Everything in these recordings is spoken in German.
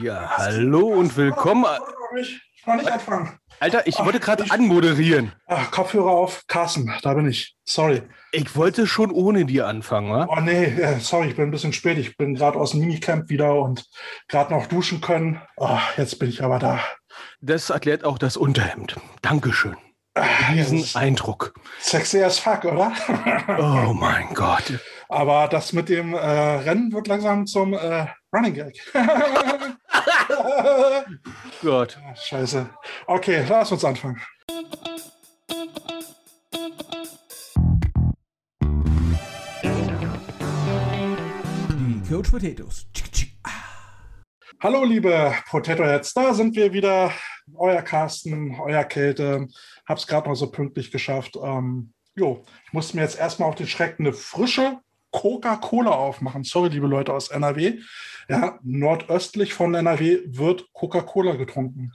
Ja, hallo und willkommen. Ich kann nicht anfangen. Alter, ich wollte gerade anmoderieren. Ach, Kopfhörer auf, Carsten, da bin ich. Sorry. Ich wollte schon ohne dir anfangen, wa? Oh nee, äh, sorry, ich bin ein bisschen spät. Ich bin gerade aus dem Minicamp wieder und gerade noch duschen können. Oh, jetzt bin ich aber da. Das erklärt auch das Unterhemd. Dankeschön. Ah, Diesen jetzt ist Eindruck. Sexy as fuck, oder? Oh mein Gott. aber das mit dem äh, Rennen wird langsam zum äh, Running Gag. Gott. Ah, Scheiße. Okay, lass uns anfangen. Die Coach Potatoes. Tschick. Hallo, liebe Potato Heads, da sind wir wieder. Euer Carsten, euer Kälte. Hab's gerade noch so pünktlich geschafft. Ähm, jo, ich musste mir jetzt erstmal auf den Schreck eine frische Coca-Cola aufmachen. Sorry, liebe Leute aus NRW. Ja, nordöstlich von NRW wird Coca-Cola getrunken.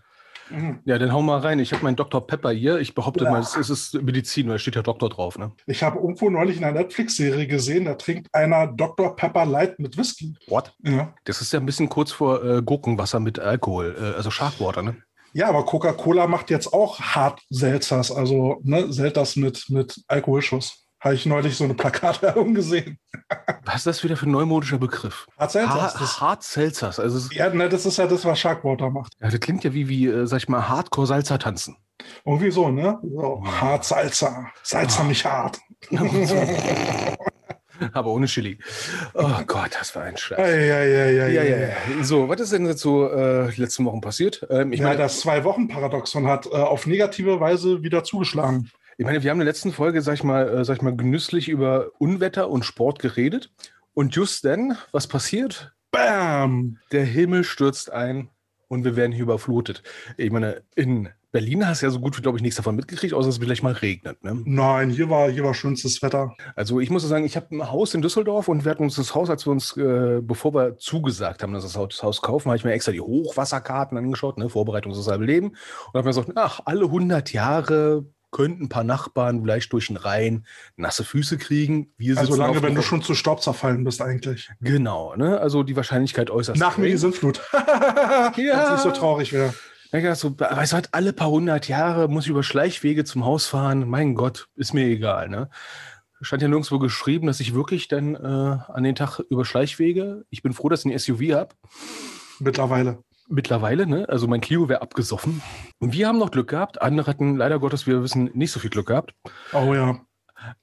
Mhm. Ja, dann hau mal rein. Ich habe meinen Dr. Pepper hier. Ich behaupte Ja. mal, es ist- Medizin, weil da steht ja Doktor drauf, ne? Ich habe irgendwo neulich in einer Netflix-Serie gesehen, da trinkt einer Dr. Pepper Light mit Whisky. What? Ja. Das ist ja ein bisschen kurz vor äh, Gurkenwasser mit Alkohol, äh, also Sharkwater, ne? Ja, aber Coca-Cola macht jetzt auch hart Seltzers, also ne, Selters mit, mit Alkoholschuss. Habe ich neulich so eine Plakatwerbung gesehen. Was ist das wieder für ein neumodischer Begriff? Hart Seltzers. Ha Hard Seltzers. Also, ja, ne, das ist ja das, was Sharkwater macht. ja, das klingt ja wie, wie äh, sag ich mal, Hardcore-Salzer tanzen. Irgendwie so, ne? So, hart Salzer. Salzer Ah. nicht hart. Aber ohne Chili. Oh Gott, das war ein Scheiß. Ei, ei, ei, ei, Ja, ja, ei. ja. So, was ist denn jetzt so äh, letzten Wochen passiert? Ähm, ich, ja, meine, das Zwei-Wochen-Paradoxon hat äh, auf negative Weise wieder zugeschlagen. Ich meine, wir haben in der letzten Folge, sag ich mal, äh, sag ich mal, genüsslich über Unwetter und Sport geredet. Und just dann, was passiert? Bam! Der Himmel stürzt ein und wir werden hier überflutet. Ich meine, in Berlin hast du ja so gut wie, glaube ich, nichts davon mitgekriegt, außer dass es vielleicht mal regnet. Ne? Nein, hier war, hier war schönstes Wetter. Also ich muss sagen, ich habe ein Haus in Düsseldorf und wir hatten uns das Haus, als wir uns, äh, bevor wir zugesagt haben, dass wir das Haus, das Haus kaufen, habe ich mir extra die Hochwasserkarten angeschaut, ne, Vorbereitung fürs halbe Leben. Und habe mir gesagt, ach, alle 100 Jahre könnten ein paar Nachbarn vielleicht durch den Rhein nasse Füße kriegen. Wir Also lange, wenn du schon zu Staub zerfallen bist eigentlich. Genau, ne? Also die Wahrscheinlichkeit äußerst Nach mir die. Sintflut. ja. Ja. nicht so traurig. Ja, ja, so, weißt du, halt alle paar hundert Jahre muss ich über Schleichwege zum Haus fahren. Mein Gott, ist mir egal. Ne? Stand ja nirgendwo geschrieben, dass ich wirklich dann äh, an den Tag über Schleichwege, ich bin froh, dass ich ein SUV habe. Mittlerweile. Mittlerweile, ne? Also mein Clio wäre abgesoffen. Und wir haben noch Glück gehabt. Andere hatten leider Gottes, wir wissen, nicht so viel Glück gehabt. Oh ja.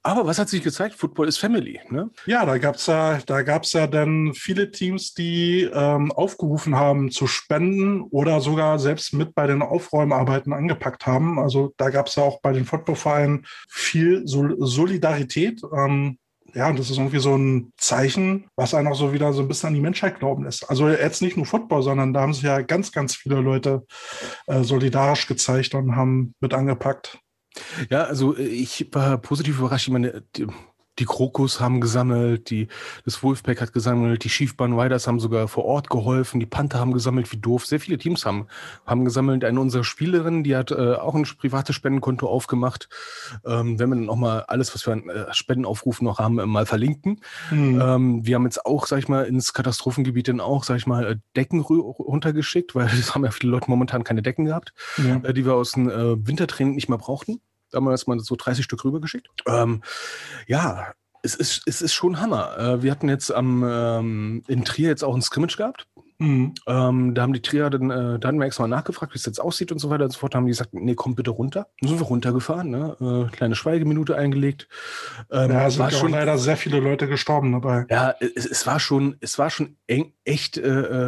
Aber was hat sich gezeigt? Football ist Family. Ne? Ja, da gab's ja, da gab's ja dann viele Teams, die ähm, aufgerufen haben zu spenden oder sogar selbst mit bei den Aufräumarbeiten angepackt haben. Also da gab's ja auch bei den Footballvereinen viel Sol Solidarität. Ähm, ja, und das ist irgendwie so ein Zeichen, was einen auch so wieder so ein bisschen an die Menschheit glauben lässt. Also jetzt nicht nur Football, sondern da haben sich ja ganz, ganz viele Leute äh, solidarisch gezeigt und haben mit angepackt. Ja, also äh, ich war positiv überrascht. Ich meine, die, Krokus haben gesammelt, die, das Wolfpack hat gesammelt, die Schiefbahn Riders haben sogar vor Ort geholfen, die Panther haben gesammelt, wie doof. Sehr viele Teams haben, haben gesammelt. Eine unserer Spielerinnen, die hat äh, auch ein privates Spendenkonto aufgemacht. Ähm, wenn wir dann auch mal alles, was wir an äh, Spendenaufrufen noch haben, äh, mal verlinken. Hm. Ähm, wir haben jetzt auch, sag ich mal, ins Katastrophengebiet dann auch, sag ich mal, äh, Decken runtergeschickt, weil es haben ja viele Leute momentan keine Decken gehabt ja. äh, die wir aus dem äh, Wintertraining nicht mehr brauchten. Da haben wir erstmal so 30 Stück rübergeschickt. Ähm, ja, es ist, es ist schon Hammer. Äh, wir hatten jetzt am ähm, in Trier jetzt auch ein Scrimmage gehabt. Hm. Ähm, da haben die Trier dann, äh, da hatten wir extra mal nachgefragt, wie es jetzt aussieht und so weiter und so fort. Da haben die gesagt, nee, komm bitte runter. Dann sind wir runtergefahren, ne? äh, kleine Schweigeminute eingelegt. Ähm, Ja, es sind schon, leider sehr viele Leute gestorben dabei. ja, es, es war schon, es war schon eng, echt äh,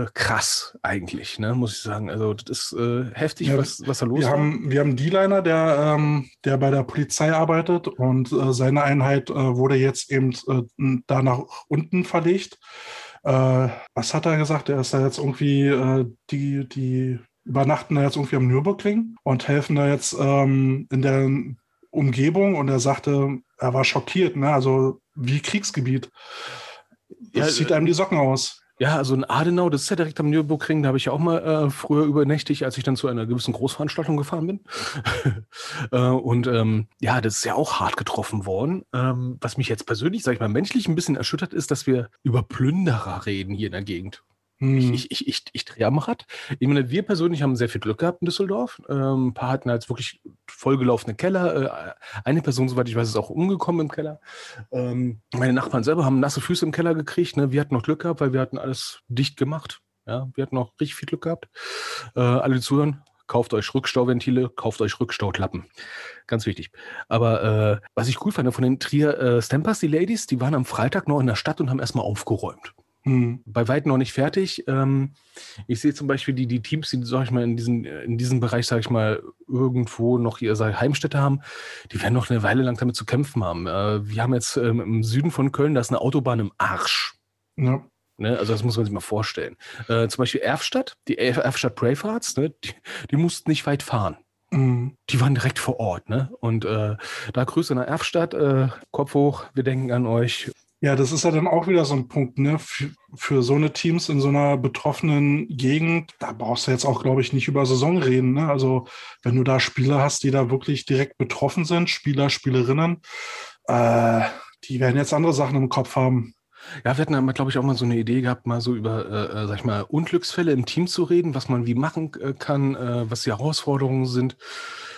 äh, krass eigentlich, ne, muss ich sagen. Also das ist äh, heftig, Ja, was, was da los Wir haben, wir haben D-Liner, der, ähm, der bei der Polizei arbeitet und äh, seine Einheit wurde jetzt eben da nach unten verlegt. Äh, was hat er gesagt? Er ist da jetzt irgendwie, äh, die, die übernachten da jetzt irgendwie am Nürburgring und helfen da jetzt ähm, in der Umgebung und er sagte, er war schockiert, ne? also wie Kriegsgebiet. Ja, Das zieht äh, einem die Socken aus. Ja, also in Adenau, das ist ja direkt am Nürburgring, da habe ich ja auch mal äh, früher übernächtigt, als ich dann zu einer gewissen Großveranstaltung gefahren bin. äh, und ähm, ja, das ist ja auch hart getroffen worden. Ähm, was mich jetzt persönlich, sag ich mal, menschlich ein bisschen erschüttert, ist, dass wir über Plünderer reden hier in der Gegend. Ich, ich, ich, ich, ich drehe am Rad. Ich meine, wir persönlich haben sehr viel Glück gehabt in Düsseldorf. Ähm, ein paar hatten halt wirklich vollgelaufene Keller. Äh, eine Person, soweit ich weiß, ist auch umgekommen im Keller. Ähm, meine Nachbarn selber haben nasse Füße im Keller gekriegt. Ne? Wir hatten noch Glück gehabt, weil wir hatten alles dicht gemacht. Ja, wir hatten noch richtig viel Glück gehabt. Äh, alle, die zuhören, kauft euch Rückstauventile, kauft euch Rückstauklappen. Ganz wichtig. Aber äh, was ich cool fand von den Trier äh, Stampers, die Ladies, die waren am Freitag noch in der Stadt und haben erstmal aufgeräumt. Hm. Bei weitem noch nicht fertig. Ähm, ich sehe zum Beispiel die, die Teams, die, sag ich mal, in, diesen, in diesem Bereich, sage ich mal, irgendwo noch ihre Heimstätte haben, die werden noch eine Weile lang damit zu kämpfen haben. Äh, wir haben jetzt ähm, im Süden von Köln, da ist eine Autobahn im Arsch. Ja. Ne, also das muss man sich mal vorstellen. Äh, zum Beispiel Erfstadt, die Erf- Erfstadt Bravehearts, ne, die, die mussten nicht weit fahren. Hm. Die waren direkt vor Ort. Ne? Und äh, da Grüße nach Erfstadt, äh, Kopf hoch, wir denken an euch. Ja, das ist ja dann auch wieder so ein Punkt, ne? Für, für so eine Teams in so einer betroffenen Gegend, da brauchst du jetzt auch, glaube ich, nicht über Saison reden. Ne? Also, wenn du da Spieler hast, die da wirklich direkt betroffen sind, Spieler, Spielerinnen, äh, die werden jetzt andere Sachen im Kopf haben. Ja, wir hatten aber, glaube ich, auch mal so eine Idee gehabt, mal so über, äh, äh, sag ich mal, Unglücksfälle im Team zu reden, was man wie machen äh, kann, äh, was die Herausforderungen sind.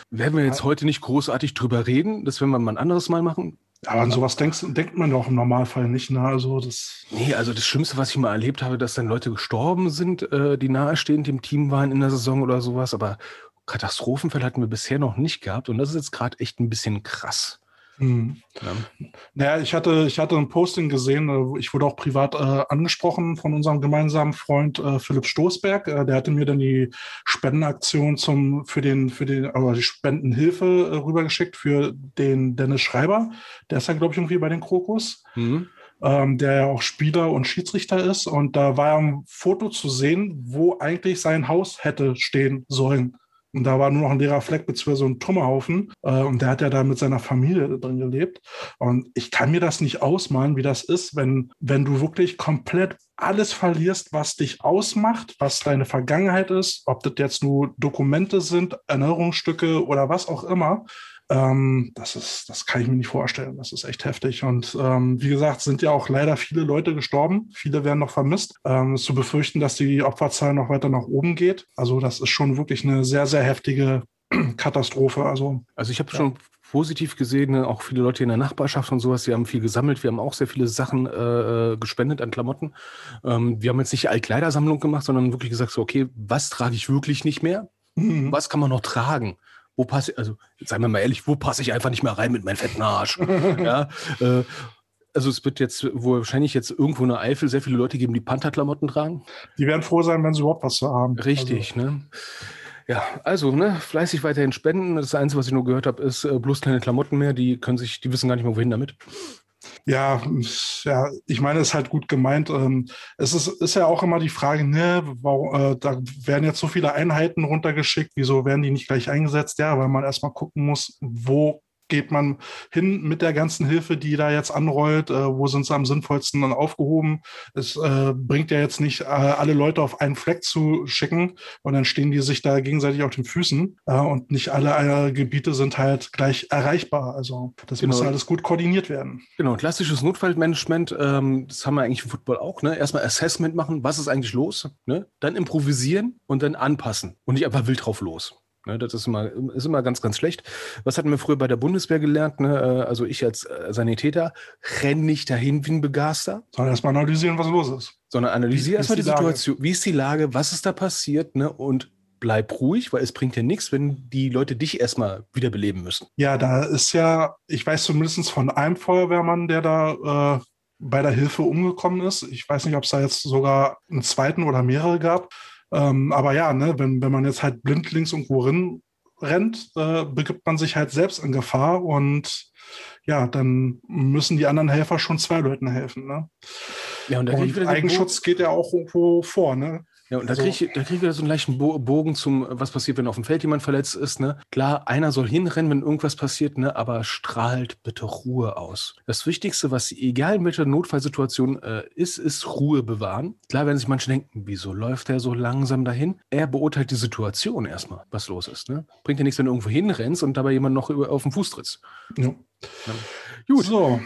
Werden wir jetzt heute nicht großartig drüber reden, das werden wir mal ein anderes Mal machen. Aber an sowas denkst, denkt man doch im Normalfall nicht. Ne? Also, das, Nee, also das Schlimmste, was ich mal erlebt habe, dass dann Leute gestorben sind, äh, die nahestehend dem Team waren in der Saison oder sowas, aber Katastrophenfälle hatten wir bisher noch nicht gehabt und das ist jetzt gerade echt ein bisschen krass. Hm. Ja. Naja, ich hatte, ich hatte ein Posting gesehen, äh, ich wurde auch privat äh, angesprochen von unserem gemeinsamen Freund äh, Philipp Stoßberg. Äh, der hatte mir dann die Spendenaktion zum, für den, für den, aber die Spendenhilfe äh, rübergeschickt für den Dennis Schreiber. Der ist ja, glaube ich, irgendwie bei den Krokus. Mhm. ähm, der ja auch Spieler und Schiedsrichter ist. Und da war ein Foto zu sehen, wo eigentlich sein Haus hätte stehen sollen. Und da war nur noch ein leerer Fleck beziehungsweise ein Trümmerhaufen. Äh, und der hat ja da mit seiner Familie drin gelebt. Und ich kann mir das nicht ausmalen, wie das ist, wenn, wenn du wirklich komplett alles verlierst, was dich ausmacht, was deine Vergangenheit ist, ob das jetzt nur Dokumente sind, Erinnerungsstücke oder was auch immer. Ähm, das ist, das kann ich mir nicht vorstellen. Das ist echt heftig. Und ähm, wie gesagt, sind ja auch leider viele Leute gestorben. Viele werden noch vermisst. Ähm, ist zu befürchten, dass die Opferzahl noch weiter nach oben geht. Also das ist schon wirklich eine sehr, sehr heftige Katastrophe. Also Also ich habe schon positiv gesehen, ne, auch viele Leute in der Nachbarschaft und sowas, die haben viel gesammelt. Wir haben auch sehr viele Sachen äh, gespendet an Klamotten. Ähm, wir haben jetzt nicht Altkleidersammlung gemacht, sondern wirklich gesagt, so, okay, was trage ich wirklich nicht mehr? mhm. Was kann man noch tragen? Wo passe ich, also seien wir mal ehrlich, wo passe ich einfach nicht mehr rein mit meinem fetten Arsch? ja, äh, also es wird jetzt wohl wahrscheinlich jetzt irgendwo in der Eifel sehr viele Leute geben, die Pantherklamotten tragen. die werden froh sein, wenn sie überhaupt was zu haben. Richtig, ne? Ja, also, ne, fleißig weiterhin spenden. Das Einzige, was ich nur gehört habe, ist äh, bloß kleine Klamotten mehr. Die können sich, die wissen gar nicht mehr, wohin damit. Ja, ja, ich meine, es ist halt gut gemeint. Ähm, Es ist, ist ja auch immer die Frage, ne, warum, äh, da werden jetzt so viele Einheiten runtergeschickt, wieso werden die nicht gleich eingesetzt? Ja, weil man erstmal gucken muss, wo geht man hin mit der ganzen Hilfe, die da jetzt anrollt? Äh, wo sind sie am sinnvollsten dann aufgehoben? Es äh, bringt ja jetzt nicht, äh, alle Leute auf einen Fleck zu schicken und dann stehen die sich da gegenseitig auf den Füßen äh, und nicht alle äh, Gebiete sind halt gleich erreichbar. Also das Genau. muss alles gut koordiniert werden. Genau, klassisches Notfallmanagement, ähm, das haben wir eigentlich im Football auch. Ne? Erstmal Assessment machen, was ist eigentlich los? Ne? Dann improvisieren und dann anpassen und nicht einfach wild drauf los. Ne? Das ist immer, ist immer ganz, ganz schlecht. Was hatten wir früher bei der Bundeswehr gelernt? Ne? Äh, Also ich als äh, Sanitäter renn nicht dahin wie ein Begaster, Sondern erstmal analysieren, was los ist. sondern analysiere erstmal die, die Lage? Situation. Wie ist die Lage? Was ist da passiert? Ne? Und bleib ruhig, weil es bringt ja nichts, wenn die Leute dich erstmal wiederbeleben müssen. Ja, da ist ja, ich weiß zumindest von einem Feuerwehrmann, der da äh, bei der Hilfe umgekommen ist. Ich weiß nicht, ob es da jetzt sogar einen zweiten oder mehrere gab. Ähm, aber ja, ne, wenn, wenn man jetzt halt blindlings irgendwo rin, rennt, äh, begibt man sich halt selbst in Gefahr und ja, dann müssen die anderen Helfer schon zwei Leuten helfen. Ne? Ja, und Und Eigenschutz geht ja auch irgendwo vor. Ne? Ja, und da Also- kriege ich, da krieg ich so einen leichten Bo Bogen zum, was passiert, wenn auf dem Feld jemand verletzt ist. Ne? Klar, einer soll hinrennen, wenn irgendwas passiert, ne? aber strahlt bitte Ruhe aus. Das Wichtigste, was, egal in welcher Notfallsituation äh, ist, ist Ruhe bewahren. Klar werden sich manche denken, wieso läuft er so langsam dahin? Er beurteilt die Situation erstmal, was los ist. Ne? Bringt ja nichts, wenn du irgendwo hinrennst und dabei jemand noch über, auf den Fuß trittst. Ja. Gut. So,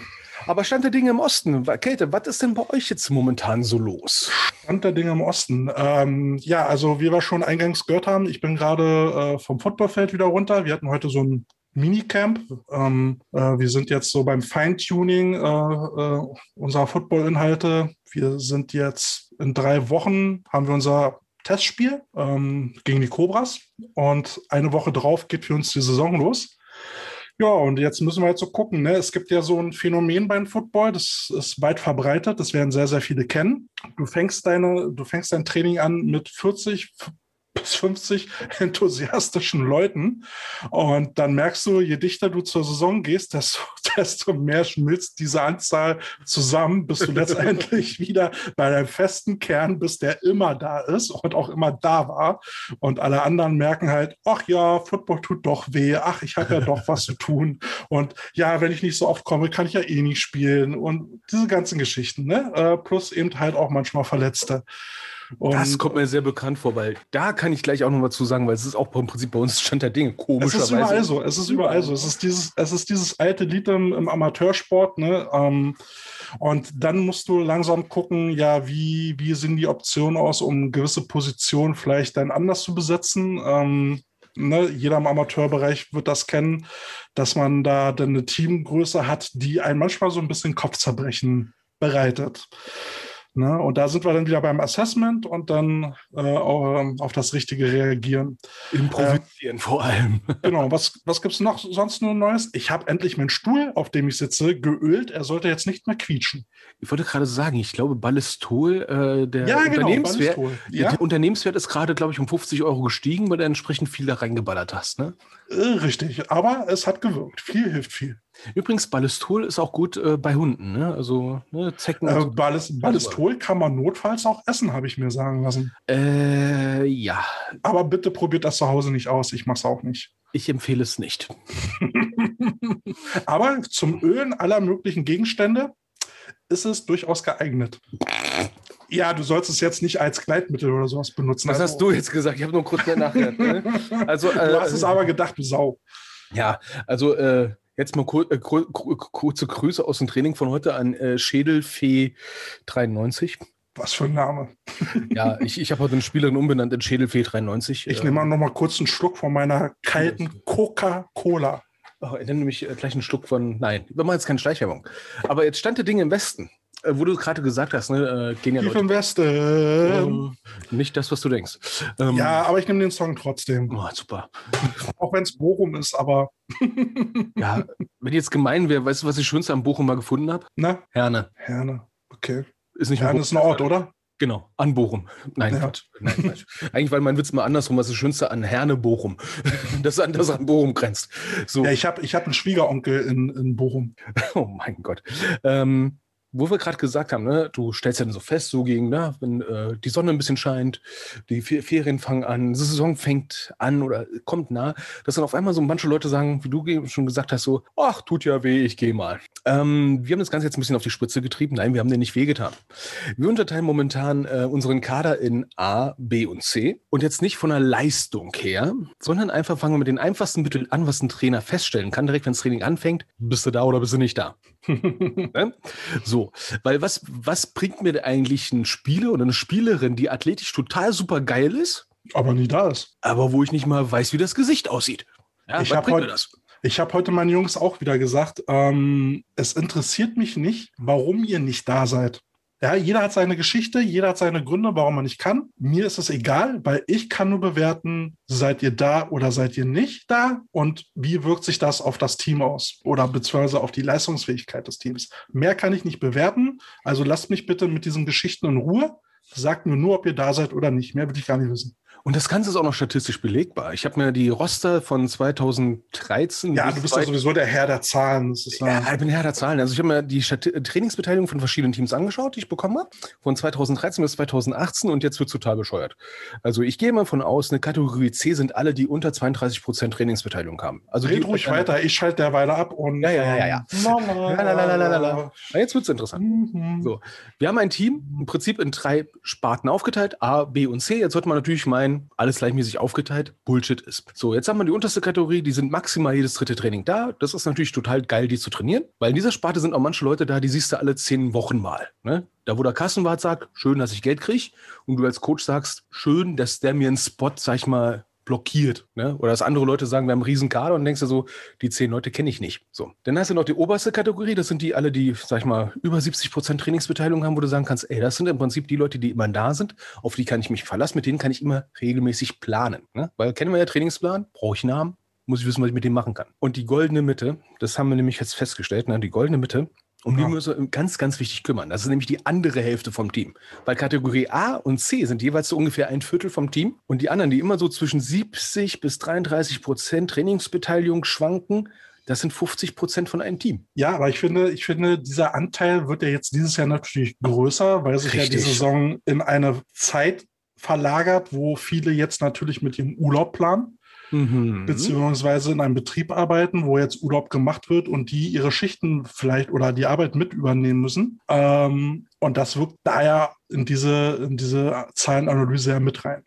Aber Stand der Dinge im Osten. Käthe, was ist denn bei euch jetzt momentan so los? Stand der Dinge im Osten. Ähm, ja, also wie wir schon eingangs gehört haben, ich bin gerade äh, vom Footballfeld wieder runter. Wir hatten heute so ein Minicamp. Ähm, äh, wir sind jetzt so beim Feintuning äh, äh, unserer Football-Inhalte. Wir sind jetzt in drei Wochen, haben wir unser Testspiel ähm, gegen die Cobras und eine Woche drauf geht für uns die Saison los. Ja, und jetzt müssen wir jetzt so gucken. Ne? Es gibt ja so ein Phänomen beim Football, das ist weit verbreitet, das werden sehr, sehr viele kennen. Du fängst deine, du fängst dein Training an mit 40, bis 50 enthusiastischen Leuten. Und dann merkst du, je dichter du zur Saison gehst, desto, desto mehr schmilzt diese Anzahl zusammen, bis du letztendlich wieder bei deinem festen Kern bist, der immer da ist und auch immer da war. Und alle anderen merken halt, ach ja, Football tut doch weh, ach, ich habe ja doch was zu tun. Und ja, wenn ich nicht so oft komme, kann ich ja eh nicht spielen. Und diese ganzen Geschichten, ne? Äh, plus eben halt auch manchmal Verletzte. Und das kommt mir sehr bekannt vor, weil da kann ich gleich auch noch was zu sagen, weil es ist auch im Prinzip bei uns Stand der Dinge komischerweise. Es ist überall so, es ist überall so. Es ist dieses, es ist dieses alte Lied im, im Amateursport, ne? Ähm, und dann musst du langsam gucken, ja, wie, wie sehen die Optionen aus, um gewisse Positionen vielleicht dann anders zu besetzen. Ähm, ne, jeder im Amateurbereich wird das kennen, dass man da dann eine Teamgröße hat, die einen manchmal so ein bisschen Kopfzerbrechen bereitet. Ne? Und da sind wir dann wieder beim Assessment und dann äh, auf das Richtige reagieren. Improvisieren äh, vor allem. genau. Was, was gibt es noch sonst nur Neues? Ich habe endlich meinen Stuhl, auf dem ich sitze, geölt. Er sollte jetzt nicht mehr quietschen. Ich wollte gerade sagen, ich glaube, Ballistol, äh, der, ja, genau, Unternehmenswert, ja? der Unternehmenswert ist gerade, glaube ich, um 50 Euro gestiegen, weil du entsprechend viel da reingeballert hast. Ne? Äh, richtig, aber es hat gewirkt. Viel hilft viel. Übrigens, Ballistol ist auch gut äh, bei Hunden, ne? Also ne, Zecken. Äh, Ballist, Ballistol kann man notfalls auch essen, habe ich mir sagen lassen. Äh, ja. Aber bitte probiert das zu Hause nicht aus. Ich mache es auch nicht. Ich empfehle es nicht. Aber zum Ölen aller möglichen Gegenstände ist es durchaus geeignet. Ja, du sollst es jetzt nicht als Gleitmittel oder sowas benutzen. Was also, hast du jetzt gesagt? Ich habe nur kurz nachgehört. Ne? Also, äh, du hast es aber gedacht, du Sau. Ja, also äh, Jetzt mal kur äh, kur kurze Grüße aus dem Training von heute an äh, Schädelfee 93. Was für ein Name. ja, ich, ich habe heute eine Spielerin umbenannt in Schädelfee 93. Ich nehme mal noch mal kurz einen Schluck von meiner kalten Coca-Cola. Oh, ich nehme nämlich äh, gleich einen Schluck von. Nein, wir machen jetzt keine Schleichwerbung. Aber jetzt stand der Ding im Westen. Äh, wo du gerade gesagt hast, ne, äh, gehen ja Tief im Westen. Ähm, nicht das, was du denkst. Ähm, ja, aber ich nehme den Song trotzdem. Oh, super. Auch wenn es Bochum ist, aber. ja, wenn jetzt gemein wäre, weißt du, was ich Schönste am Bochum mal gefunden habe? Na? Herne. Herne, okay. Ist nicht Herne ist ein Ort, oder? Genau, an Bochum. Nein, ja. Nein, Quatsch. Eigentlich war mein Witz mal andersrum, was ist das Schönste an Herne Bochum. das an das an Bochum grenzt. So. Ja, ich habe ich hab einen Schwiegeronkel in, in Bochum. Oh mein Gott. Ähm, wo wir gerade gesagt haben, ne, du stellst ja dann so fest, so gegen, ne, wenn äh, die Sonne ein bisschen scheint, die Ferien fangen an, die Saison fängt an oder kommt nah, dass dann auf einmal so manche Leute sagen, wie du schon gesagt hast, so, ach, tut ja weh, ich gehe mal. Ähm, wir haben das Ganze jetzt ein bisschen auf die Spitze getrieben. Nein, wir haben den nicht wehgetan. Wir unterteilen momentan äh, unseren Kader in A, B und C. Und jetzt nicht von der Leistung her, sondern einfach fangen wir mit den einfachsten Mitteln an, was ein Trainer feststellen kann. Direkt, wenn das Training anfängt, bist du da oder bist du nicht da. ne? So, weil was, was bringt mir eigentlich ein Spieler oder eine Spielerin, die athletisch total super geil ist? Aber nie da ist. Aber wo ich nicht mal weiß, wie das Gesicht aussieht. Ja, ich habe heute, hab heute meinen Jungs auch wieder gesagt, ähm, es interessiert mich nicht, warum ihr nicht da seid. Ja, jeder hat seine Geschichte, jeder hat seine Gründe, warum man nicht kann. Mir ist es egal, weil ich kann nur bewerten, seid ihr da oder seid ihr nicht da und wie wirkt sich das auf das Team aus oder beziehungsweise auf die Leistungsfähigkeit des Teams. Mehr kann ich nicht bewerten, also lasst mich bitte mit diesen Geschichten in Ruhe. Sagt mir nur, ob ihr da seid oder nicht. Mehr will ich gar nicht wissen. Und das Ganze ist auch noch statistisch belegbar. Ich habe mir die Roster von 2013. Ja, du bist ja sowieso der Herr der Zahlen. ja, ich bin Herr der Zahlen. Also ich habe mir die Stat Trainingsbeteiligung von verschiedenen Teams angeschaut, die ich bekommen habe. Von 2013 bis 2018 und jetzt wird es total bescheuert. Also ich gehe mal von aus, eine Kategorie C sind alle, die unter 32 Prozent Trainingsbeteiligung haben. Also Red ruhig weiter, ich schalte derweil ab und. Ja, ja, ja, ja. ja. Na, jetzt wird es interessant. Mhm. So, wir haben ein Team im Prinzip in drei Sparten aufgeteilt, A, B und C. Jetzt sollte man natürlich meinen, alles gleichmäßig aufgeteilt, Bullshit ist. So, jetzt haben wir die unterste Kategorie, die sind maximal jedes dritte Training da. Das ist natürlich total geil, die zu trainieren, weil in dieser Sparte sind auch manche Leute da, die siehst du alle zehn Wochen mal. Ne? Da, wo der Kassenwart sagt, schön, dass ich Geld kriege, und du als Coach sagst, schön, dass der mir einen Spot, sag ich mal, blockiert. Ne? Oder dass andere Leute sagen, wir haben einen riesen Kader und denkst du so, die zehn Leute kenne ich nicht. So. Dann hast du noch die oberste Kategorie, das sind die alle, die, sag ich mal, über 70 Prozent Trainingsbeteiligung haben, wo du sagen kannst, ey, das sind im Prinzip die Leute, die immer da sind, auf die kann ich mich verlassen, mit denen kann ich immer regelmäßig planen. Ne? Weil kennen wir ja Trainingsplan, brauche ich Namen, muss ich wissen, was ich mit dem machen kann. Und die goldene Mitte, das haben wir nämlich jetzt festgestellt, ne? die goldene Mitte, um die Ja. müssen wir ganz, ganz wichtig kümmern. Das ist nämlich die andere Hälfte vom Team. Weil Kategorie A und C sind jeweils so ungefähr ein Viertel vom Team. Und die anderen, die immer so zwischen 70 bis 33 Prozent Trainingsbeteiligung schwanken, das sind 50 Prozent von einem Team. Ja, aber ich finde, ich finde, dieser Anteil wird ja jetzt dieses Jahr natürlich größer, weil sich ja Richtig. die Saison in eine Zeit verlagert, wo viele jetzt natürlich mit ihrem Urlaub planen, Mhm. beziehungsweise in einem Betrieb arbeiten, wo jetzt Urlaub gemacht wird und die ihre Schichten vielleicht oder die Arbeit mit übernehmen müssen. Ähm, und das wirkt da ja in diese, in diese Zahlenanalyse ja mit rein.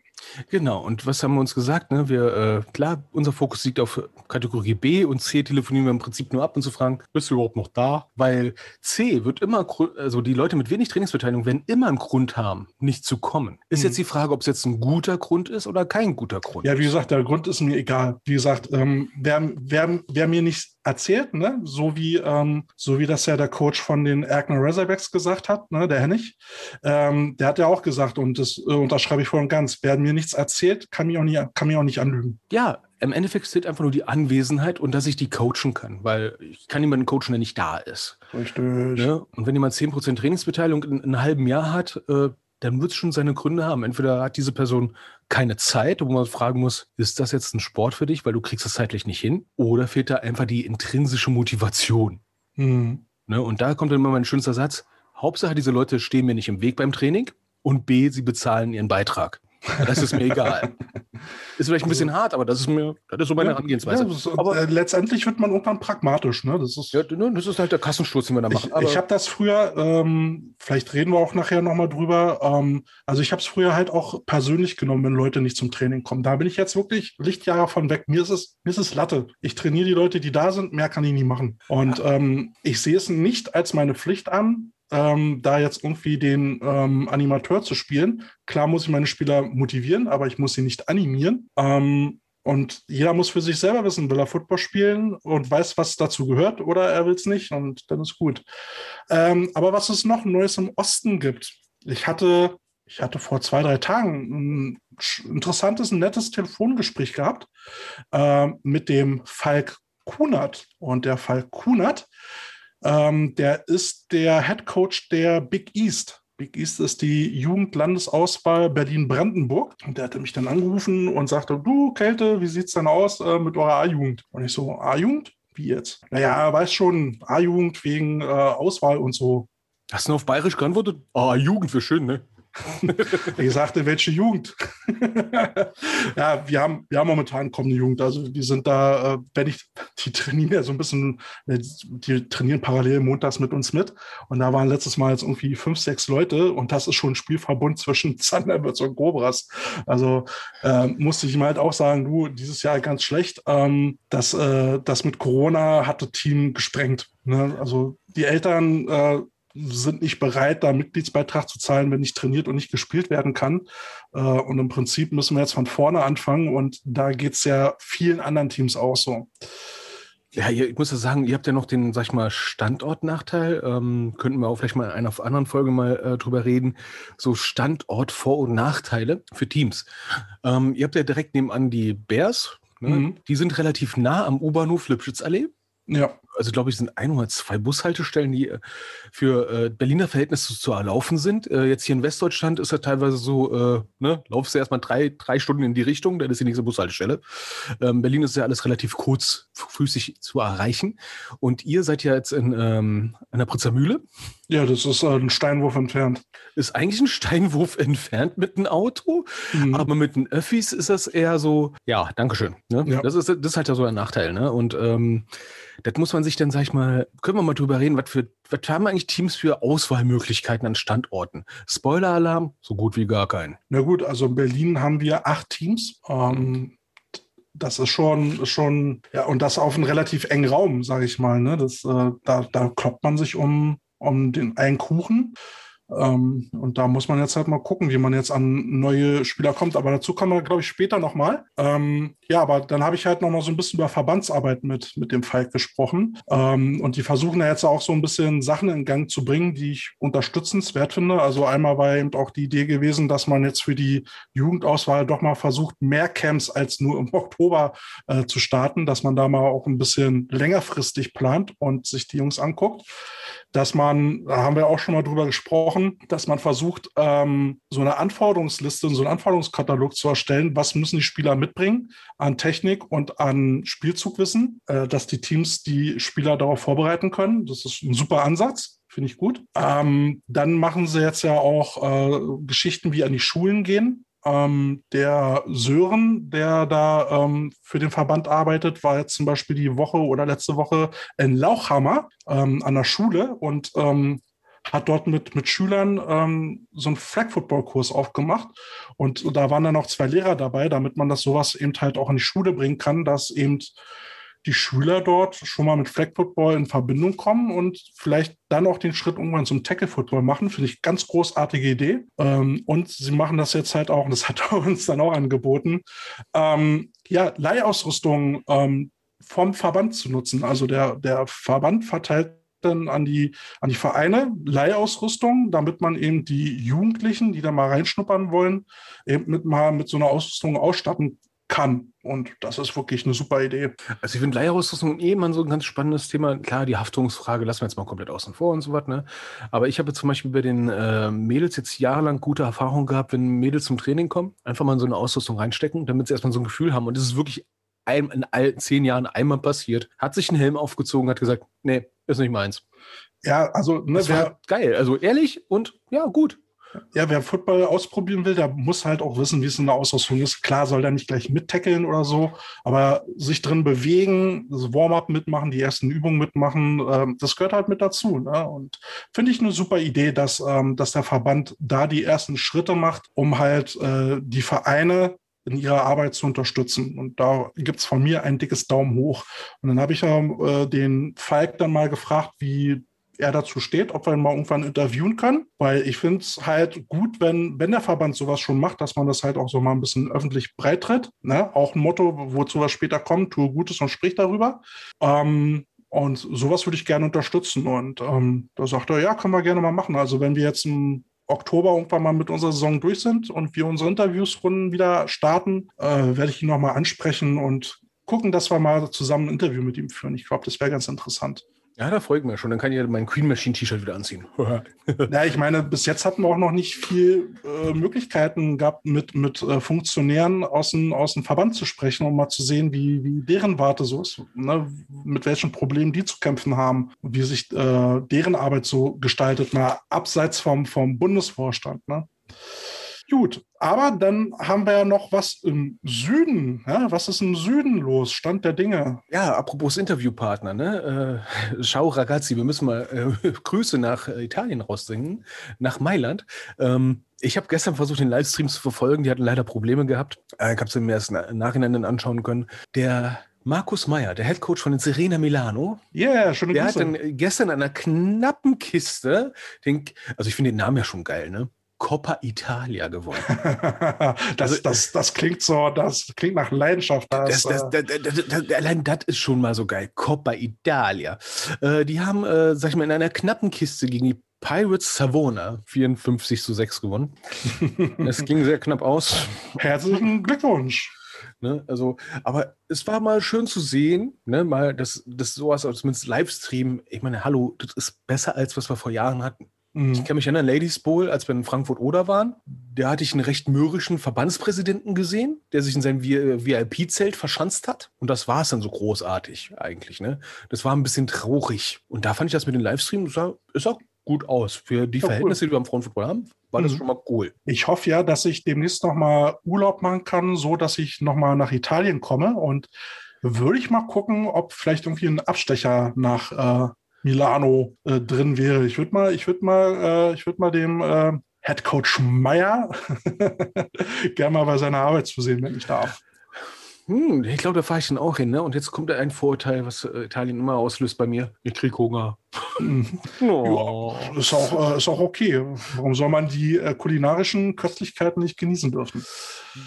Genau, und was haben wir uns gesagt? Ne? Wir, äh, klar, unser Fokus liegt auf Kategorie B und C telefonieren wir im Prinzip nur ab und zu fragen, bist du überhaupt noch da? Weil C wird immer, also die Leute mit wenig Trainingsbeteiligung werden immer einen Grund haben, nicht zu kommen. Ist Mhm. jetzt die Frage, ob es jetzt ein guter Grund ist oder kein guter Grund. Ja, wie gesagt, der Grund ist mir egal. Wie gesagt, ähm, wer, wer, wer mir nicht erzählt, ne, so wie, ähm, so wie das ja der Coach von den Erkner Razorbacks gesagt hat, ne, der Hennig, ähm, der hat ja auch gesagt, und das äh, unterschreibe ich voll und ganz, wer mir nichts erzählt, kann mich auch nicht, kann mich auch nicht anlügen. Ja, im Endeffekt zählt einfach nur die Anwesenheit und dass ich die coachen kann, weil ich kann jemanden coachen, der nicht da ist. Richtig. Ne? Und wenn jemand 10% Trainingsbeteiligung in, in einem halben Jahr hat, äh, dann wird es schon seine Gründe haben. Entweder hat diese Person keine Zeit, wo man fragen muss, ist das jetzt ein Sport für dich, weil du kriegst es zeitlich nicht hin, oder fehlt da einfach die intrinsische Motivation. Hm. Ne? Und da kommt dann immer mein schönster Satz. Hauptsache, diese Leute stehen mir nicht im Weg beim Training und B, sie bezahlen ihren Beitrag. Das ist mir egal. Ist vielleicht ein bisschen hart, aber das ist mir, das ist so meine Herangehensweise. Ja, das, aber äh, letztendlich wird man irgendwann pragmatisch. Ne? Das ist, ja, das ist halt der Kassensturz, den wir da machen. Ich, ich habe das früher, ähm, vielleicht reden wir auch nachher nochmal drüber. Ähm, also ich habe es früher halt auch persönlich genommen, wenn Leute nicht zum Training kommen. Da bin ich jetzt wirklich Lichtjahre von weg. Mir ist es, mir ist es Latte. Ich trainiere die Leute, die da sind, mehr kann ich nie machen. Und ähm, ich sehe es nicht als meine Pflicht an, ähm, da jetzt irgendwie den ähm, Animateur zu spielen. Klar muss ich meine Spieler motivieren, aber ich muss sie nicht animieren. Ähm, und jeder muss für sich selber wissen, will er Football spielen und weiß, was dazu gehört, oder er will es nicht und dann ist gut. Ähm, aber was es noch Neues im Osten gibt, ich hatte, ich hatte vor zwei, drei Tagen ein interessantes, ein nettes Telefongespräch gehabt äh, mit dem Falk Kunert. Und der Falk Kunert, ähm, der ist der Head Coach der Big East. Big East ist die Jugendlandesauswahl Berlin-Brandenburg. Und der hatte mich dann angerufen und sagte, du Kälte, wie sieht's denn aus äh, mit eurer A-Jugend? Und ich so, A-Jugend? Wie jetzt? Naja, weiß schon, A-Jugend wegen äh, Auswahl und so. Hast du auf Bayerisch geantwortet? Ah, Jugend wäre schön, ne? Ich sagte, welche Jugend? ja, wir haben, wir haben momentan kommende Jugend. Also die sind da, äh, wenn ich, die trainieren ja so ein bisschen, äh, die trainieren parallel montags mit uns mit. Und da waren letztes Mal jetzt irgendwie fünf, sechs Leute und das ist schon ein Spielverbund zwischen Thunderbirds und Cobras. Also äh, musste ich ihm halt auch sagen, du, dieses Jahr ganz schlecht. Ähm, das, äh, das mit Corona hat das Team gesprengt. Ne? Also die Eltern äh, sind nicht bereit, da Mitgliedsbeitrag zu zahlen, wenn nicht trainiert und nicht gespielt werden kann. Äh, und im Prinzip müssen wir jetzt von vorne anfangen und da geht es ja vielen anderen Teams auch so. Ja, ich muss ja sagen, ihr habt ja noch den, sag ich mal, Standortnachteil. Ähm, könnten wir auch vielleicht mal in einer anderen Folge mal äh, drüber reden. So Standort, Vor- und Nachteile für Teams. Ähm, ihr habt ja direkt nebenan die Bears. Ne? Mhm. Die sind relativ nah am U-Bahnhof Lipschitzallee. Ja, Also glaube ich, sind ein oder zwei Bushaltestellen, die äh, für äh, Berliner Verhältnisse zu erlaufen sind. Äh, jetzt hier in Westdeutschland ist ja teilweise so, äh, ne, laufst du erstmal drei, drei Stunden in die Richtung, dann ist die nächste Bushaltestelle. Ähm, Berlin ist ja alles relativ kurzfüßig zu erreichen. Und ihr seid ja jetzt in ähm, der Pritzer Mühle. ja, das ist ein Steinwurf entfernt. Ist eigentlich ein Steinwurf entfernt mit einem Auto, Mhm. aber mit den Öffis ist das eher so, ja, Dankeschön. Ne? Ja. Das, ist, das ist halt ja so ein Nachteil. Ne? Und ähm, das muss man sich denn, sag ich mal, können wir mal drüber reden, was für, was haben eigentlich Teams für Auswahlmöglichkeiten an Standorten? Spoiler-Alarm, so gut wie gar keinen. Na gut, also in Berlin haben wir acht Teams. Ähm, das ist schon, schon, ja, und das auf einem relativ engen Raum, sage ich mal. Ne? Das, äh, da, da kloppt man sich um, um den einen Kuchen. Ähm, und da muss man jetzt halt mal gucken, wie man jetzt an neue Spieler kommt. Aber dazu kommen wir, glaube ich, später nochmal. Ähm, ja, aber dann habe ich halt nochmal so ein bisschen über Verbandsarbeit mit, mit dem Falk gesprochen. Ähm, und die versuchen ja jetzt auch so ein bisschen Sachen in Gang zu bringen, die ich unterstützenswert finde. Also einmal war eben auch die Idee gewesen, dass man jetzt für die Jugendauswahl doch mal versucht, mehr Camps als nur im Oktober äh, zu starten, dass man da mal auch ein bisschen längerfristig plant und sich die Jungs anguckt dass man, da haben wir auch schon mal drüber gesprochen, dass man versucht, ähm, so eine Anforderungsliste, so einen Anforderungskatalog zu erstellen, was müssen die Spieler mitbringen an Technik und an Spielzugwissen, äh, dass die Teams die Spieler darauf vorbereiten können. Das ist ein super Ansatz. Finde ich gut. Ähm, dann machen sie jetzt ja auch äh, Geschichten wie an die Schulen gehen. Ähm, der Sören, der da ähm, für den Verband arbeitet, war jetzt zum Beispiel die Woche oder letzte Woche in Lauchhammer ähm, an der Schule und ähm, hat dort mit, mit Schülern ähm, so einen Flag-Football-Kurs aufgemacht. Und da waren dann auch zwei Lehrer dabei, damit man das sowas eben halt auch in die Schule bringen kann, dass eben die Schüler dort schon mal mit Flag Football in Verbindung kommen und vielleicht dann auch den Schritt irgendwann zum Tackle Football machen. Finde ich ganz großartige Idee. Ähm, und sie machen das jetzt halt auch, und das hat er uns dann auch angeboten, ähm, ja, Leihausrüstung ähm, vom Verband zu nutzen. Also der, der Verband verteilt dann an die, an die Vereine Leihausrüstung, damit man eben die Jugendlichen, die da mal reinschnuppern wollen, eben mit mal mit so einer Ausrüstung ausstatten kann. Und das ist wirklich eine super Idee. Also ich finde Leihausrüstung eh mal so ein ganz spannendes Thema. Klar, die Haftungsfrage lassen wir jetzt mal komplett außen vor und so was. Ne? Aber ich habe zum Beispiel bei den äh, Mädels jetzt jahrelang gute Erfahrungen gehabt, wenn Mädels zum Training kommen, einfach mal in so eine Ausrüstung reinstecken, damit sie erstmal so ein Gefühl haben. Und das ist wirklich ein, in allen zehn Jahren einmal passiert. Hat sich einen Helm aufgezogen, hat gesagt, nee, ist nicht meins. Ja, also ne, das war geil. Also ehrlich und ja, gut. Ja, wer Football ausprobieren will, der muss halt auch wissen, wie es in der Ausrüstung ist. Klar soll der nicht gleich mittackeln oder so, aber sich drin bewegen, das Warm-up mitmachen, die ersten Übungen mitmachen, ähm, das gehört halt mit dazu. Ne? Und finde ich eine super Idee, dass, ähm, dass der Verband da die ersten Schritte macht, um halt äh, die Vereine in ihrer Arbeit zu unterstützen. Und da gibt es von mir ein dickes Daumen hoch. Und dann habe ich ja äh, den Falk dann mal gefragt, wie er dazu steht, ob wir ihn mal irgendwann interviewen können. Weil ich finde es halt gut, wenn, wenn der Verband sowas schon macht, dass man das halt auch so mal ein bisschen öffentlich breit tritt. Ne? Auch ein Motto, wozu wir später kommen, tue Gutes und sprich darüber. Ähm, und sowas würde ich gerne unterstützen. Und ähm, da sagt er, ja, können wir gerne mal machen. Also wenn wir jetzt im Oktober irgendwann mal mit unserer Saison durch sind und wir unsere Interviewsrunden wieder starten, äh, werde ich ihn nochmal ansprechen und gucken, dass wir mal zusammen ein Interview mit ihm führen. Ich glaube, das wäre ganz interessant. Ja, da freue ich mich schon. Dann kann ich mein Queen Machine T-Shirt wieder anziehen. ja, ich meine, bis jetzt hatten wir auch noch nicht viel äh, Möglichkeiten gehabt, mit, mit äh, Funktionären aus dem, aus dem Verband zu sprechen, um mal zu sehen, wie, wie deren Warte so ist, ne? mit welchen Problemen die zu kämpfen haben und wie sich äh, deren Arbeit so gestaltet, mal abseits vom, vom Bundesvorstand. Ne? Gut, aber dann haben wir ja noch was im Süden. Ja, was ist im Süden los? Stand der Dinge. Ja, apropos Interviewpartner, ne? Äh, Ciao ragazzi, wir müssen mal äh, Grüße nach Italien raussingen, nach Mailand. Ähm, ich habe gestern versucht, den Livestream zu verfolgen. Die hatten leider Probleme gehabt. Äh, ich habe es mir erst im Nachhinein dann anschauen können. Der Markus Meyer, der Headcoach von den Serena Milano. Ja, yeah, schon Der Grüße. hat dann gestern an einer knappen Kiste, den, also ich finde den Namen ja schon geil, ne? Coppa Italia gewonnen. das, also, das, das klingt so, das klingt nach Leidenschaft. Das, das, äh, das, allein das ist schon mal so geil. Coppa Italia. Äh, die haben, äh, sag ich mal, in einer knappen Kiste gegen die Pirates Savona 54 zu 6 gewonnen. Es ging sehr knapp aus. Herzlichen Glückwunsch. Ne, also, aber es war mal schön zu sehen, ne, mal das, das sowas, zumindest Livestream. Ich meine, hallo, das ist besser als was wir vor Jahren hatten. Mhm. Ich kann mich erinnern, Ladies Bowl, als wir in Frankfurt Oder waren, da hatte ich einen recht mürrischen Verbandspräsidenten gesehen, der sich in seinem VIP-Zelt verschanzt hat. Und das war es dann so großartig eigentlich. Ne? Das war ein bisschen traurig. Und da fand ich das mit den Livestreams, ist auch gut aus. Für die ja, Verhältnisse, cool. die wir am Frauenfootball haben, war das mhm. schon mal cool. Ich hoffe ja, dass ich demnächst noch mal Urlaub machen kann, so dass ich noch mal nach Italien komme und würde ich mal gucken, ob vielleicht irgendwie ein Abstecher nach äh, Milano äh, drin wäre. Ich würde mal, ich würde mal, äh, ich würde mal dem äh, Head Coach Meyer gerne mal bei seiner Arbeit zu sehen, wenn ich darf. Hm, ich glaube, da fahre ich dann auch hin. Ne? Und jetzt kommt ein Vorurteil, was äh, Italien immer auslöst bei mir. Ich kriege Hunger. Oh. Ja, ist, auch, äh, ist auch okay. Warum soll man die äh, kulinarischen Köstlichkeiten nicht genießen dürfen?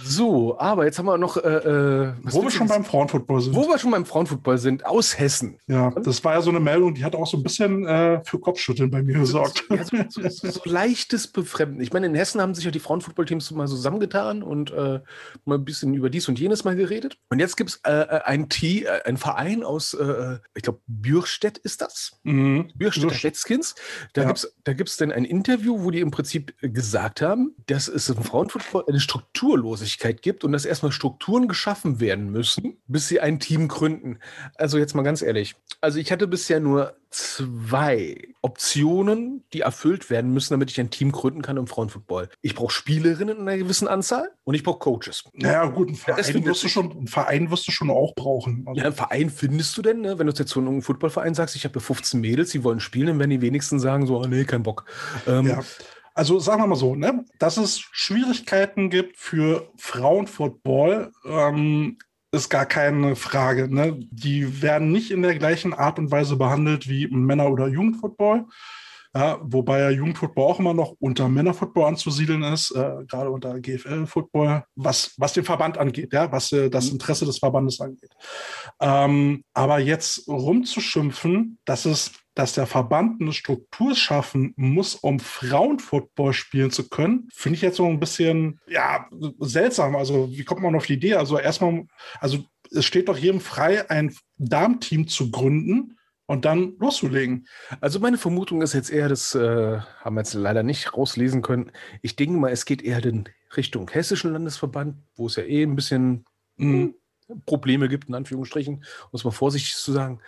So, aber jetzt haben wir noch. Äh, äh wo wir schon beim Frauenfootball sind. Wo wir schon beim Frauenfootball sind, aus Hessen. Ja, das war ja so eine Meldung, die hat auch so ein bisschen äh, für Kopfschütteln bei mir gesorgt. Ja, so, so, so, leichtes Befremden. Ich meine, in Hessen haben sich ja die Frauenfootballteams mal zusammengetan und äh, mal ein bisschen über dies und jenes mal geredet. Und jetzt gibt es äh, äh ein Team, ein Verein aus, ich glaube, Bürstedt ist das. Mhm. Bürstedt Schletzkins. Da ja. gibt es dann ein Interview, wo die im Prinzip gesagt haben, dass es im Frauenfootball eine strukturlose Arbeitslosigkeit gibt und dass erstmal Strukturen geschaffen werden müssen, bis sie ein Team gründen. Also jetzt mal ganz ehrlich. Also ich hatte bisher nur zwei Optionen, die erfüllt werden müssen, damit ich ein Team gründen kann im Frauenfootball. Ich brauche Spielerinnen in einer gewissen Anzahl und ich brauche Coaches. Naja, gut, einen Verein, wirst du schon, einen Verein wirst du schon auch brauchen. Also ja, einen Verein findest du denn, ne? wenn du jetzt zu einem Footballverein sagst, ich habe 15 Mädels, die wollen spielen, dann werden die wenigsten sagen so, nee, kein Bock. Ähm, ja. Also sagen wir mal so, ne, dass es Schwierigkeiten gibt für Frauenfootball, ähm, ist gar keine Frage. Ne? Die werden nicht in der gleichen Art und Weise behandelt wie Männer- oder Jugendfootball. Ja, wobei ja Jugendfootball auch immer noch unter Männerfootball anzusiedeln ist, äh, gerade unter GFL-Football, was, was den Verband angeht, ja, was äh, das mhm. Interesse des Verbandes angeht. Ähm, aber jetzt rumzuschimpfen, dass es dass der Verband eine Struktur schaffen muss, um Frauenfootball spielen zu können, finde ich jetzt so ein bisschen ja, seltsam. Also, wie kommt man auf die Idee? Also, erstmal, also es steht doch jedem frei, ein Darmteam zu gründen und dann loszulegen. Also meine Vermutung ist jetzt eher, das äh, haben wir jetzt leider nicht rauslesen können. Ich denke mal, es geht eher in Richtung hessischen Landesverband, wo es ja eh ein bisschen mhm. Probleme gibt, in Anführungsstrichen, um es mal vorsichtig zu sagen,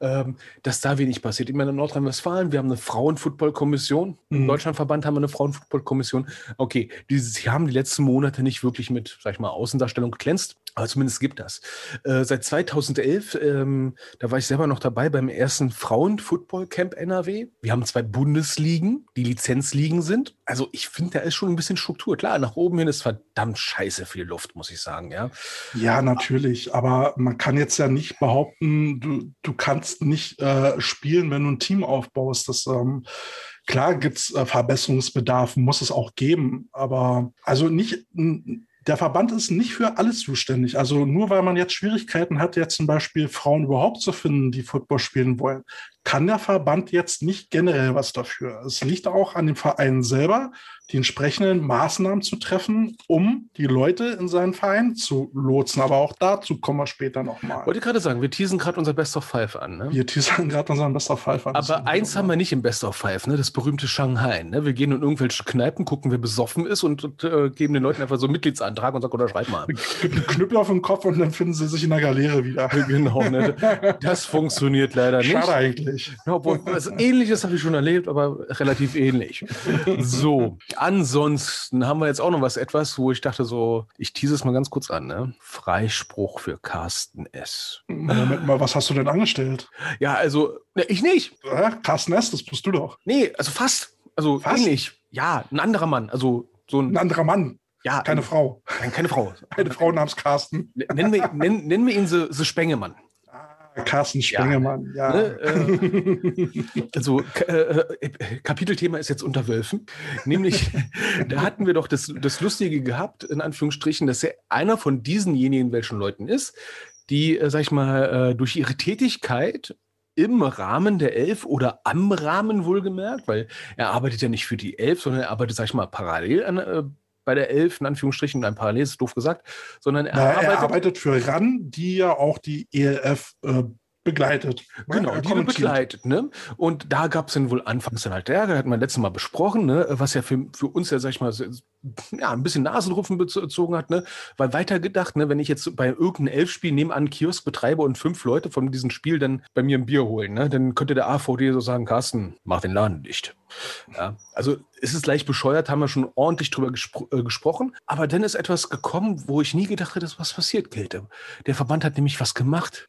ähm, dass da wenig passiert. Ich meine, in Nordrhein-Westfalen, wir haben eine Frauenfootball-Kommission. Im mhm. Deutschlandverband haben wir eine Frauenfootball-Kommission. Okay, die, sie haben die letzten Monate nicht wirklich mit, sag ich mal, Außendarstellung geglänzt. Aber zumindest gibt das. Äh, seit 2011, ähm, da war ich selber noch dabei beim ersten Frauen-Football-Camp NRW. Wir haben zwei Bundesligen, die Lizenzligen sind. Also ich finde, da ist schon ein bisschen Struktur. Klar, nach oben hin ist verdammt scheiße viel Luft, muss ich sagen, ja. Ja, natürlich. Aber man kann jetzt ja nicht behaupten, du, du kannst nicht äh, spielen, wenn du ein Team aufbaust. Das ähm, klar gibt's äh, Verbesserungsbedarf, muss es auch geben. Aber also nicht der Verband ist nicht für alles zuständig. Also nur weil man jetzt Schwierigkeiten hat, jetzt zum Beispiel Frauen überhaupt zu finden, die Football spielen wollen, kann der Verband jetzt nicht generell was dafür. Es liegt auch an dem Verein selber, die entsprechenden Maßnahmen zu treffen, um die Leute in seinen Verein zu lotsen. Aber auch dazu kommen wir später nochmal. Wollte gerade sagen, wir teasen gerade unser Best of Five an. Ne? Wir teasen gerade unseren Best of Five an. Aber eins haben wir nicht im Best of Five, ne? das berühmte Shanghai. Ne? Wir gehen in irgendwelche Kneipen, gucken, wer besoffen ist und, und äh, geben den Leuten einfach so einen Mitgliedsantrag und sagen, unterschreib mal. Einen Knüppel auf den Kopf und dann finden sie sich in der Galeere wieder. genau, ne? das funktioniert leider nicht. Schade eigentlich. Ja, obwohl, also Ähnliches habe ich schon erlebt, aber relativ ähnlich. So, ansonsten haben wir jetzt auch noch was etwas, wo ich dachte so, ich tease es mal ganz kurz an, ne? Freispruch für Carsten S. Moment mal, was hast du denn angestellt? Ja, also, ne, ich nicht. Ja, Carsten S, das bist du doch. Nee, also fast. Also fast? ähnlich. Ja, ein anderer Mann. Also so ein, ein anderer Mann. Ja, keine ein, Frau. Nein, keine Frau. Eine Frau namens Carsten. Nennen wir, nennen, nennen wir ihn so, so Spengemann. Carsten Spengemann, ja. ja. Ne, äh, also äh, äh, Kapitelthema ist jetzt unter Wölfen. Nämlich, da hatten wir doch das, das Lustige gehabt, in Anführungsstrichen, dass er einer von diesenjenigen welchen Leuten ist, die, äh, sag ich mal, äh, durch ihre Tätigkeit im Rahmen der Elf oder am Rahmen wohlgemerkt, weil er arbeitet ja nicht für die Elf, sondern er arbeitet, sag ich mal, parallel an, äh, bei der Elf, in Anführungsstrichen, ein Parallel ist doof gesagt, sondern er, Na, arbeitet, er arbeitet für RAN, die ja auch die ELF äh, begleitet. Genau, Er die wird begleitet, ne? Und da gab es dann wohl anfangs dann halt Ärger, hatten wir letztes Mal besprochen, ne? Was ja für, für uns ja, sag ich mal, ja, ein bisschen Nasenrupfen bezogen hat, ne? Weil weitergedacht, ne, wenn ich jetzt bei irgendeinem Elfspiel nebenan einen Kiosk betreibe und fünf Leute von diesem Spiel dann bei mir ein Bier holen, ne? Dann könnte der AVD so sagen, Carsten, mach den Laden dicht. Ja, also es ist leicht bescheuert, haben wir schon ordentlich drüber gespro äh, gesprochen. Aber dann ist etwas gekommen, wo ich nie gedacht hätte, dass was passiert, Kälte. Der Verband hat nämlich was gemacht.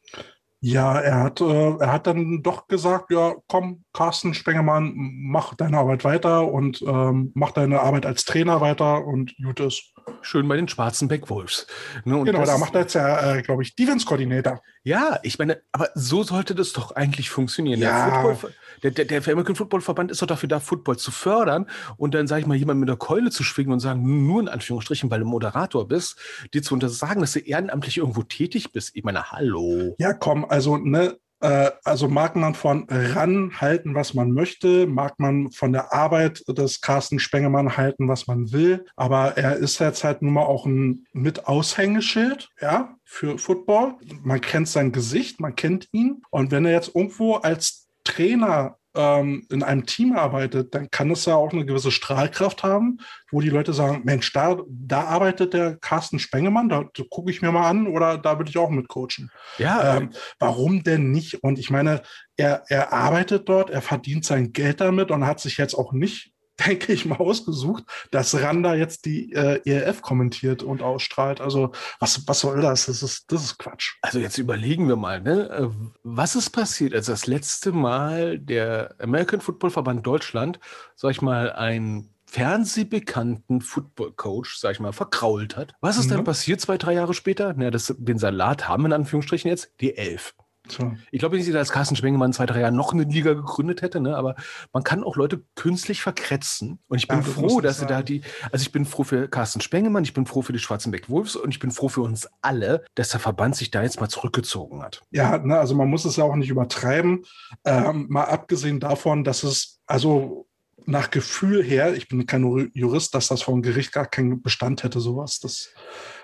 Ja, er hat, äh, er hat dann doch gesagt, ja, komm, Carsten Spengemann, mach deine Arbeit weiter und ähm, mach deine Arbeit als Trainer weiter und gut ist. Schön bei den Schwarzenbeck Wolves. Ne, Genau, da macht er jetzt ja, äh, glaube ich, Defense-Koordinator. Ja, ich meine, aber so sollte das doch eigentlich funktionieren. Ja. Der, Football, der, der, der American Football Verband ist doch dafür da, Football zu fördern und dann, sage ich mal, jemand mit der Keule zu schwingen und sagen, nur in Anführungsstrichen, weil du Moderator bist, dir zu untersagen, dass du ehrenamtlich irgendwo tätig bist. Ich meine, hallo. Ja, komm, also, ne, äh, also mag man von ran halten, was man möchte, mag man von der Arbeit des Carsten Spengemann halten, was man will, aber er ist jetzt halt nun mal auch ein mit Aushängeschild, ja, für Football. Man kennt sein Gesicht, man kennt ihn und wenn er jetzt irgendwo als Trainer ähm, in einem Team arbeitet, dann kann es ja auch eine gewisse Strahlkraft haben, wo die Leute sagen, Mensch, da, da arbeitet der Carsten Spengemann, da, da gucke ich mir mal an oder da will ich auch mitcoachen. Ja, Ähm, warum denn nicht? Und ich meine, er, er arbeitet dort, er verdient sein Geld damit und hat sich jetzt auch nicht, denke ich mal, ausgesucht, dass Randa jetzt die äh, ERF kommentiert und ausstrahlt. Also, was, was soll das? Das ist, das ist Quatsch. also jetzt überlegen wir mal, ne? äh, was ist passiert, als das letzte Mal der American Football Verband Deutschland, sag ich mal, ein fernsehbekannten Football-Coach, sag ich mal, verkrault hat. Was ist Mhm. dann passiert zwei, drei Jahre später? Na, das, den Salat haben in Anführungsstrichen jetzt, die Elf. So. Ich glaube nicht, dass Carsten Spengemann in zwei, drei Jahren noch eine Liga gegründet hätte, ne? aber man kann auch Leute künstlich verkretzen. Und ich bin Ja, froh, dass sie da die, also ich bin froh für Carsten Spengemann, ich bin froh für die Schwarzenbeck Wolves und ich bin froh für uns alle, dass der Verband sich da jetzt mal zurückgezogen hat. Ja, ne, also man muss es ja auch nicht übertreiben. Ähm, mal abgesehen davon, dass es, also nach Gefühl her, ich bin kein Ju- Jurist, dass das vom Gericht gar keinen Bestand hätte, sowas. Das,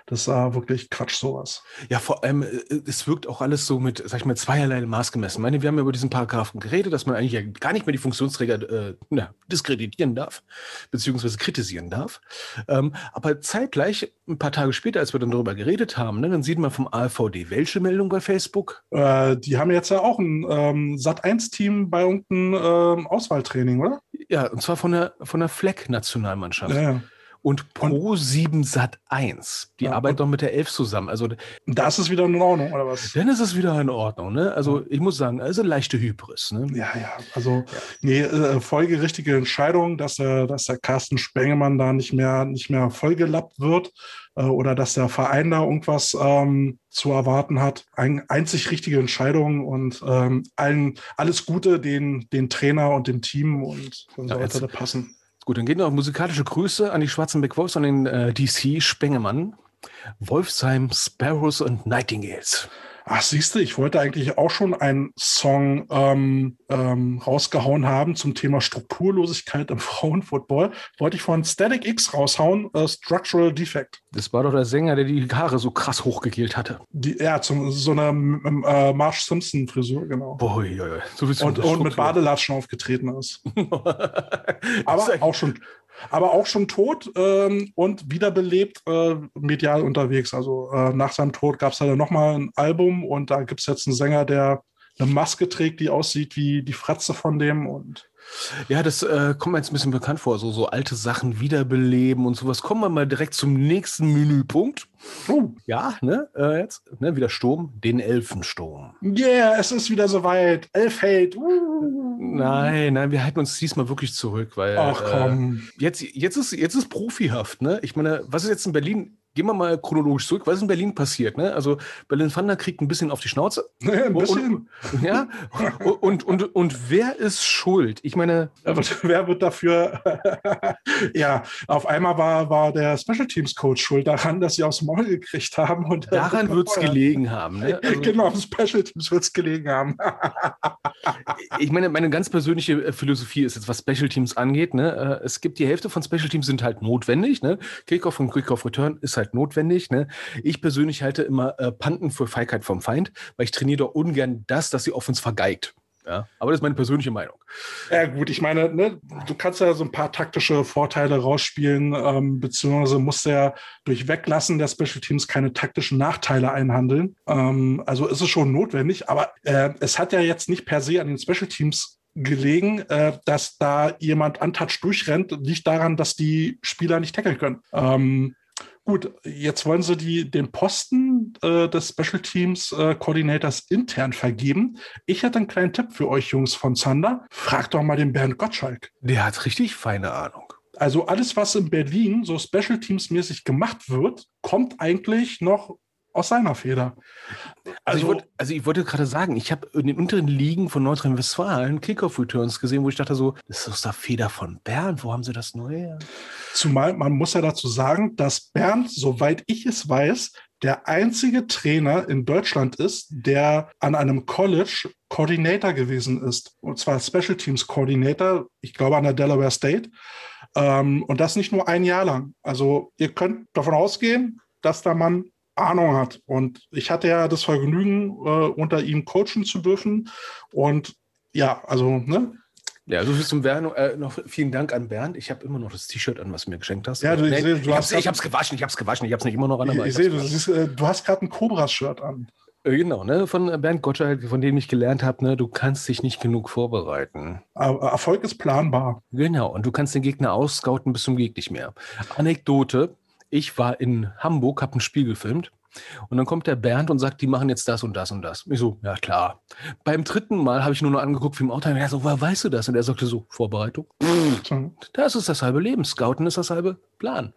das war wirklich Quatsch, sowas. Ja, vor allem, äh, es wirkt auch alles so mit, sag ich mal, zweierlei Maß gemessen. Ich meine, wir haben ja über diesen Paragraphen geredet, dass man eigentlich ja gar nicht mehr die Funktionsträger äh, na, diskreditieren darf, beziehungsweise kritisieren darf. Ähm, aber zeitgleich, ein paar Tage später, als wir dann darüber geredet haben, ne, dann sieht man vom AVD welche Meldung bei Facebook? Äh, die haben jetzt ja auch ein ähm, Sat1-Team bei irgendeinem ähm, Auswahltraining, oder? Ja, und zwar von der, von der Fleck-Nationalmannschaft. Ja, ja. Und Pro 7 Sat 1. Die Ja, arbeiten doch mit der 11 zusammen. Also Und da ist wieder in Ordnung, oder was? dann ist es wieder in Ordnung. Ne? Also ich muss sagen, also leichte Hybris. Ne? Ja, ja, also nee, äh, folgerichtige Entscheidung, dass der, dass der Carsten Spengemann da nicht mehr, nicht mehr vollgelappt wird äh, oder dass der Verein da irgendwas ähm, zu erwarten hat. Ein, einzig richtige Entscheidung und ähm, allen, alles Gute den, den Trainer und dem Team und dann Ja, sollte jetzt- das passen. Gut, dann gehen noch musikalische Grüße an die Schwarzenbeck Wolves und den äh, DC Spengemann. Wolfsheim, Sparrows und Nightingales. Ach, siehst du, ich wollte eigentlich auch schon einen Song ähm, ähm, rausgehauen haben zum Thema Strukturlosigkeit im Frauenfootball. Wollte ich von Static X raushauen, äh, Structural Defect. Das war doch der Sänger, der die Haare so krass hochgegelt hatte. Die, ja, zum, so eine ähm, äh, Marsh Simpson-Frisur, genau. Boah, ja, ja. So Und, und mit. Badelatschen aufgetreten ist. Aber auch schon, aber auch schon tot ähm, und wiederbelebt äh, medial unterwegs. Also äh, nach seinem Tod gab es da dann nochmal ein Album und da gibt es jetzt einen Sänger, der eine Maske trägt, die aussieht wie die Fratze von dem und Ja, das äh, kommt mir jetzt ein bisschen bekannt vor. So, so alte Sachen wiederbeleben und sowas. Kommen wir mal direkt zum nächsten Menüpunkt. oh, Ja, ne? Äh, jetzt, ne? Wieder Sturm, den Elfensturm. yeah, es ist wieder soweit. Elf Hate. Uh. Nein, nein, wir halten uns diesmal wirklich zurück, weil Ach komm. Äh, jetzt, jetzt, ist, jetzt ist profihaft, ne? Ich meine, was ist jetzt in Berlin? Gehen wir mal chronologisch zurück. Was ist in Berlin passiert? Ne? Also Berlin Thunder kriegt ein bisschen auf die Schnauze. ein bisschen. Und, ja. Und, und, und, und wer ist schuld? Ich meine, Wer wird, wer wird dafür? ja, auf einmal war, war der Special Teams Coach schuld daran, dass sie aufs Maul gekriegt haben. Und daran wird es gelegen haben. Ne? Also, genau, auf Special Teams wird es gelegen haben. ich meine, meine ganz persönliche äh, Philosophie ist jetzt, was Special Teams angeht. Ne? äh, Es gibt die Hälfte von Special Teams sind halt notwendig. Ne? Kickoff und Kickoff Return ist halt halt notwendig. Ne? Ich persönlich halte immer äh, Panten für Feigheit vom Feind, weil ich trainiere doch ungern das, dass sie Offens vergeigt. Ja, aber das ist meine persönliche Meinung. Ja, gut, ich meine, ne, du kannst ja so ein paar taktische Vorteile rausspielen, ähm, beziehungsweise musst ja durch Weglassen der Special Teams keine taktischen Nachteile einhandeln. Ähm, also ist es schon notwendig, aber äh, es hat ja jetzt nicht per se an den Special Teams gelegen, äh, dass da jemand untouched durchrennt, liegt daran, dass die Spieler nicht tackeln können. Ähm, Gut, jetzt wollen sie die, den Posten äh, des Special Teams äh, Coordinators intern vergeben. Ich hätte einen kleinen Tipp für euch Jungs von Zander. Fragt doch mal den Bernd Gottschalk. Der hat richtig feine Ahnung. Also alles, was in Berlin so Special Teams mäßig gemacht wird, kommt eigentlich noch aus seiner Feder. Also, also ich, wollte, also ich wollte gerade sagen, ich habe in den unteren Ligen von Nordrhein-Westfalen Kickoff-Returns gesehen, wo ich dachte so, das ist aus der Feder von Bernd, wo haben sie das neu Zumal man muss ja dazu sagen, dass Bernd, soweit ich es weiß, der einzige Trainer in Deutschland ist, der an einem College Coordinator gewesen ist. Und zwar Special Teams Coordinator, ich glaube an der Delaware State. Ähm, und das nicht nur ein Jahr lang. Also ihr könnt davon ausgehen, dass der Mann Ahnung hat. Und ich hatte ja das Vergnügen, äh, unter ihm coachen zu dürfen. Und ja, also, ne? Ja, so viel zum Bernd. Äh, noch vielen Dank an Bernd. Ich habe immer noch das T-Shirt an, was du mir geschenkt hast. Ja, du, nee, ich seh, du ich, hab's, ich hab's gewaschen, ich hab's gewaschen, ich hab's nicht immer noch an. Ich, ich sehe, du, äh, du hast gerade ein Cobras-Shirt an. Äh, genau, ne? Von Bernd Gottschalk, von dem ich gelernt habe, ne, du kannst dich nicht genug vorbereiten. Aber Erfolg ist planbar. Genau, und du kannst den Gegner ausscouten bis zum Gegend nicht mehr. Anekdote: Ich war in Hamburg, habe ein Spiel gefilmt und dann kommt der Bernd und sagt, die machen jetzt das und das und das. Ich so, ja klar. Beim dritten Mal habe ich nur noch angeguckt wie im Auto. Er so, woher weißt du das? Und er sagte so, Vorbereitung. Das ist das halbe Leben. Scouten ist das halbe Plan.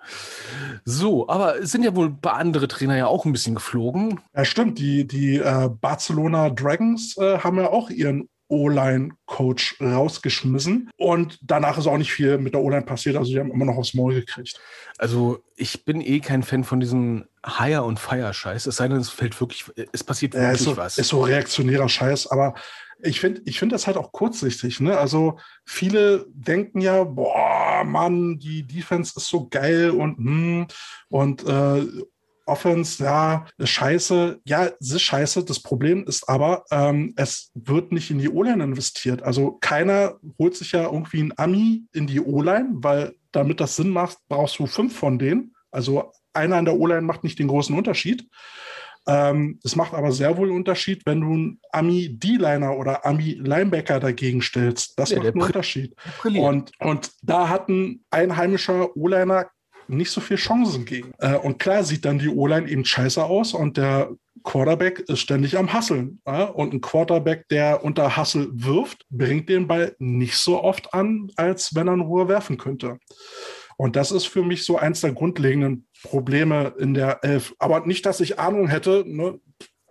So, aber es sind ja wohl paar andere Trainer ja auch ein bisschen geflogen. Ja, stimmt. Die, die äh, Barcelona Dragons äh, haben ja auch ihren O-Line-Coach rausgeschmissen. Und danach ist auch nicht viel mit der O-Line passiert. Also die haben immer noch aufs Maul gekriegt. Also ich bin eh kein Fan von diesem Hire- und Fire-Scheiß. Es sei denn, es fällt wirklich, es passiert wirklich ja, ist so, was. Ist so reaktionärer Scheiß. Aber ich finde ich find das halt auch kurzsichtig. Ne? Also viele denken ja, boah, Mann, die Defense ist so geil und, hm, und äh, Offense, ja, ist scheiße. Ja, es ist scheiße. Das Problem ist aber, ähm, es wird nicht in die O-Line investiert. Also keiner holt sich ja irgendwie ein Ami in die O-Line, weil damit das Sinn macht, brauchst du fünf von denen. Also einer in der O-Line macht nicht den großen Unterschied. Ähm, es macht aber sehr wohl einen Unterschied, wenn du einen Ami D-Liner oder Ami Linebacker dagegen stellst. Das ja, macht einen Unterschied. Und, und da hat ein einheimischer O-Liner nicht so viel Chancen gegen. Äh, und klar sieht dann die O-Line eben scheiße aus und der Quarterback ist ständig am Hasseln. Ja? Und ein Quarterback, der unter Hassel wirft, bringt den Ball nicht so oft an, als wenn er in Ruhe werfen könnte. Und das ist für mich so eins der grundlegenden Probleme in der Elf. Aber nicht, dass ich Ahnung hätte, ne?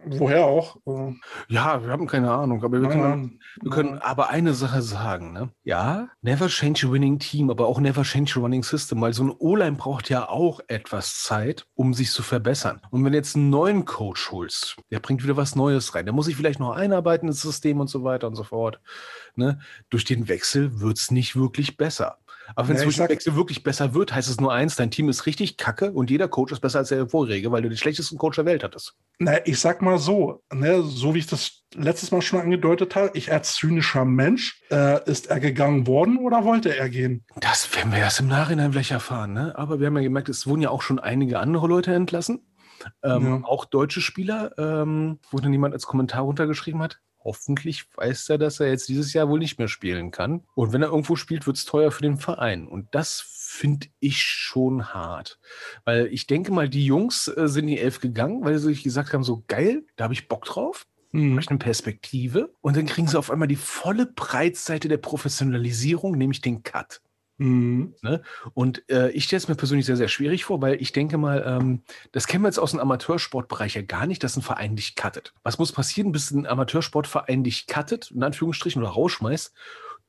Woher auch. Äh. Ja, wir haben keine Ahnung, aber wir können, wir können aber eine Sache sagen. Ne? Ja, never change a winning team, aber auch never change a running system, weil so ein O-Line braucht ja auch etwas Zeit, um sich zu verbessern. Und wenn du jetzt einen neuen Coach holst, der bringt wieder was Neues rein, der muss sich vielleicht noch einarbeiten ins System und so weiter und so fort. Ne? Durch den Wechsel wird es nicht wirklich besser. Aber wenn ja, es Wechsel wirklich besser wird, heißt es nur eins, dein Team ist richtig kacke und jeder Coach ist besser als der vorherige, weil du den schlechtesten Coach der Welt hattest. Na, ich sag mal so, ne, so wie ich das letztes Mal schon angedeutet habe, ich als zynischer Mensch, äh, ist er gegangen worden oder wollte er gehen? Das werden wir erst im Nachhinein vielleicht erfahren, ne? Aber wir haben ja gemerkt, es wurden ja auch schon einige andere Leute entlassen. Ähm, ja. Auch deutsche Spieler, ähm, wo dann jemand als Kommentar runtergeschrieben hat, hoffentlich weiß er, dass er jetzt dieses Jahr wohl nicht mehr spielen kann. Und wenn er irgendwo spielt, wird es teuer für den Verein. Und das finde ich schon hart. Weil ich denke mal, die Jungs äh, sind in die Elf gegangen, weil sie sich gesagt haben, so geil, da habe ich Bock drauf. Mhm. Eine Perspektive. Und dann kriegen sie auf einmal die volle Breitseite der Professionalisierung, nämlich den Cut. Mhm. Ne? Und äh, ich stelle es mir persönlich sehr, sehr schwierig vor, weil ich denke mal, ähm, das kennen wir jetzt aus dem Amateursportbereich ja gar nicht, dass ein Verein dich cuttet. Was muss passieren, bis ein Amateursportverein dich cuttet, in Anführungsstrichen, oder rausschmeißt?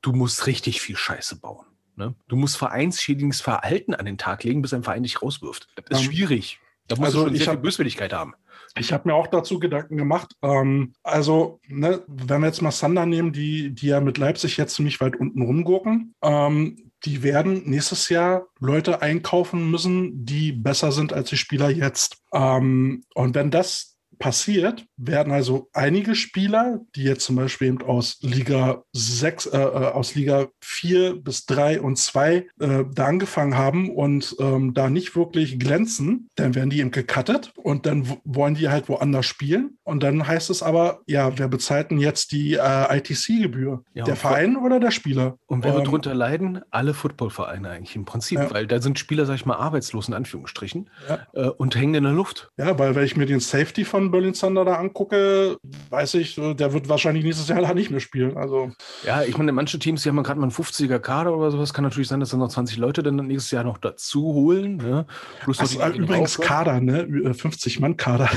Du musst richtig viel Scheiße bauen. Ne? Du musst vereinsschädigendes Verhalten an den Tag legen, bis ein Verein dich rauswirft. Das ist um, schwierig. Da musst also du schon sehr hab, viel Böswilligkeit haben. Ich habe mir auch dazu Gedanken gemacht. Ähm, also, ne, wenn wir jetzt mal Sander nehmen, die, die ja mit Leipzig jetzt ziemlich weit unten rumgurken, ähm, die werden nächstes Jahr Leute einkaufen müssen, die besser sind als die Spieler jetzt. Ähm, und wenn das passiert, werden also einige Spieler, die jetzt zum Beispiel eben aus Liga 6, äh, äh, aus Liga 4 bis 3 und 2 äh, da angefangen haben und ähm, da nicht wirklich glänzen, dann werden die eben gecuttet und dann wollen die halt woanders spielen. Und dann heißt es aber, ja, wer bezahlt denn jetzt die äh, ITC-Gebühr? Ja, der Verein oder der Spieler? Und wer ähm, wird darunter leiden? Alle Footballvereine eigentlich im Prinzip, ja. weil da sind Spieler, sag ich mal, arbeitslos in Anführungsstrichen ja. Äh, und hängen in der Luft. Ja, weil wenn ich mir den Safety von Berlin Thunder da angucke, weiß ich, der wird wahrscheinlich nächstes Jahr da nicht mehr spielen. Also. Ja, ich meine, manche Teams, die haben gerade mal einen 50er Kader oder sowas. Kann natürlich sein, dass dann noch 20 Leute dann nächstes Jahr noch dazu holen. Ne? Plus also, übrigens Kader, ne? 50 Mann Kader.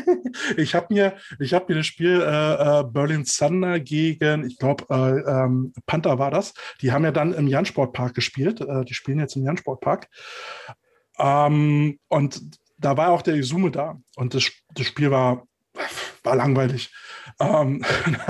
ich habe mir, ich habe mir das Spiel äh, äh, Berlin Thunder gegen, ich glaube, äh, ähm, Panther war das. Die haben ja dann im Jan Sportpark gespielt. Äh, die spielen jetzt im Jan Sportpark. Ähm, und da war auch der Izume da und das, das Spiel war, war langweilig. Ähm,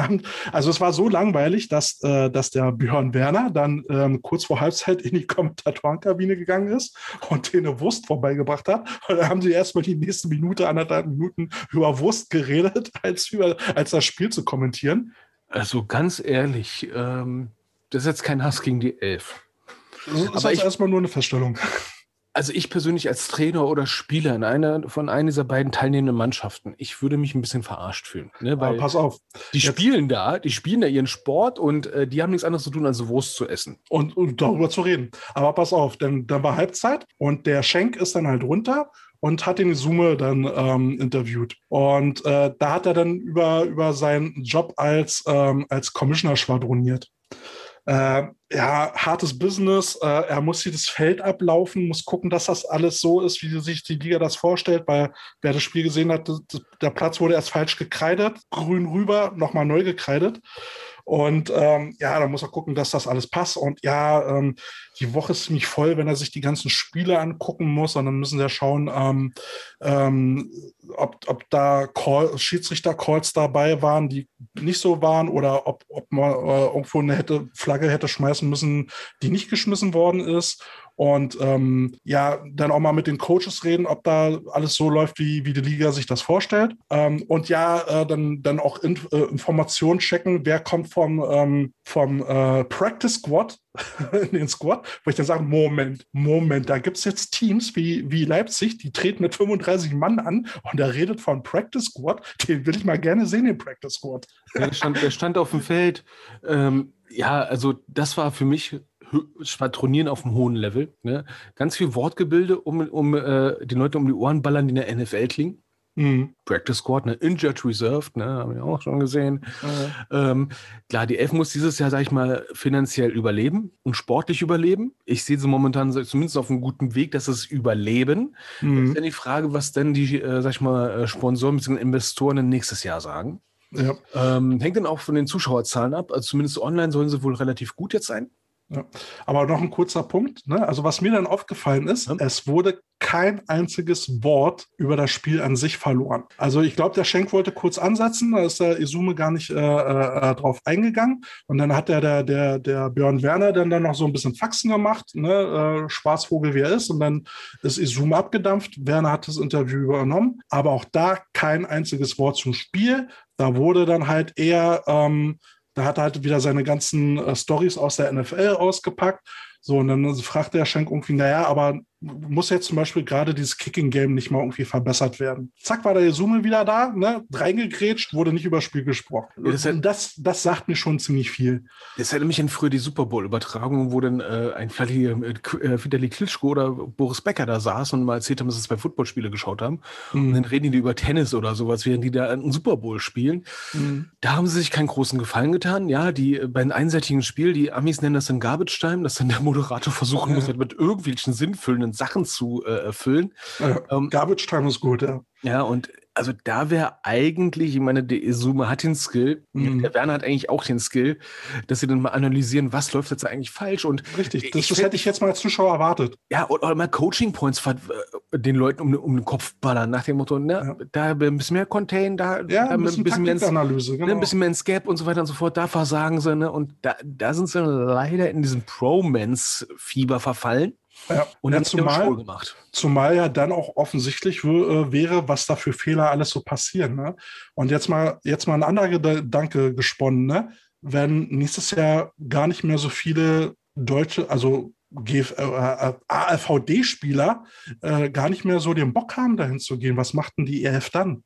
also es war so langweilig, dass, äh, dass der Björn Werner dann ähm, kurz vor Halbzeit in die Kommentatorenkabine gegangen ist und denen eine Wurst vorbeigebracht hat. Und dann haben sie erstmal die nächste Minute, anderthalb Minuten über Wurst geredet, als, über, als das Spiel zu kommentieren. Also ganz ehrlich, ähm, das ist jetzt kein Hass gegen die Elf. Das ist Aber ich, erstmal nur eine Feststellung also ich persönlich als Trainer oder Spieler in einer von einer dieser beiden teilnehmenden Mannschaften, ich würde mich ein bisschen verarscht fühlen. Ne? Weil pass auf. Die Jetzt. spielen da, die spielen da ihren Sport und äh, die haben nichts anderes zu tun, als Wurst zu essen. Und, und darüber zu reden. Aber pass auf, denn dann war Halbzeit und der Schenk ist dann halt runter und hat den Sume dann ähm, interviewt. Und äh, da hat er dann über, über seinen Job als, ähm, als Commissioner schwadroniert äh, ja, hartes Business. Äh, er muss hier das Feld ablaufen, muss gucken, dass das alles so ist, wie sich die Liga das vorstellt, weil wer das Spiel gesehen hat, der Platz wurde erst falsch gekreidet, grün rüber, nochmal neu gekreidet. Und ähm, ja, da muss er gucken, dass das alles passt. Und ja, ähm, die Woche ist ziemlich voll, wenn er sich die ganzen Spiele angucken muss. Und dann müssen sie ja schauen, ähm, ähm, ob, ob da Call, Schiedsrichter-Calls dabei waren, die nicht so waren, oder ob, ob man äh, irgendwo eine hätte, Flagge hätte schmeißen müssen, die nicht geschmissen worden ist und ähm, ja, dann auch mal mit den Coaches reden, ob da alles so läuft, wie, wie die Liga sich das vorstellt. Ähm, und ja, äh, dann, dann auch in, äh, Informationen checken, wer kommt vom, ähm, vom äh, Practice Squad in den Squad, wo ich dann sage, Moment, Moment, da gibt es jetzt Teams wie, wie Leipzig, die treten mit 35 Mann an und er redet von Practice Squad, den will ich mal gerne sehen, den Practice Squad. Der stand, der stand auf dem Feld. Ähm, ja, also das war für mich Schwadronieren auf einem hohen Level. Ne? Ganz viel Wortgebilde, um, um äh, die Leute um die Ohren ballern, die in der NFL klingen. Mhm. Practice Squad, ne? Injured Reserved, ne? haben wir auch schon gesehen. Mhm. Ähm, klar, die Elf muss dieses Jahr, sag ich mal, finanziell überleben und sportlich überleben. Ich sehe sie momentan zumindest auf einem guten Weg, dass es überleben. Mhm. ist dann die Frage, was denn die, äh, sag ich mal, äh, Sponsoren bzw. Investoren nächstes Jahr sagen. Ja. Ähm, hängt dann auch von den Zuschauerzahlen ab. Also zumindest online sollen sie wohl relativ gut jetzt sein. Ja. Aber noch ein kurzer Punkt. Ne? Also was mir dann aufgefallen ist, ja. es wurde kein einziges Wort über das Spiel an sich verloren. Also ich glaube, der Schenk wollte kurz ansetzen, da ist der Izume gar nicht äh, äh, drauf eingegangen. Und dann hat der, der, der, der Björn Werner dann, dann noch so ein bisschen Faxen gemacht, ne? äh, Spaßvogel wie er ist. Und dann ist Izume abgedampft. Werner hat das Interview übernommen. Aber auch da kein einziges Wort zum Spiel. Da wurde dann halt eher ähm, da hat er halt wieder seine ganzen äh, Stories aus der NFL ausgepackt. So, und dann fragt der Schenk irgendwie, naja, aber muss jetzt zum Beispiel gerade dieses Kicking-Game nicht mal irgendwie verbessert werden. Zack, war der Summe wieder da, ne? reingegrätscht, wurde nicht über Spiel gesprochen. Ja, das, und das, das sagt mir schon ziemlich viel. Das erinnert mich an früher die Super Bowl-Übertragung, wo dann äh, ein äh, Vitali Klitschko oder Boris Becker da saß und mal erzählt haben, dass sie zwei Footballspiele geschaut haben. Mhm. Und dann reden die über Tennis oder sowas, während die da einen Super Bowl spielen. Mhm. Da haben sie sich keinen großen Gefallen getan. Ja, die äh, bei einem einseitigen Spiel, die Amis nennen das dann Garbage Time, dass dann der Moderator versuchen muss, mit irgendwelchen sinnfüllenden sinnvollen Sachen zu äh, füllen. Ja, ähm, Garbage Time ist gut, ja. Ja, und also da wäre eigentlich, ich meine, der Izuma hat den Skill, mhm. der Werner hat eigentlich auch den Skill, dass sie dann mal analysieren, was läuft jetzt eigentlich falsch. Und Richtig, das, das hätte ich jetzt mal als Zuschauer erwartet. Ja, oder, mal Coaching Points äh, den Leuten um, um den Kopf ballern, nach dem Motto, ne, ja. da ein bisschen mehr Contain, da, ja, da ein bisschen, bisschen mehr Analyse, genau. ne, ein bisschen mehr ins Gap und so weiter und so fort, da versagen sie, ne? Und da, da sind sie leider in diesem Pro-Mans-Fieber verfallen. Ja, und ja, zumal, gemacht. zumal ja dann auch offensichtlich äh, wäre, was da für Fehler alles so passieren. Ne? Und jetzt mal, jetzt mal ein anderer Gedanke gesponnen, ne? wenn nächstes Jahr gar nicht mehr so viele Deutsche, also äh, äh AVD-Spieler äh, gar nicht mehr so den Bock haben, dahin zu gehen. Was macht denn die EF dann?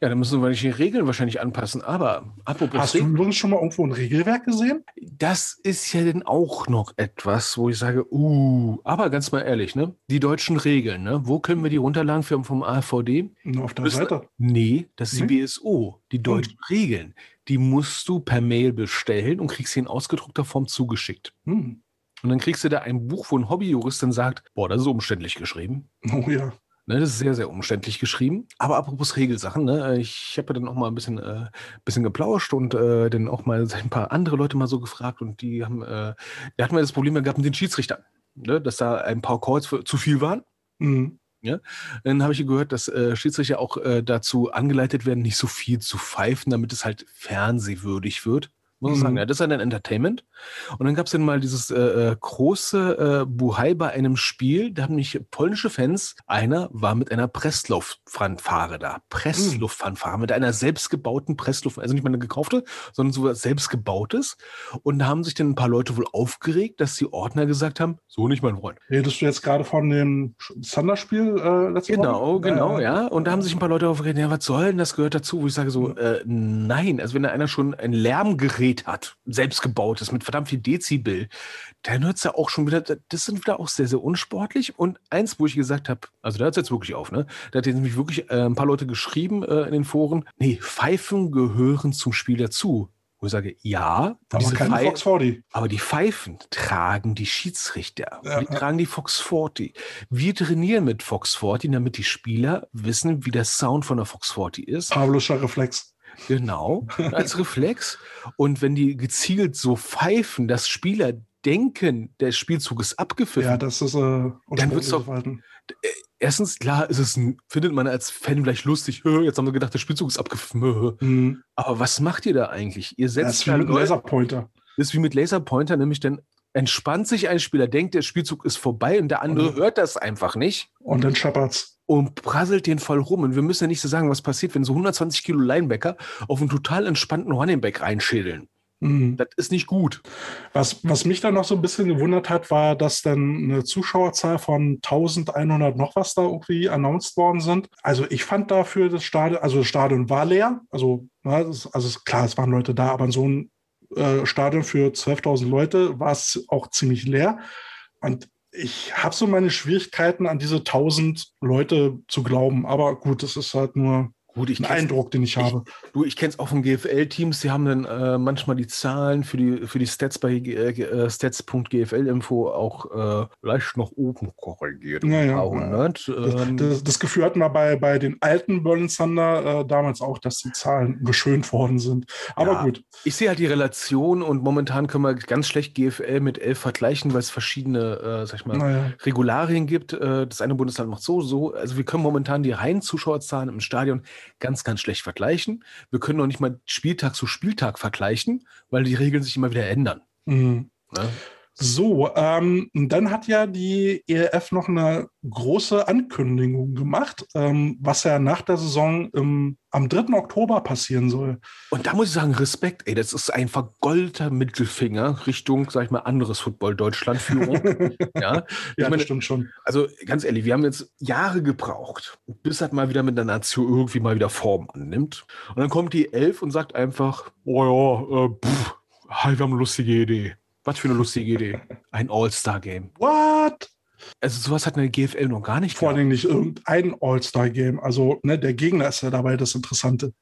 Ja, dann müssen wir die Regeln wahrscheinlich anpassen. Aber apropos. Hast du übrigens schon mal irgendwo ein Regelwerk gesehen? Das ist ja dann auch noch etwas, wo ich sage, uh, aber ganz mal ehrlich, ne? Die deutschen Regeln, ne? Wo können wir die runterladen für, vom AVD? Nur auf der Müssen, Seite. Nee, das ist die BSO. Die deutschen hm. Regeln, die musst du per Mail bestellen und kriegst sie in ausgedruckter Form zugeschickt. Hm. Und dann kriegst du da ein Buch, wo ein Hobbyjurist dann sagt, boah, das ist umständlich geschrieben. Oh ja. Ne, das ist sehr, sehr umständlich geschrieben. Aber apropos Regelsachen, ne, ich habe ja dann auch mal ein bisschen, äh, bisschen geplauscht und äh, dann auch mal ein paar andere Leute mal so gefragt und die haben, äh, die hatten wir das Problem gehabt mit den Schiedsrichtern, ne, dass da ein paar Calls für, zu viel waren. Mhm. Ja, dann habe ich gehört, dass äh, Schiedsrichter auch äh, dazu angeleitet werden, nicht so viel zu pfeifen, damit es halt fernsehwürdig wird muss man mhm. sagen. Ja, das ist ein Entertainment. Und dann gab es dann mal dieses äh, äh, große äh, Buhai bei einem Spiel. Da haben mich polnische Fans, einer war mit einer Pressluftfanfare da. Pressluftfanfare, mit einer selbstgebauten Pressluft, also nicht mal eine gekaufte, sondern so was selbstgebautes. Und da haben sich dann ein paar Leute wohl aufgeregt, dass die Ordner gesagt haben, so nicht mein Freund. Redest du jetzt gerade von dem Thunder-Spiel äh, letztes Genau, Mal? genau, äh, ja. Und da haben sich ein paar Leute aufgeregt, ja, was soll denn das gehört dazu? Wo ich sage so, äh, nein, also wenn da einer schon ein Lärmgerät Gerät hat, selbstgebautes, mit verdammt viel Dezibel, dann hört es ja auch schon wieder, das sind wieder auch sehr, sehr unsportlich. Und eins, wo ich gesagt habe, also da hört es jetzt wirklich auf, ne? Da hat jetzt nämlich wirklich äh, ein paar Leute geschrieben äh, in den Foren, nee, Pfeifen gehören zum Spiel dazu. Wo ich sage, ja, aber, Fox 40. aber die Pfeifen tragen die Schiedsrichter. Ja, die ja. tragen die Fox 40. Wir trainieren mit Fox 40, damit die Spieler wissen, wie der Sound von der Fox 40 ist. Pavloscher Reflex. Genau, als Reflex. Und wenn die gezielt so pfeifen, dass Spieler denken, der Spielzug ist abgepfiffen. Ja, das ist äh, dann wird es doch. Äh, erstens, klar, ist es ein, findet man als Fan vielleicht lustig, jetzt haben wir gedacht, der Spielzug ist abgepfiffen. Mhm. Aber was macht ihr da eigentlich? Ihr setzt das ist wie mit Laserpointer. Das ist wie mit Laserpointer, nämlich dann entspannt sich ein Spieler, denkt, der Spielzug ist vorbei und der andere und, hört das einfach nicht. Und dann scheppert's und prasselt den voll rum. Und wir müssen ja nicht so sagen, was passiert, wenn so 120 Kilo Linebacker auf einen total entspannten Running Back reinschädeln. Mhm. Das ist nicht gut. Was, was mich dann noch so ein bisschen gewundert hat, war, dass dann eine Zuschauerzahl von 1100 noch was da irgendwie announced worden sind. Also ich fand dafür das Stadion, also das Stadion war leer. Also, na, das, also klar, es waren Leute da, aber so ein äh, Stadion für 12.000 Leute war es auch ziemlich leer. Und ich habe so meine Schwierigkeiten, an diese tausend Leute zu glauben. Aber gut, das ist halt nur Gut, ich ein Eindruck, den ich habe. Ich, du, ich kenne es auch von GFL-Teams, die haben dann äh, manchmal die Zahlen für die, für die Stats bei äh, äh stats.gfl-info auch äh, leicht nach oben korrigiert. Ja, ja, 100. Ähm, das, das, Gefühl hatten wir bei, bei den alten Berlin Thunder äh, damals auch, dass die Zahlen geschönt worden sind. Aber ja, gut. Ich sehe halt die Relation und momentan können wir ganz schlecht GFL mit 11 vergleichen, weil es verschiedene, äh, sag ich mal, naja. Regularien gibt. das eine Bundesland macht so, so. Also wir können momentan die reinen Zuschauerzahlen im Stadion ganz, ganz schlecht vergleichen. Wir können noch nicht mal Spieltag zu Spieltag vergleichen, weil die Regeln sich immer wieder ändern. Mhm. Ja? So, ähm, dann hat ja die ERF noch eine große Ankündigung gemacht, ähm, was ja nach der Saison im, am 3. Oktober passieren soll. Und da muss ich sagen, Respekt, ey, das ist ein vergoldeter Mittelfinger Richtung, sag ich mal, anderes Football-Deutschland-Führung. ja, ja meine, stimmt schon. Also ganz ehrlich, wir haben jetzt Jahre gebraucht, bis das mal wieder mit der Nation irgendwie mal wieder Form annimmt. Und dann kommt die Elf und sagt einfach, oh ja, äh, pff, wir haben eine lustige Idee. Was für eine lustige Idee. Ein All-Star-Game. What? Also sowas hat eine GFL noch gar nicht. Vor allem nicht irgendein All-Star-Game. Also ne, der Gegner ist ja dabei das Interessante.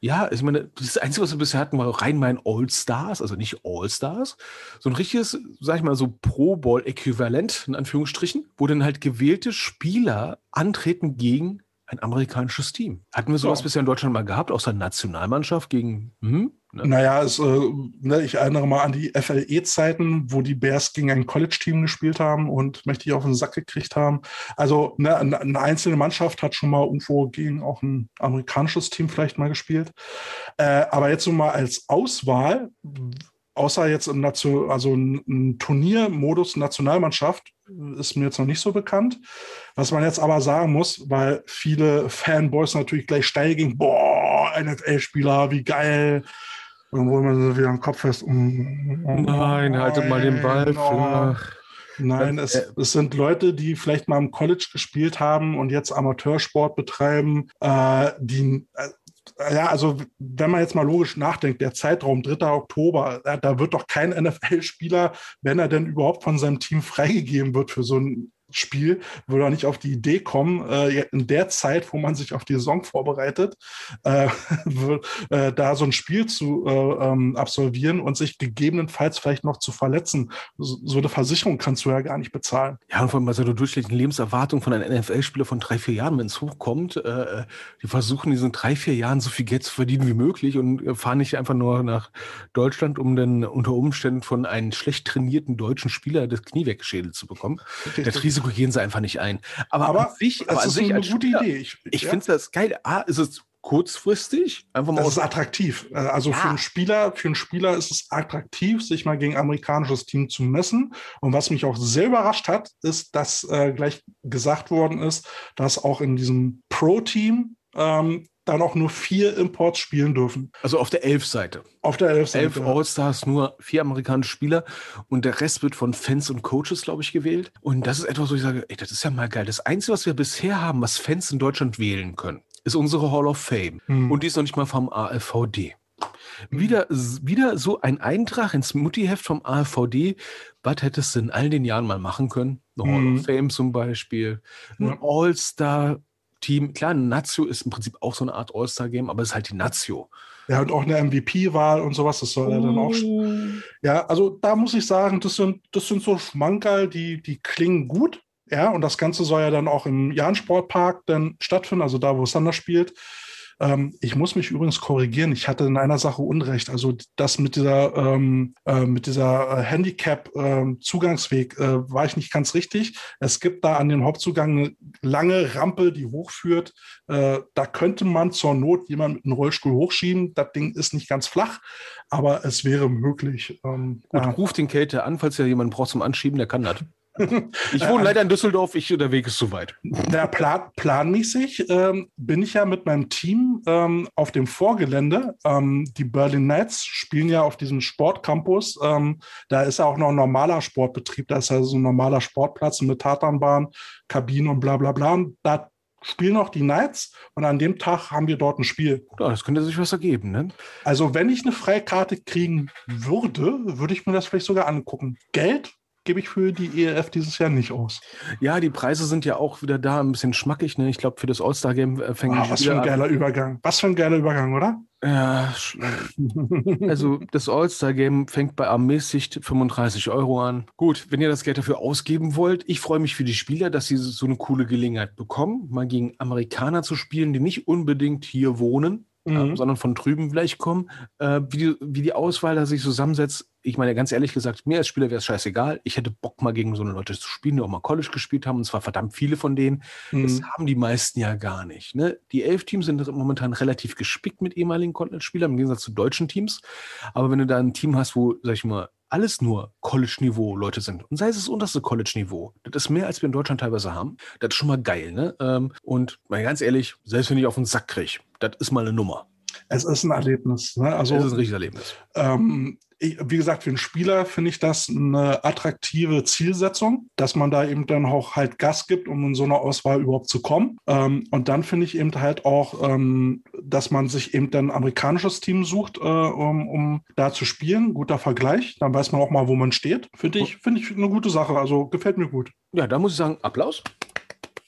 Ja, ich meine, das Einzige, was wir bisher hatten, war rein mein All-Stars, also nicht All-Stars, so ein richtiges, sag ich mal, so Pro-Ball-Äquivalent, in Anführungsstrichen, wo dann halt gewählte Spieler antreten gegen ein amerikanisches Team. Hatten wir sowas Ja. bisher in Deutschland mal gehabt, außer Nationalmannschaft gegen, hm? Ne? Naja, es, äh, ne, ich erinnere mal an die FLE-Zeiten, wo die Bears gegen ein College-Team gespielt haben und mächtig auf den Sack gekriegt haben. Also ne, eine, eine einzelne Mannschaft hat schon mal irgendwo gegen auch ein amerikanisches Team vielleicht mal gespielt. Äh, aber jetzt so mal als Auswahl, außer jetzt im Nation, also ein, Turniermodus Nationalmannschaft, ist mir jetzt noch nicht so bekannt. Was man jetzt aber sagen muss, weil viele Fanboys natürlich gleich steil gingen, boah, NFL-Spieler, wie geil. Und wo man so wieder am Kopf fest. mm, Nein, haltet mal den Ball nein, oh. flach. Nein, es, äh, es sind Leute, die vielleicht mal im College gespielt haben und jetzt Amateursport betreiben, äh, die, äh, ja, also wenn man jetzt mal logisch nachdenkt, der Zeitraum 3. Oktober, äh, da wird doch kein NFL-Spieler, wenn er denn überhaupt von seinem Team freigegeben wird für so ein Spiel, würde er nicht auf die Idee kommen, äh, in der Zeit, wo man sich auf die Saison vorbereitet, äh, äh, da so ein Spiel zu äh, ähm, absolvieren und sich gegebenenfalls vielleicht noch zu verletzen. So, so eine Versicherung kannst du ja gar nicht bezahlen. Ja, und vor allem bei so einer durchschnittlichen Lebenserwartung von einem NFL-Spieler von drei, vier Jahren, wenn es hochkommt, äh, die versuchen in diesen drei, vier Jahren so viel Geld zu verdienen wie möglich und fahren nicht einfach nur nach Deutschland, um dann unter Umständen von einem schlecht trainierten deutschen Spieler das Knie weggeschädelt zu bekommen. Das Risiko gehen sie einfach nicht ein. Aber, Aber an sich, aber an ist sich eine gute Spieler, Idee. Ich, Ich ja. finde das geil. A, ist es kurzfristig, einfach mal Das ist attraktiv. Äh, Also für Ja. einen Spieler, für einen Spieler ist es attraktiv, sich mal gegen ein amerikanisches Team zu messen. Und was mich auch sehr überrascht hat, ist, dass äh, gleich gesagt worden ist, dass auch in diesem Pro-Team ähm, dann auch nur vier Imports spielen dürfen. Also auf der Elf-Seite. Auf der Elf Elf All-Stars, nur vier amerikanische Spieler und der Rest wird von Fans und Coaches, glaube ich, gewählt. Und das ist etwas, wo ich sage, ey, das ist ja mal geil. Das Einzige, was wir bisher haben, was Fans in Deutschland wählen können, ist unsere Hall of Fame. Hm. Und die ist noch nicht mal vom AfVD. Wieder, wieder so ein Eintrag ins Muttiheft vom AfVD. Was hättest du in all den Jahren mal machen können? Eine Hall Mhm. of Fame zum Beispiel. Ein Ja. All-Star-Team. Klar, ein Nazio ist im Prinzip auch so eine Art All-Star-Game, aber es ist halt die Nazio. Ja, und auch eine MVP-Wahl und sowas, das soll ja dann auch. Ja, also da muss ich sagen, das sind, das sind so Schmankerl, die, die klingen gut. Ja, und das Ganze soll ja dann auch im Jahn-Sportpark dann stattfinden, also da, wo Sander spielt. Ähm, ich muss mich übrigens korrigieren. Ich hatte in einer Sache Unrecht. Also das mit dieser, ähm, äh, mit dieser äh, Handicap-Zugangsweg äh, war ich nicht ganz richtig. Es gibt da an den Hauptzugang eine lange Rampe, die hochführt. Äh, da könnte man zur Not jemanden mit einem Rollstuhl hochschieben. Das Ding ist nicht ganz flach, aber es wäre möglich. Ähm, Gut, ja. ruft den Kälte an, falls ihr jemanden braucht zum Anschieben, der kann das. Ich wohne leider in Düsseldorf, ich, der Weg ist zu weit. Der Plan, planmäßig ähm, bin ich ja mit meinem Team ähm, auf dem Vorgelände. Ähm, die Berlin Knights spielen ja auf diesem Sportcampus. Ähm, da ist ja auch noch ein normaler Sportbetrieb. Da ist ja so ein normaler Sportplatz mit Tatanbahn, Kabinen und bla bla bla. Und da spielen auch die Knights und an dem Tag haben wir dort ein Spiel. Ja, das könnte sich was ergeben, ne? Also wenn ich eine Freikarte kriegen würde, würde ich mir das vielleicht sogar angucken. Geld gebe ich für die ELF dieses Jahr nicht aus. Ja, die Preise sind ja auch wieder da, ein bisschen schmackig, ne? Ich glaube, für das All-Star-Game äh, fängt die was für ein an- geiler Übergang. Was für ein geiler Übergang, oder? Ja, also das All-Star-Game fängt bei ermäßigt 35 Euro an. Gut, wenn ihr das Geld dafür ausgeben wollt, ich freue mich für die Spieler, dass sie so eine coole Gelegenheit bekommen, mal gegen Amerikaner zu spielen, die nicht unbedingt hier wohnen, Mhm. äh, sondern von drüben vielleicht kommen. Äh, wie, die, wie die Auswahl da sich zusammensetzt, ich meine, ganz ehrlich gesagt, mir als Spieler wäre es scheißegal. Ich hätte Bock, mal gegen so eine Leute zu spielen, die auch mal College gespielt haben, und zwar verdammt viele von denen. Das Mhm. haben die meisten ja gar nicht. Ne? Die elf Teams sind momentan relativ gespickt mit ehemaligen College-Spielern im Gegensatz zu deutschen Teams. Aber wenn du da ein Team hast, wo, sag ich mal, alles nur College-Niveau Leute sind, und sei es das unterste College-Niveau, das ist mehr, als wir in Deutschland teilweise haben, das ist schon mal geil. Ne? Ähm, Und mal ganz ehrlich, selbst wenn ich auf den Sack kriege, das ist mal eine Nummer. Es ist ein Erlebnis. Ne? Also, das ist ein richtiges Erlebnis. ähm, ich, wie gesagt, für einen Spieler finde ich das eine attraktive Zielsetzung, dass man da eben dann auch halt Gas gibt, um in so eine Auswahl überhaupt zu kommen. Ähm, und dann finde ich eben halt auch, ähm, dass man sich eben dann ein amerikanisches Team sucht, äh, um, um da zu spielen. Guter Vergleich. Dann weiß man auch mal, wo man steht. Finde ich, finde ich eine gute Sache. Also gefällt mir gut. Ja, da muss ich sagen, Applaus.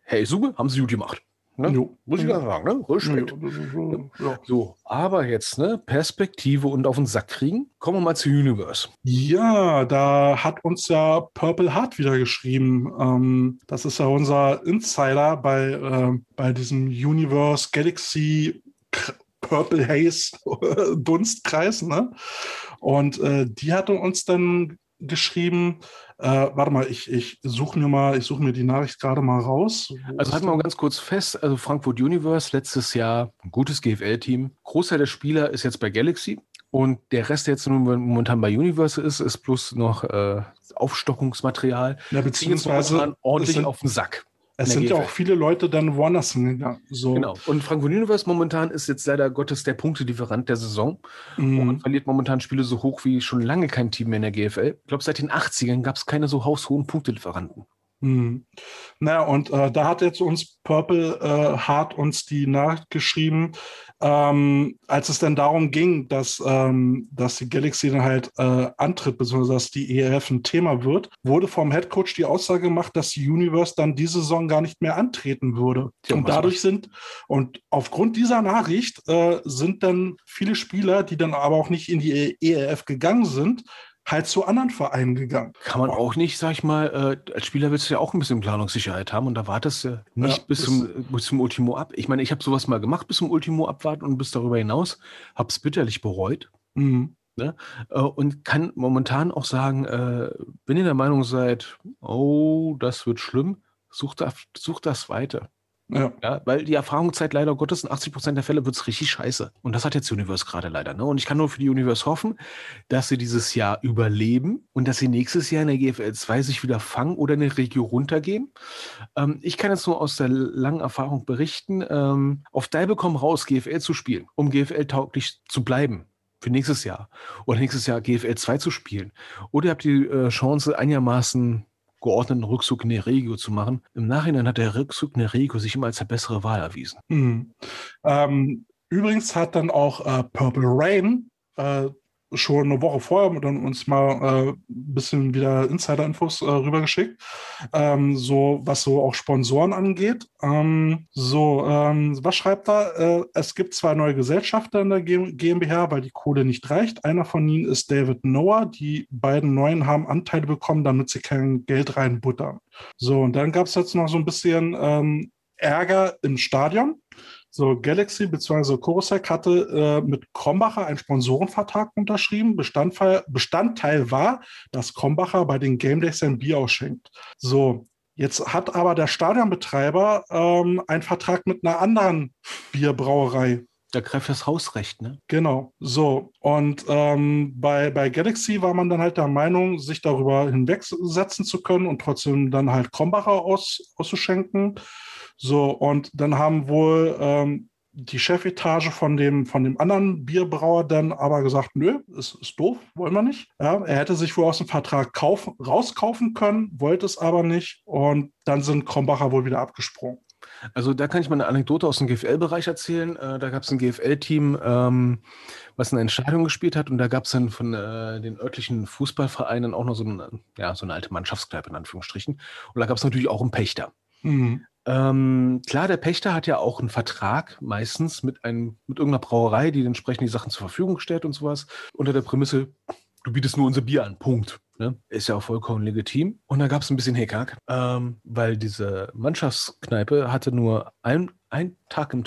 Hey, Sube, haben sie gut gemacht. Ne? Jo. Muss ich Ja. ja sagen, ne? Respekt. Ja. So, aber jetzt, ne, Perspektive und auf den Sack kriegen. Kommen wir mal zu Universe. Ja, da hat uns ja Purple Heart wieder geschrieben. Ähm, das ist ja unser Insider bei, äh, bei diesem Universe Galaxy Purple Haze Dunstkreis. Ne? Und äh, die hatte uns dann geschrieben, äh, warte mal, ich, ich suche mir mal, ich suche mir die Nachricht gerade mal raus. Wo Also halten wir mal ganz kurz fest, also Frankfurt Universe letztes Jahr ein gutes GFL-Team. Großteil der Spieler ist jetzt bei Galaxy und der Rest, der jetzt momentan bei Universe ist, ist bloß noch äh, Aufstockungsmaterial. ja, beziehungsweise ordentlich sind, auf den Sack. Es in sind ja auch viele Leute dann woanders hingegangen. So. Genau. Und Frankfurt Universe momentan ist jetzt leider Gottes der Punktelieferant der Saison. Mhm. Und verliert momentan Spiele so hoch wie schon lange kein Team mehr in der GFL. Ich glaube, seit den 80ern gab es keine so haushohen Punktelieferanten. Hm. Naja, und äh, da hat jetzt uns Purple äh, Heart uns die Nachricht geschrieben, ähm, als es dann darum ging, dass, ähm, dass die Galaxy dann halt äh, antritt, beziehungsweise dass die ERF ein Thema wird, wurde vom Headcoach die Aussage gemacht, dass die Universe dann diese Saison gar nicht mehr antreten würde. Tja, und was dadurch sind, und aufgrund dieser Nachricht äh, sind dann viele Spieler, die dann aber auch nicht in die ERF gegangen sind, halt zu anderen Vereinen gegangen. Kann man auch nicht, sag ich mal, äh, als Spieler willst du ja auch ein bisschen Planungssicherheit haben und da wartest du nicht Ja, bis, zum, bis zum Ultimo ab. Ich meine, ich habe sowas mal gemacht bis zum Ultimo abwarten und bis darüber hinaus, habe es bitterlich bereut Mhm. äh, und kann momentan auch sagen, äh, wenn ihr der Meinung seid, oh, das wird schlimm, sucht sucht das weiter. Ja. Ja, weil die Erfahrung zeigt leider Gottes, in 80% der Fälle wird es richtig scheiße. Und das hat jetzt Universe gerade leider. Ne? Und ich kann nur für die Universe hoffen, dass sie dieses Jahr überleben und dass sie nächstes Jahr in der GFL 2 sich wieder fangen oder in eine Region runtergehen. Ähm, ich kann jetzt nur aus der langen Erfahrung berichten, ähm, auf Deibe komm raus, GFL zu spielen, um GFL-tauglich zu bleiben für nächstes Jahr oder nächstes Jahr GFL 2 zu spielen. Oder ihr habt die äh, Chance, einigermaßen geordneten Rückzug in der Regio zu machen. Im Nachhinein hat der Rückzug in der Regio sich immer als eine bessere Wahl erwiesen. Mhm. Ähm, übrigens hat dann auch äh, Purple Rain äh, schon eine Woche vorher dann uns mal äh, ein bisschen wieder Insider-Infos äh, rübergeschickt, ähm, so was so auch Sponsoren angeht. Ähm, so, ähm, was schreibt er? Äh, es gibt zwei neue Gesellschafter in der GmbH, weil die Kohle nicht reicht. Einer von ihnen ist David Noah. Die beiden neuen haben Anteile bekommen, damit sie kein Geld reinbuttern. So, und dann gab es jetzt noch so ein bisschen ähm, Ärger im Stadion. So, Galaxy bzw. Corusec hatte äh, mit Krombacher einen Sponsorenvertrag unterschrieben. Bestandteil, Bestandteil war, dass Krombacher bei den Game Days sein Bier ausschenkt. So, jetzt hat aber der Stadionbetreiber ähm, einen Vertrag mit einer anderen Bierbrauerei. Da greift das Hausrecht, ne? Genau, so. Und ähm, bei, bei Galaxy war man dann halt der Meinung, sich darüber hinwegsetzen zu können und trotzdem dann halt Krombacher aus, auszuschenken. So, und dann haben wohl ähm, die Chefetage von dem, von dem anderen Bierbrauer dann aber gesagt, nö, ist, ist doof, wollen wir nicht. Ja, er hätte sich wohl aus dem Vertrag kaufen, rauskaufen können, wollte es aber nicht. Und dann sind Krombacher wohl wieder abgesprungen. Also da kann ich mal eine Anekdote aus dem GFL-Bereich erzählen. Äh, da gab es ein GFL-Team, ähm, was in einer Entscheidung gespielt hat und da gab es dann von äh, den örtlichen Fußballvereinen auch noch so eine, ja, so eine alte Mannschaftskneipe in Anführungsstrichen. Und da gab es natürlich auch einen Pächter. Mhm. Ähm, klar, der Pächter hat ja auch einen Vertrag meistens mit, einem, mit irgendeiner Brauerei, die entsprechend die Sachen zur Verfügung stellt und sowas. Unter der Prämisse, du bietest nur unser Bier an. Punkt. Ne? Ist ja auch vollkommen legitim. Und da gab es ein bisschen Hickhack, ähm, weil diese Mannschaftskneipe hatte nur ein, einen Tag im,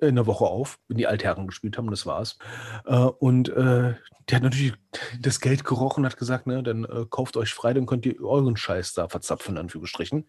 in der Woche auf, wenn die Altherren gespielt haben, das war's. Äh, und äh, der hat natürlich das Geld gerochen und hat gesagt, ne, dann äh, kauft euch frei, dann könnt ihr euren Scheiß da verzapfen, in Anführungsstrichen.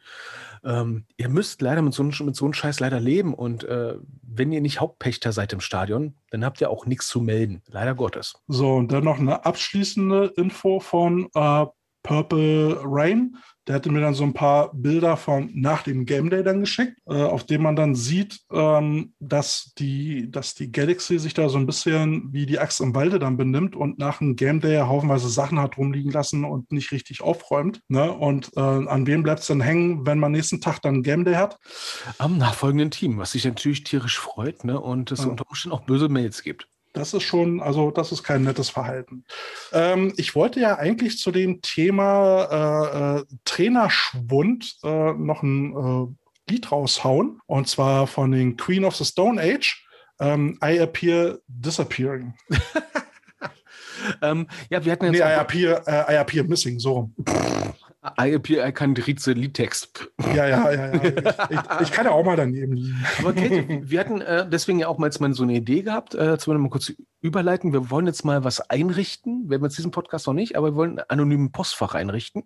Ähm, ihr müsst leider mit so, einem- mit so einem Scheiß leider leben und äh, wenn ihr nicht Hauptpächter seid im Stadion, dann habt ihr auch nichts zu melden. Leider Gottes. So, und dann noch eine abschließende Info von äh, Purple Rain. Der hatte mir dann so ein paar Bilder von nach dem Game Day dann geschickt, äh, auf dem man dann sieht, ähm, dass, die, dass die Galaxy sich da so ein bisschen wie die Axt im Walde dann benimmt und nach dem Game Day haufenweise Sachen hat rumliegen lassen und nicht richtig aufräumt. Ne? Und äh, an wem bleibt es dann hängen, wenn man nächsten Tag dann Game Day hat? Am nachfolgenden Team, was sich natürlich tierisch freut ne, und es Ja. unter Umständen auch böse Mails gibt. Das ist schon, also das ist kein nettes Verhalten. Ähm, ich wollte ja eigentlich zu dem Thema äh, äh, Trainerschwund äh, noch einen äh, Lied raushauen. Und zwar von den Queen of the Stone Age. Ähm, I appear disappearing. ähm, ja, wir hatten jetzt. Nee, I appear, äh, I appear missing, so rum. I appear, I can read the Liedtext. Ja, ja, ja, ja. Ich, ich, ich kann ja auch mal daneben liegen. Aber Kate, wir hatten äh, deswegen ja auch mal jetzt mal so eine Idee gehabt, äh, zu mal kurz überleiten. Wir wollen jetzt mal was einrichten. Wir haben jetzt diesen Podcast noch nicht, aber wir wollen einen anonymen Postfach einrichten,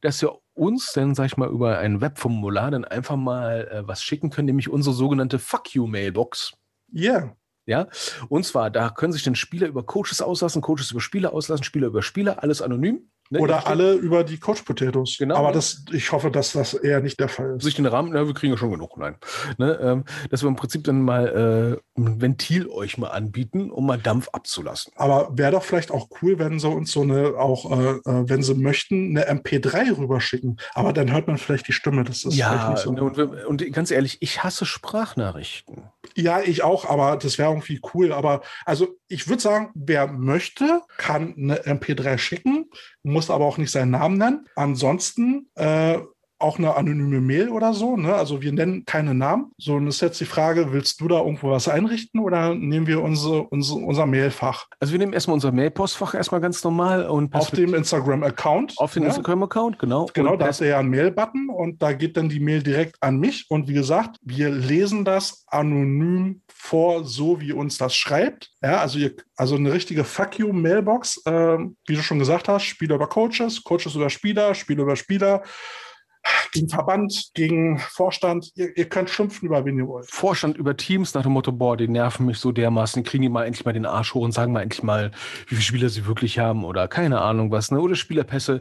dass wir uns dann, sag ich mal, über ein Webformular dann einfach mal äh, was schicken können, nämlich unsere sogenannte Fuck You Mailbox. Ja. Yeah. Ja, und zwar, da können sich dann Spieler über Coaches auslassen, Coaches über Spieler auslassen, Spieler über Spieler, alles anonym. Ne? Oder alle über die Coach Potatoes. Genau. Aber das, ich hoffe, dass das eher nicht der Fall ist. Sich den Rahmen, na, wir kriegen ja schon genug, nein. Ne, ähm, dass wir im Prinzip dann mal äh, ein Ventil euch mal anbieten, um mal Dampf abzulassen. Aber wäre doch vielleicht auch cool, wenn sie uns so eine, auch äh, äh wenn sie möchten, eine MP3 rüberschicken. Aber dann hört man vielleicht die Stimme. Das ist ja, nicht so. Und, und ganz ehrlich, ich hasse Sprachnachrichten. Ja, ich auch, aber das wäre irgendwie cool. Aber also ich würde sagen, wer möchte, kann eine MP3 schicken, muss aber auch nicht seinen Namen nennen. Ansonsten äh, auch eine anonyme Mail oder so. Ne? Also wir nennen keine Namen. So, und ist jetzt die Frage, willst du da irgendwo was einrichten oder nehmen wir unsere, unsere, unser Mailfach? Also wir nehmen erstmal unser Mailpostfach erstmal ganz normal und auf dem Instagram-Account. Auf dem ja? Instagram-Account, genau. Genau, und da ist ja ein Mail-Button und da geht dann die Mail direkt an mich. Und wie gesagt, wir lesen das anonym vor, so wie uns das schreibt. Ja, also, ihr, also eine richtige Fuck you Mailbox, äh, wie du schon gesagt hast, Spieler über Coaches, Coaches über Spieler, Spieler über Spieler gegen Verband, gegen Vorstand. Ihr, ihr, könnt schimpfen über wen ihr wollt. Vorstand über Teams nach dem Motto, boah, die nerven mich so dermaßen, kriegen die mal endlich mal den Arsch hoch und sagen mal endlich mal, wie viele Spieler sie wirklich haben oder keine Ahnung was, ne? Oder Spielerpässe,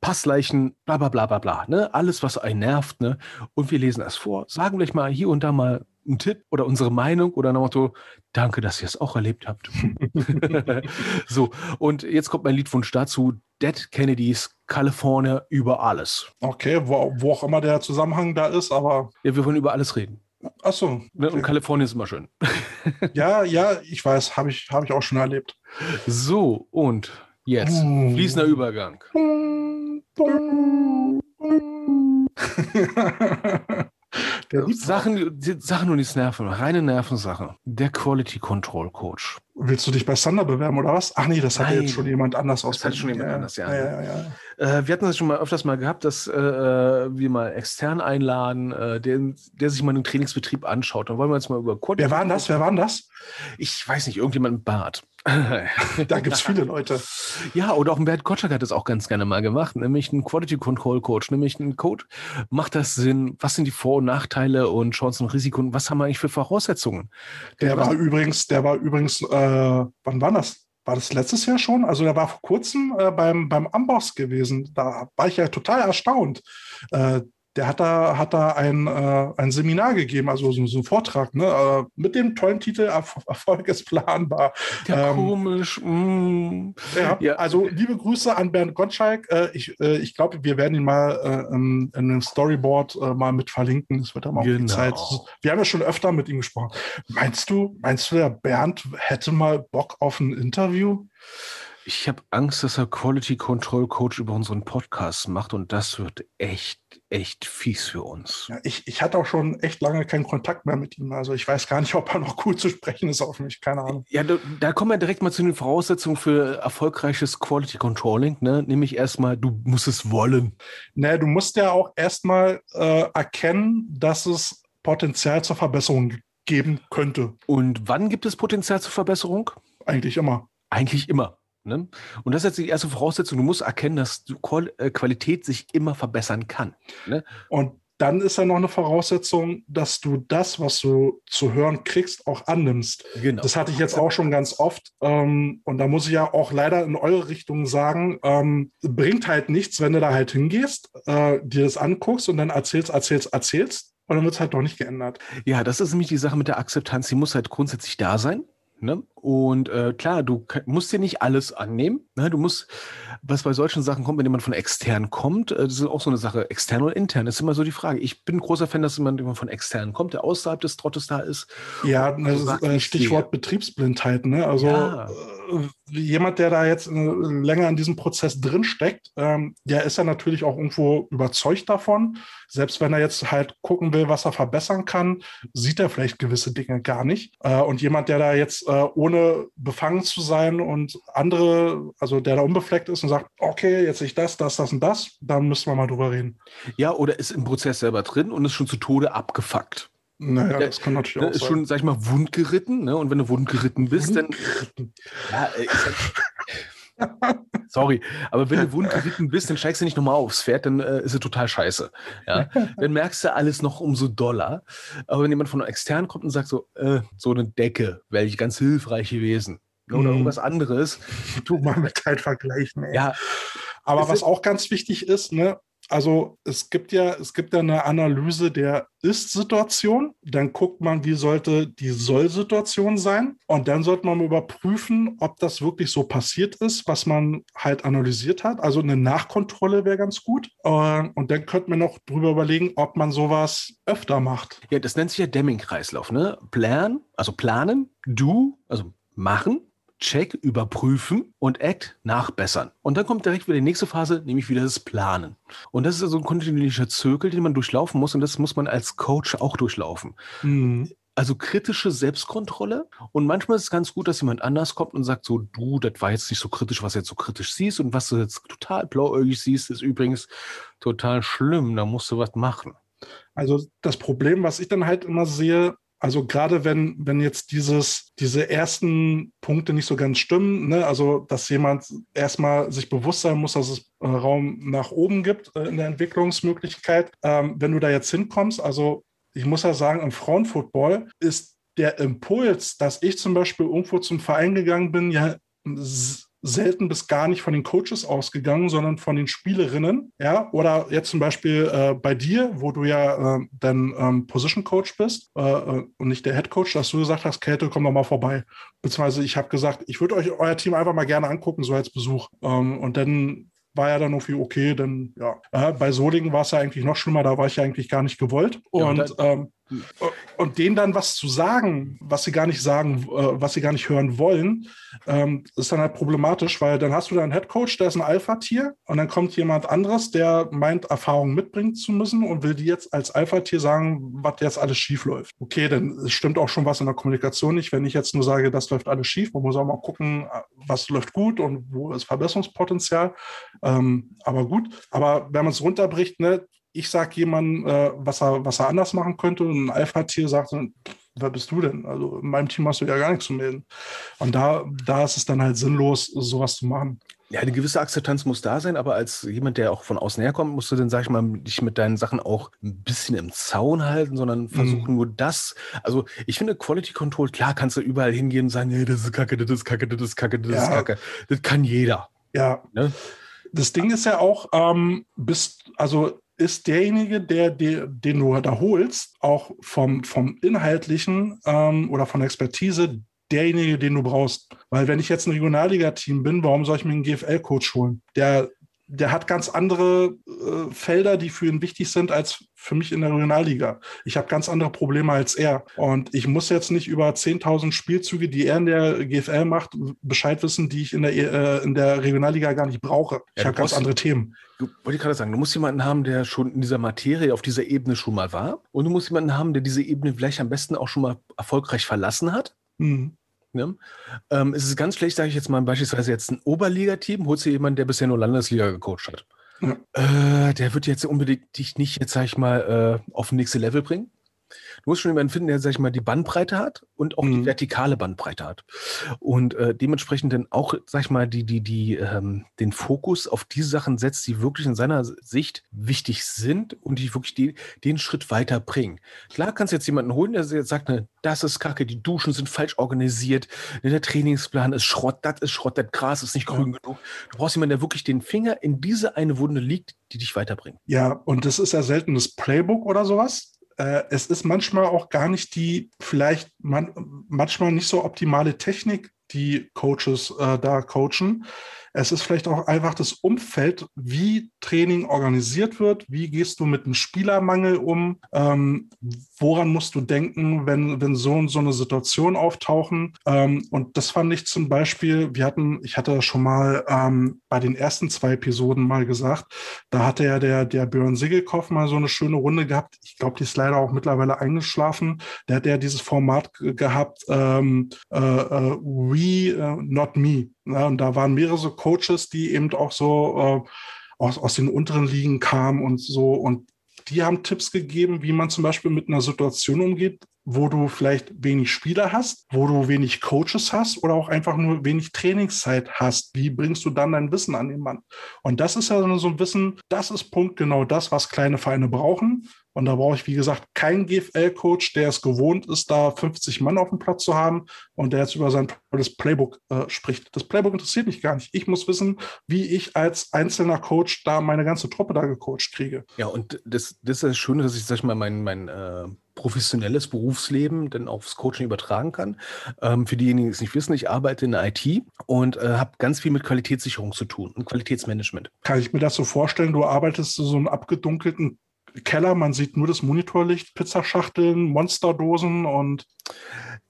Passleichen, bla bla bla bla bla, ne? Alles, was einen nervt, ne? Und wir lesen das vor, sagen vielleicht mal hier und da mal einen Tipp oder unsere Meinung oder nach Motto, danke, dass ihr es auch erlebt habt. so, und jetzt kommt mein Liedwunsch dazu, Dead Kennedys California über alles. Okay, wo, wo auch immer der Zusammenhang da ist, aber... Ja, wir wollen über alles reden. Ach so. Ne, okay. Und Kalifornien ist immer schön. ja, ja, ich weiß, habe ich, hab ich auch schon erlebt. So, und jetzt mm. fließender Übergang. Sachen, die, Sachen und die Nerven, reine Nervensache. Der Quality Control Coach. Willst du dich bei Sander bewerben oder was? Ach nee, das hat jetzt schon jemand anders aus. Das hat schon jemand ja, anders, ja. ja, ja äh, wir hatten das schon mal öfters mal gehabt, dass äh, wir mal extern einladen, äh, der, der sich mal den Trainingsbetrieb anschaut. Dann wollen wir jetzt mal über Quality Wer war das? Wer war das? Ich weiß nicht, irgendjemand im Bart. da gibt es viele Leute. Ja, oder auch ein Bert Kotschak hat das auch ganz gerne mal gemacht, nämlich ein Quality Control Coach, nämlich ein Code. Macht das Sinn? Was sind die Vor- und Nachteile und Chancen und Risiken? Was haben wir eigentlich für Voraussetzungen? Der, der war übrigens, der war übrigens, äh, wann war das? War das letztes Jahr schon? Also der war vor kurzem äh, beim, beim Amboss gewesen. Da war ich ja total erstaunt. Der hat da, hat da ein, äh, ein Seminar gegeben, also so, so einen Vortrag, ne, äh, mit dem tollen Titel Erfolg ist planbar. Ja, ähm, komisch. Mm. Ja, ja, also liebe Grüße an Bernd Gottschalk. Äh, ich äh, ich glaube, wir werden ihn mal äh, in, in einem Storyboard äh, mal mit verlinken. Das wird dann auch genau. die Zeit. Wir haben ja schon öfter mit ihm gesprochen. Meinst du, meinst du, der Bernd hätte mal Bock auf ein Interview? Ich habe Angst, dass er Quality Control Coach über unseren Podcast macht und das wird echt, echt fies für uns. Ja, ich, ich hatte auch schon echt lange keinen Kontakt mehr mit ihm. Also ich weiß gar nicht, ob er noch cool zu sprechen ist auf mich. Keine Ahnung. Ja, da, da kommen wir direkt mal zu den Voraussetzungen für erfolgreiches Quality Controlling. Ne? Nämlich erstmal, du musst es wollen. Ne, du musst ja auch erstmal äh, erkennen, dass es Potenzial zur Verbesserung geben könnte. Und wann gibt es Potenzial zur Verbesserung? Eigentlich immer. Eigentlich immer. Ne? Und das ist jetzt die erste Voraussetzung. Du musst erkennen, dass äh, Qualität sich immer verbessern kann. Ne? Und dann ist ja noch eine Voraussetzung, dass du das, was du zu hören kriegst, auch annimmst. Genau. Das hatte ich jetzt auch schon ganz oft. Ähm, und da muss ich ja auch leider in eure Richtung sagen, ähm, bringt halt nichts, wenn du da halt hingehst, äh, dir das anguckst und dann erzählst, erzählst, erzählst. Und dann wird es halt doch nicht geändert. Ja, das ist nämlich die Sache mit der Akzeptanz. Die muss halt grundsätzlich da sein. Ne? Und äh, klar, du musst dir nicht alles annehmen. Ne? Du musst, was bei solchen Sachen kommt, wenn jemand von extern kommt, äh, das ist auch so eine Sache, extern oder intern, das ist immer so die Frage. Ich bin ein großer Fan, dass jemand, jemand von extern kommt, der außerhalb des Trottes da ist. Ja, das ist äh, Stichwort Betriebsblindheit. Ne? Also ja. Jemand, der da jetzt äh, länger in diesem Prozess drinsteckt, ähm, der ist ja natürlich auch irgendwo überzeugt davon. Selbst wenn er jetzt halt gucken will, was er verbessern kann, sieht er vielleicht gewisse Dinge gar nicht. Äh, und jemand, der da jetzt äh, ohne befangen zu sein und andere, also der da unbefleckt ist und sagt, okay, jetzt sehe ich das, das, das und das, dann müssen wir mal drüber reden. Ja, oder ist im Prozess selber drin und ist schon zu Tode abgefuckt. Naja, das kann natürlich Ne, auch ist sein. schon, sag ich mal, wundgeritten. Ne? Und wenn du wundgeritten bist, dann. Ja, äh, ich sag, sorry, aber wenn du wundgeritten bist, dann steigst du nicht nochmal aufs Pferd, dann äh, ist es total scheiße. Ja? Dann merkst du alles noch umso doller. Aber wenn jemand von extern kommt und sagt so, äh, so eine Decke, wäre ich ganz hilfreich gewesen. Ne? Oder Mhm. irgendwas anderes. Du mal mit Zeit vergleichen. Ey. Ja, Aber was auch ganz wichtig ist, ne, also es gibt ja, es gibt ja eine Analyse der Ist-Situation. Dann guckt man, wie sollte die Soll-Situation sein. Und dann sollte man überprüfen, ob das wirklich so passiert ist, was man halt analysiert hat. Also eine Nachkontrolle wäre ganz gut. Äh, Und dann könnte man noch drüber überlegen, ob man sowas öfter macht. ja, das nennt sich ja Deming-Kreislauf. Ne? Plan, also planen, do, also machen, check, überprüfen und act, nachbessern. Und dann kommt direkt wieder die nächste Phase, nämlich wieder das Planen. Und das ist also ein kontinuierlicher Zirkel, den man durchlaufen muss und das muss man als Coach auch durchlaufen. Also kritische Selbstkontrolle und manchmal ist es ganz gut, dass jemand anders kommt und sagt so, du, das war jetzt nicht so kritisch, was du jetzt so kritisch siehst und was du jetzt total blauäugig siehst, ist übrigens total schlimm, da musst du was machen. Also das Problem, was ich dann halt immer sehe, also gerade wenn, wenn jetzt dieses, diese ersten Punkte nicht so ganz stimmen, ne, also dass jemand erstmal sich bewusst sein muss, dass es äh, Raum nach oben gibt äh, in der Entwicklungsmöglichkeit, ähm, wenn du da jetzt hinkommst, also ich muss ja sagen, im Frauenfootball ist der Impuls, dass ich zum Beispiel irgendwo zum Verein gegangen bin, ja selten bis gar nicht von den Coaches ausgegangen, sondern von den Spielerinnen. Ja, oder jetzt zum Beispiel äh, bei dir, wo du ja äh, dann ähm, Position Coach bist äh, äh, und nicht der Head Coach, dass du gesagt hast, Kälte, komm doch mal vorbei. Beziehungsweise ich habe gesagt, ich würde euch euer Team einfach mal gerne angucken, so als Besuch. Ähm, und dann war ja dann irgendwie okay, dann ja. Äh, bei Solingen war es ja eigentlich noch schlimmer, da war ich ja eigentlich gar nicht gewollt. Ja, und und ähm, und denen dann was zu sagen, was sie gar nicht sagen, äh, was sie gar nicht hören wollen, ähm, ist dann halt problematisch, weil dann hast du da einen Headcoach, der ist ein Alpha-Tier und dann kommt jemand anderes, der meint, Erfahrung mitbringen zu müssen und will dir jetzt als Alpha-Tier sagen, was jetzt alles schief läuft. Okay, dann stimmt auch schon was in der Kommunikation nicht, wenn ich jetzt nur sage, das läuft alles schief. Man muss auch mal gucken, was läuft gut und wo ist Verbesserungspotenzial. Ähm, aber gut, aber wenn man es runterbricht, ne, ich sage jemandem, äh, was, er, was er anders machen könnte und ein Alpha-Tier sagt, wer bist du denn? Also in meinem Team hast du ja gar nichts zu melden. Und da, da ist es dann halt sinnlos, sowas zu machen. Ja, eine gewisse Akzeptanz muss da sein, aber als jemand, der auch von außen herkommt, musst du dann, sag ich mal, dich mit deinen Sachen auch ein bisschen im Zaun halten, sondern versuchen nur das. Also ich finde Quality Control, klar kannst du überall hingehen und sagen, nee, das ist kacke, das ist kacke, das ist kacke, das ist Ja. kacke. Das kann jeder. Ja, Ne? das Ding ist ja auch, ähm, bist, also ist derjenige, der, der den du da holst, auch vom, vom Inhaltlichen ähm, oder von Expertise, derjenige, den du brauchst. Weil wenn ich jetzt ein Regionalliga-Team bin, warum soll ich mir einen GFL-Coach holen? Der, der hat ganz andere äh, Felder, die für ihn wichtig sind, als für mich in der Regionalliga. Ich habe ganz andere Probleme als er. Und ich muss jetzt nicht über 10.000 Spielzüge, die er in der GFL macht, Bescheid wissen, die ich in der, äh, in der Regionalliga gar nicht brauche. Ich Ja, habe ganz andere Themen. Du wollte ich gerade sagen, du musst jemanden haben, der schon in dieser Materie, auf dieser Ebene schon mal war. Und du musst jemanden haben, der diese Ebene vielleicht am besten auch schon mal erfolgreich verlassen hat. Hm. Ne? Ähm, es ist ganz schlecht, sage ich jetzt mal, beispielsweise jetzt ein Oberligateam, holst du jemanden, der bisher nur Landesliga gecoacht hat. Ja. Äh, der wird jetzt unbedingt dich nicht, jetzt sag ich mal, äh, auf das nächste Level bringen. Du musst schon jemanden finden, der, sag ich mal, die Bandbreite hat und auch die Mhm. vertikale Bandbreite hat. Und äh, dementsprechend dann auch, sag ich mal, die, die, die, ähm, den Fokus auf die Sachen setzt, die wirklich in seiner Sicht wichtig sind und die wirklich die, den Schritt weiterbringen. Klar kannst du jetzt jemanden holen, der jetzt sagt, ne, das ist Kacke, die Duschen sind falsch organisiert, ne, der Trainingsplan ist Schrott, das ist Schrott, das Gras ist nicht grün genug. Du brauchst jemanden, der wirklich den Finger in diese eine Wunde liegt, die dich weiterbringt. Ja, und das ist ja selten das Playbook oder sowas. Äh, es ist manchmal auch gar nicht die, vielleicht man, manchmal nicht so optimale Technik, die Coaches äh, da coachen. Es ist vielleicht auch einfach das Umfeld, wie Training organisiert wird. Wie gehst du mit einem Spielermangel um? Ähm, woran musst du denken, wenn, wenn so und so eine Situation auftauchen? Ähm, und das fand ich zum Beispiel, wir hatten, ich hatte schon mal ähm, bei den ersten zwei Episoden mal gesagt, da hatte ja der, der Björn Sigelkopf mal so eine schöne Runde gehabt. Ich glaube, die ist leider auch mittlerweile eingeschlafen. Der hat ja dieses Format gehabt, ähm, äh, äh, We, uh, Not Me. Ja, und da waren mehrere so Coaches, die eben auch so äh, aus, aus den unteren Ligen kamen und so. Und die haben Tipps gegeben, wie man zum Beispiel mit einer Situation umgeht, wo du vielleicht wenig Spieler hast, wo du wenig Coaches hast oder auch einfach nur wenig Trainingszeit hast. Wie bringst du dann dein Wissen an den Mann? Und das ist ja so ein Wissen, das ist Punkt genau das, was kleine Vereine brauchen. Und da brauche ich, wie gesagt, keinen GFL-Coach, der es gewohnt ist, da 50 Mann auf dem Platz zu haben und der jetzt über sein tolles Playbook äh, spricht. Das Playbook interessiert mich gar nicht. Ich muss wissen, wie ich als einzelner Coach da meine ganze Truppe da gecoacht kriege. Ja, und das, das ist das Schöne, dass ich, sag ich mal, mein, mein äh, professionelles Berufsleben dann aufs Coaching übertragen kann. Ähm, für diejenigen, die es nicht wissen, ich arbeite in der IT und äh, habe ganz viel mit Qualitätssicherung zu tun und Qualitätsmanagement. Kann ich mir das so vorstellen, du arbeitest so einem abgedunkelten Keller, man sieht nur das Monitorlicht, Pizzaschachteln, Monsterdosen und.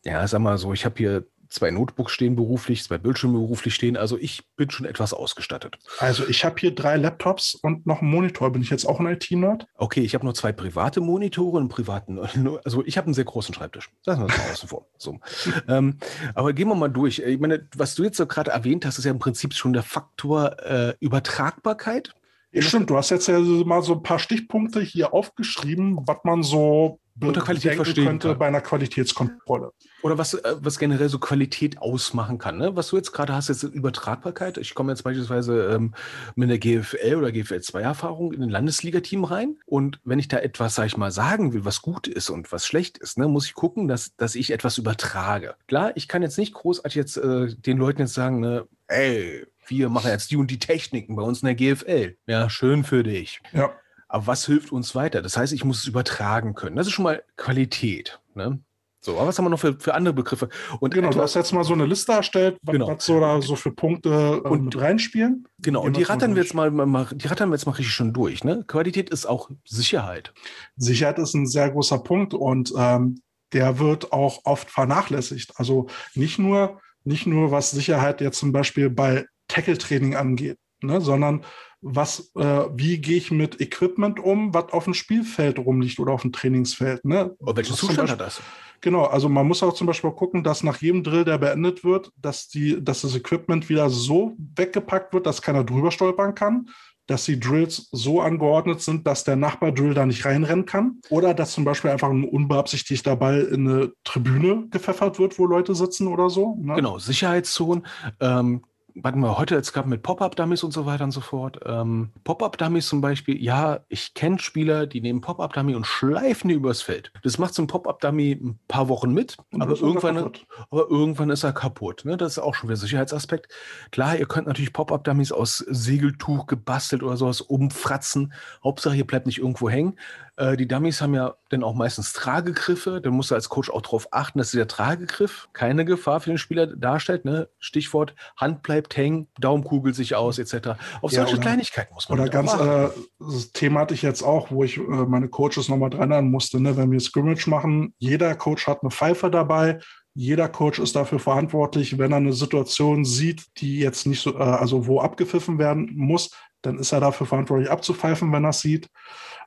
Ja, sag mal so, ich habe hier zwei Notebooks stehen beruflich, zwei Bildschirme beruflich stehen. Also ich bin schon etwas ausgestattet. Also ich habe hier drei Laptops und noch einen Monitor. Bin ich jetzt auch ein IT-Nerd? Okay, ich habe noch zwei private Monitore und privaten. Also ich habe einen sehr großen Schreibtisch. Lassen wir das mal außen vor. So. ähm, aber gehen wir mal durch. Ich meine, was du jetzt so gerade erwähnt hast, ist ja im Prinzip schon der Faktor äh, Übertragbarkeit. Stimmt, du hast jetzt ja mal so ein paar Stichpunkte hier aufgeschrieben, was man so unter Qualität verstehen könnte kann. bei einer Qualitätskontrolle. Oder was, äh, was generell so Qualität ausmachen kann. Ne? Was du jetzt gerade hast, jetzt Übertragbarkeit. Ich komme jetzt beispielsweise ähm, mit der GFL oder GFL 2 Erfahrung in ein Landesligateam rein. Und wenn ich da etwas, sag ich mal, sagen will, was gut ist und was schlecht ist, ne, muss ich gucken, dass, dass ich etwas übertrage. Klar, ich kann jetzt nicht großartig jetzt äh, den Leuten jetzt sagen, ne, ey, wir machen jetzt die und die Techniken bei uns in der GFL. Ja, schön für dich. Ja. Aber was hilft uns weiter? Das heißt, ich muss es übertragen können. Das ist schon mal Qualität. Ne? So, aber was haben wir noch für, für andere Begriffe? Und genau, du hast jetzt mal so eine Liste erstellt, was, genau. was so da so für Punkte äh, und, mit reinspielen. Genau, und die rattern wir jetzt mal, mal, die rattern wir jetzt mal richtig schon durch. Ne? Qualität ist auch Sicherheit. Sicherheit ist ein sehr großer Punkt und ähm, der wird auch oft vernachlässigt. Also nicht nur, nicht nur was Sicherheit jetzt zum Beispiel bei Tackle-Training angeht, ne, sondern was, äh, wie gehe ich mit Equipment um, was auf dem Spielfeld rumliegt oder auf dem Trainingsfeld. Ne? Und welchen Zustand hat das? Genau, also man muss auch zum Beispiel gucken, dass nach jedem Drill, der beendet wird, dass, die, dass das Equipment wieder so weggepackt wird, dass keiner drüber stolpern kann, dass die Drills so angeordnet sind, dass der Nachbar-Drill da nicht reinrennen kann. Oder dass zum Beispiel einfach ein unbeabsichtigter Ball in eine Tribüne gepfeffert wird, wo Leute sitzen oder so. Ne? Genau, Sicherheitszonen. Ähm, warte mal, heute jetzt gab mit Pop-Up-Dummies und so weiter und so fort. Ähm, Pop-Up-Dummies zum Beispiel, ja, ich kenne Spieler, die nehmen Pop-Up-Dummy und schleifen die übers Feld. Das macht so ein Pop-Up-Dummy ein paar Wochen mit, aber irgendwann, aber irgendwann ist er kaputt. Ne? Das ist auch schon wieder Sicherheitsaspekt. Klar, ihr könnt natürlich Pop-Up-Dummies aus Segeltuch gebastelt oder sowas umfratzen. Hauptsache, ihr bleibt nicht irgendwo hängen. Äh, die Dummies haben ja dann auch meistens Tragegriffe. Dann musst du als Coach auch darauf achten, dass dieser Tragegriff keine Gefahr für den Spieler darstellt. Ne? Stichwort Hand bleibt hängen, Daumen kugelt sich aus, etc. Auf ja, solche oder, Kleinigkeiten muss man Oder ganz äh, das Thema hatte ich jetzt auch, wo ich äh, meine Coaches nochmal dran erinnern musste. Ne? Wenn wir Scrimmage machen, jeder Coach hat eine Pfeife dabei. Jeder Coach ist dafür verantwortlich, wenn er eine Situation sieht, die jetzt nicht so, äh, also wo abgepfiffen werden muss, dann ist er dafür verantwortlich abzupfeifen, wenn er es sieht.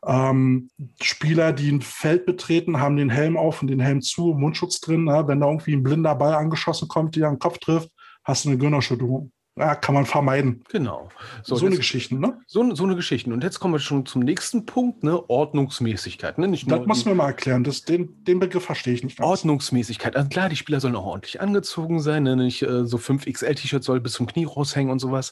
Ähm, Spieler, die ein Feld betreten, haben den Helm auf und den Helm zu, Mundschutz drin. Ja? Wenn da irgendwie ein blinder Ball angeschossen kommt, der den Kopf trifft, hast du eine Gehirnerschütterung. Ja, kann man vermeiden. Genau. So, so eine Geschichte, ne? So, so eine Geschichte. Und jetzt kommen wir schon zum nächsten Punkt, ne? Ordnungsmäßigkeit. Ne? Nicht das muss mir mal erklären. Das, den, den Begriff verstehe ich nicht ganz. Ordnungsmäßigkeit. Also klar, die Spieler sollen auch ordentlich angezogen sein. Ne? Nicht äh, so 5XL-T-Shirt soll bis zum Knie raushängen und sowas.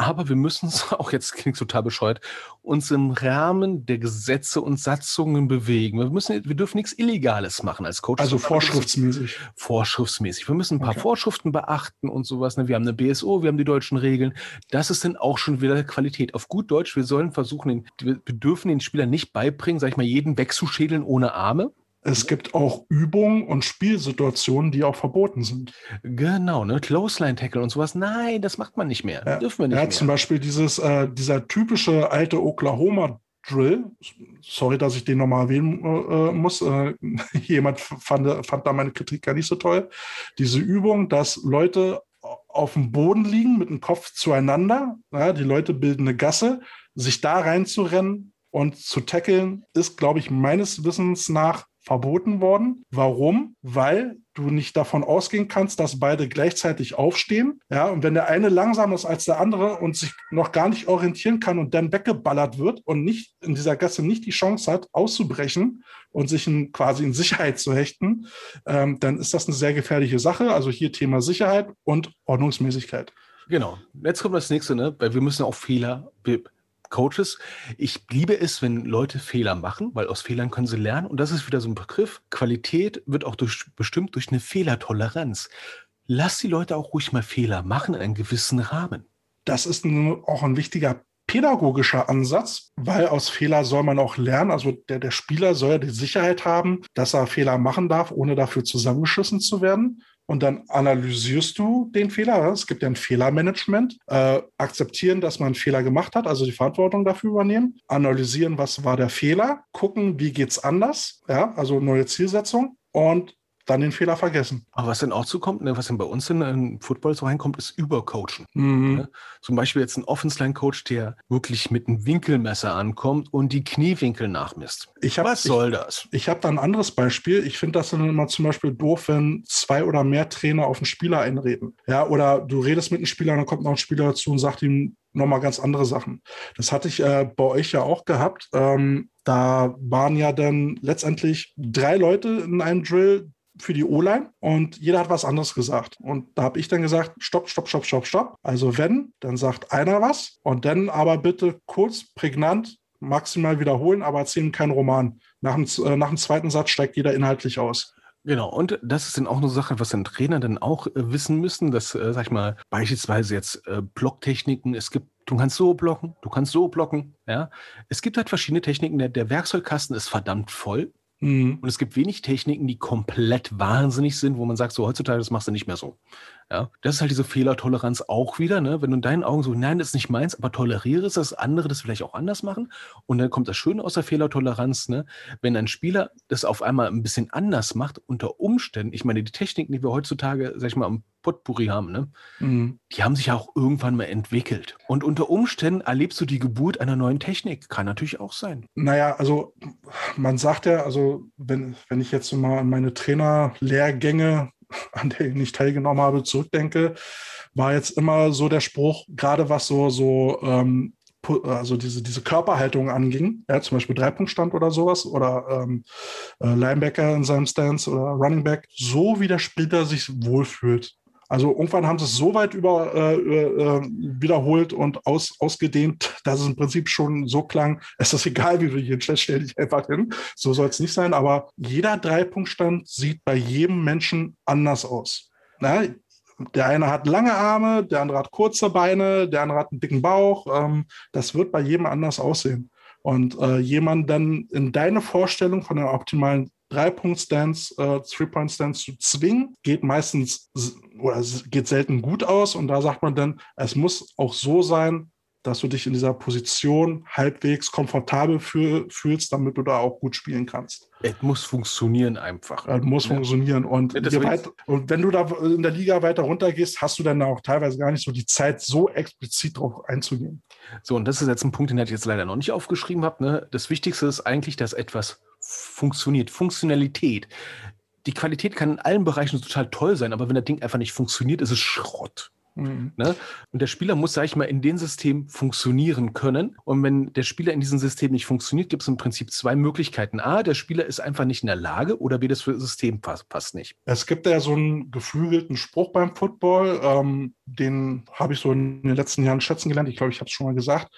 Aber wir müssen uns auch, jetzt klingt total bescheuert, uns im Rahmen der Gesetze und Satzungen bewegen. Wir, müssen, wir dürfen nichts Illegales machen als Coach. Also vorschriftsmäßig. Vorschriftsmäßig. Wir müssen ein paar okay. Vorschriften beachten und sowas. Ne? Wir haben eine BSO, wir haben die deutschen Regeln. Das ist dann auch schon wieder Qualität. Auf gut Deutsch, wir sollen versuchen, wir dürfen den Spielern nicht beibringen, sag ich mal, jeden wegzuschädeln ohne Arme. Es gibt auch Übungen und Spielsituationen, die auch verboten sind. Genau, ne? Clothesline-Tackle und sowas. Nein, das macht man nicht mehr. Ja. Dürfen wir nicht Ja, mehr. zum Beispiel dieses, äh, dieser typische alte Oklahoma Drill. Sorry, dass ich den nochmal erwähnen äh, muss. Äh, jemand fand, fand da meine Kritik gar nicht so toll. Diese Übung, dass Leute auf dem Boden liegen mit dem Kopf zueinander. Ja, die Leute bilden eine Gasse. Sich da reinzurennen und zu tackeln, ist, glaube ich, meines Wissens nach verboten worden. Warum? Weil du nicht davon ausgehen kannst, dass beide gleichzeitig aufstehen. Ja, und wenn der eine langsamer ist als der andere und sich noch gar nicht orientieren kann und dann weggeballert wird und nicht in dieser Gasse nicht die Chance hat, auszubrechen und sich in, quasi in Sicherheit zu hechten, ähm, dann ist das eine sehr gefährliche Sache. Also hier Thema Sicherheit und Ordnungsmäßigkeit. Genau. Jetzt kommt das nächste, ne? Weil wir müssen auch Fehler, wir Coaches, ich liebe es, wenn Leute Fehler machen, weil aus Fehlern können sie lernen. Und das ist wieder so ein Begriff. Qualität wird auch durch, bestimmt durch eine Fehlertoleranz. Lass die Leute auch ruhig mal Fehler machen in einem gewissen Rahmen. Das ist ein, auch ein wichtiger pädagogischer Ansatz, weil aus Fehler soll man auch lernen. Also der, der Spieler soll ja die Sicherheit haben, dass er Fehler machen darf, ohne dafür zusammengeschissen zu werden. Und dann analysierst du den Fehler. Es gibt ja ein Fehlermanagement. Äh, akzeptieren, dass man einen Fehler gemacht hat, also die Verantwortung dafür übernehmen. Analysieren, was war der Fehler. Gucken, wie geht's anders. Ja, also neue Zielsetzung. Und dann den Fehler vergessen. Aber was dann auch zukommt, ne, was dann bei uns in, in Football so reinkommt, ist Übercoachen. Mhm. Ne? Zum Beispiel jetzt ein Offense-Line-Coach, der wirklich mit einem Winkelmesser ankommt und die Kniewinkel nachmisst. Ich hab, Was ich, soll das? Ich habe da ein anderes Beispiel. Ich finde das dann immer zum Beispiel doof, wenn zwei oder mehr Trainer auf einen Spieler einreden. Ja, oder du redest mit einem Spieler, dann kommt noch ein Spieler dazu und sagt ihm nochmal ganz andere Sachen. Das hatte ich äh, bei euch ja auch gehabt. Ähm, da waren ja dann letztendlich drei Leute in einem Drill für die O-Line und jeder hat was anderes gesagt. Und da habe ich dann gesagt, stopp, stopp, stopp, stopp, stopp. Also wenn, dann sagt einer was und dann aber bitte kurz, prägnant, maximal wiederholen, aber erzählen keinen Roman. Nach dem, äh, nach dem zweiten Satz steigt jeder inhaltlich aus. Genau, und das ist dann auch eine Sache, was dann Trainer dann auch äh, wissen müssen, dass, äh, sag ich mal, beispielsweise jetzt äh, Blocktechniken, es gibt, du kannst so blocken, du kannst so blocken, ja. Es gibt halt verschiedene Techniken, der, der Werkzeugkasten ist verdammt voll Mhm. und es gibt wenig Techniken, die komplett wahnsinnig sind, wo man sagt, so heutzutage, das machst du nicht mehr so. Ja, das ist halt diese Fehlertoleranz auch wieder, ne? Wenn du in deinen Augen so, nein, das ist nicht meins, aber toleriere es, dass andere das vielleicht auch anders machen. Und dann kommt das Schöne aus der Fehlertoleranz, ne? Wenn ein Spieler das auf einmal ein bisschen anders macht, unter Umständen, ich meine, die Techniken, die wir heutzutage, sag ich mal, am Potpourri haben, ne? Mhm. Die haben sich ja auch irgendwann mal entwickelt. Und unter Umständen erlebst du die Geburt einer neuen Technik. Kann natürlich auch sein. Naja, also man sagt ja, also wenn, wenn ich jetzt so mal an meine Trainerlehrgänge, an denen ich teilgenommen habe, zurückdenke, war jetzt immer so der Spruch, gerade was so, so ähm, also diese, diese Körperhaltung anging, ja, zum Beispiel Dreipunktstand oder sowas oder ähm, äh, Linebacker in seinem Stance oder Running Back, so wie der Spieler sich wohlfühlt. Also irgendwann haben sie es so weit über, äh, äh, wiederholt und aus, ausgedehnt, dass es im Prinzip schon so klang, es ist egal, wie du hier hinstellst, stell dich einfach hin. So soll es nicht sein, aber jeder Dreipunktstand sieht bei jedem Menschen anders aus. Na, der eine hat lange Arme, der andere hat kurze Beine, der andere hat einen dicken Bauch. Ähm, das wird bei jedem anders aussehen. Und äh, jemand dann in deine Vorstellung von der optimalen Drei-Punkt-Stance, äh, Three-Point-Stance zu zwingen, geht meistens oder es geht selten gut aus. Und da sagt man dann, es muss auch so sein, dass du dich in dieser Position halbwegs komfortabel fühl, fühlst, damit du da auch gut spielen kannst. Es muss funktionieren einfach. Das muss Ja. funktionieren. Und, Ja, weit, und wenn du da in der Liga weiter runtergehst, hast du dann auch teilweise gar nicht so die Zeit, so explizit drauf einzugehen. So, und das ist jetzt ein Punkt, den ich jetzt leider noch nicht aufgeschrieben habe. Ne? Das Wichtigste ist eigentlich, dass etwas funktioniert. Funktionalität. Die Qualität kann in allen Bereichen total toll sein, aber wenn das Ding einfach nicht funktioniert, ist es Schrott. Mhm. Ne? Und der Spieler muss, sag ich mal, in dem System funktionieren können. Und wenn der Spieler in diesem System nicht funktioniert, gibt es im Prinzip zwei Möglichkeiten. A, der Spieler ist einfach nicht in der Lage oder B, das System passt, passt nicht. Es gibt ja so einen geflügelten Spruch beim Football, ähm, den habe ich so in den letzten Jahren schätzen gelernt. Ich glaube, ich habe es schon mal gesagt.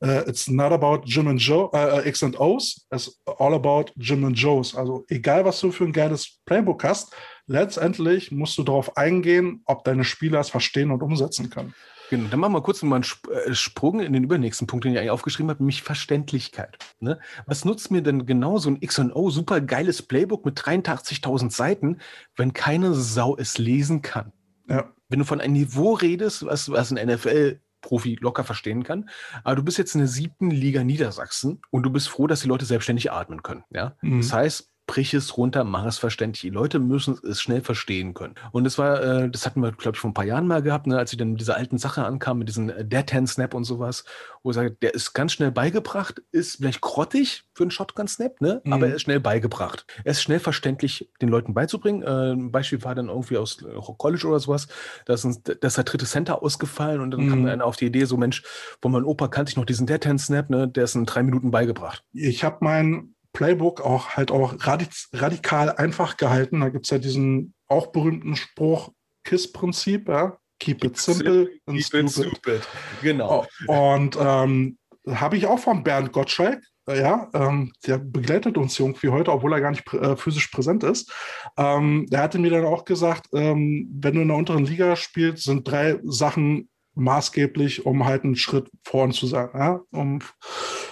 Äh, it's not about Jim and Joe, äh, X and O's, it's all about Jim and Joes. Also egal, was du für ein geiles Playbook hast, letztendlich musst du darauf eingehen, ob deine Spieler es verstehen und umsetzen können. Genau, dann machen wir kurz mal einen äh, Sprung in den übernächsten Punkt, den ich eigentlich aufgeschrieben habe, nämlich Verständlichkeit. Ne? Was nutzt mir denn genau so ein X&O super geiles Playbook mit 83.000 Seiten, wenn keine Sau es lesen kann? Ja. Wenn du von einem Niveau redest, was, was ein NFL Profi locker verstehen kann. Aber du bist jetzt in der siebten Liga Niedersachsen und du bist froh, dass die Leute selbstständig atmen können. Ja? Mhm. Das heißt, brich es runter, mach es verständlich. Die Leute müssen es schnell verstehen können. Und das war, äh, das hatten wir, glaube ich, vor ein paar Jahren mal gehabt, ne, als ich dann mit dieser alten Sache ankam, mit diesem äh, Dead Hand Snap und sowas, wo ich sage, der ist ganz schnell beigebracht, ist vielleicht grottig für einen Shotgun Snap, ne? Mhm. aber er ist schnell beigebracht. Er ist schnell verständlich den Leuten beizubringen. Äh, ein Beispiel war dann irgendwie aus äh, College oder sowas, da ist, uns, da ist der dritte Center ausgefallen und dann kam Mhm. einer auf die Idee, so Mensch, von meinem Opa kannte ich noch diesen Dead Hand Snap, ne? der ist in drei Minuten beigebracht. Ich habe mein Playbook auch halt auch radikal einfach gehalten. Da gibt es ja diesen auch berühmten Spruch, KISS-Prinzip, ja. Keep it simple and stupid. Genau. Oh, Und ähm, habe ich auch von Bernd Gottschalk, ja, ähm, der begleitet uns irgendwie heute, obwohl er gar nicht prä äh, physisch präsent ist. Ähm, der hatte mir dann auch gesagt, ähm, wenn du in der unteren Liga spielst, sind drei Sachen maßgeblich, um halt einen Schritt vorn zu sein, ja? um,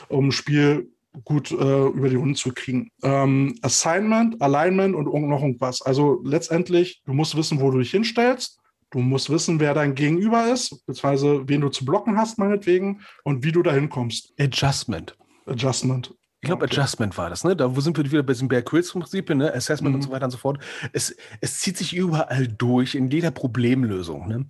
um Spiel gut äh, über die Runden zu kriegen. Ähm, Assignment, Alignment und noch irgendwas. Also letztendlich, du musst wissen, wo du dich hinstellst. Du musst wissen, wer dein Gegenüber ist, beziehungsweise wen du zu blocken hast, meinetwegen, und wie du da hinkommst. Adjustment. Adjustment. Ich glaube, Okay. Adjustment war das, ne? Da wo sind wir wieder bei diesem Bear Quills Prinzip, ne? Assessment und Mhm. so weiter und so fort. Es, es zieht sich überall durch, in jeder Problemlösung. Ne?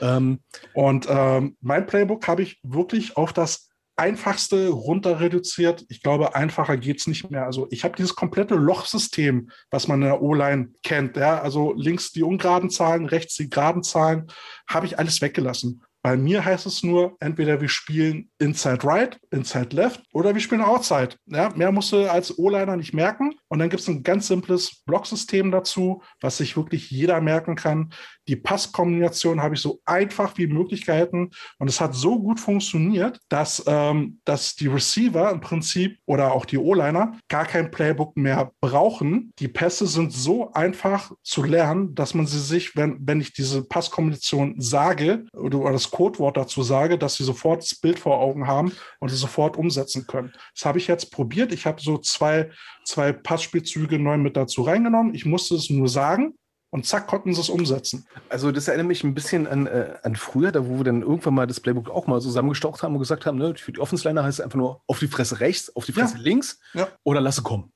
Ähm, Und ähm, mein Playbook habe ich wirklich auf das Einfachste runter reduziert. Ich glaube, einfacher geht es nicht mehr. Also ich habe dieses komplette Lochsystem, was man in der O-Line kennt. Ja? Also links die ungeraden Zahlen, rechts die geraden Zahlen, habe ich alles weggelassen. Bei mir heißt es nur, entweder wir spielen Inside Right, Inside Left oder wir spielen Outside. Ja, mehr musst du als O-Liner nicht merken. Und dann gibt es ein ganz simples Blocksystem dazu, was sich wirklich jeder merken kann. Die Passkombination habe ich so einfach wie möglich gehalten. Und es hat so gut funktioniert, dass, ähm, dass die Receiver im Prinzip oder auch die O-Liner gar kein Playbook mehr brauchen. Die Pässe sind so einfach zu lernen, dass man sie sich, wenn, wenn ich diese Passkombination sage oder, das Codewort dazu sage, dass sie sofort das Bild vor Augen haben und es sofort umsetzen können. Das habe ich jetzt probiert. Ich habe so zwei, zwei Passspielzüge neu mit dazu reingenommen. Ich musste es nur sagen. Und zack, konnten sie es umsetzen. also das erinnert mich ein bisschen an, äh, an früher, da wo wir dann irgendwann mal das Playbook auch mal zusammengestaucht haben und gesagt haben, ne, für die Offensliner heißt es einfach nur auf die Fresse rechts, auf die Ja. Fresse links Ja. oder lasse kommen.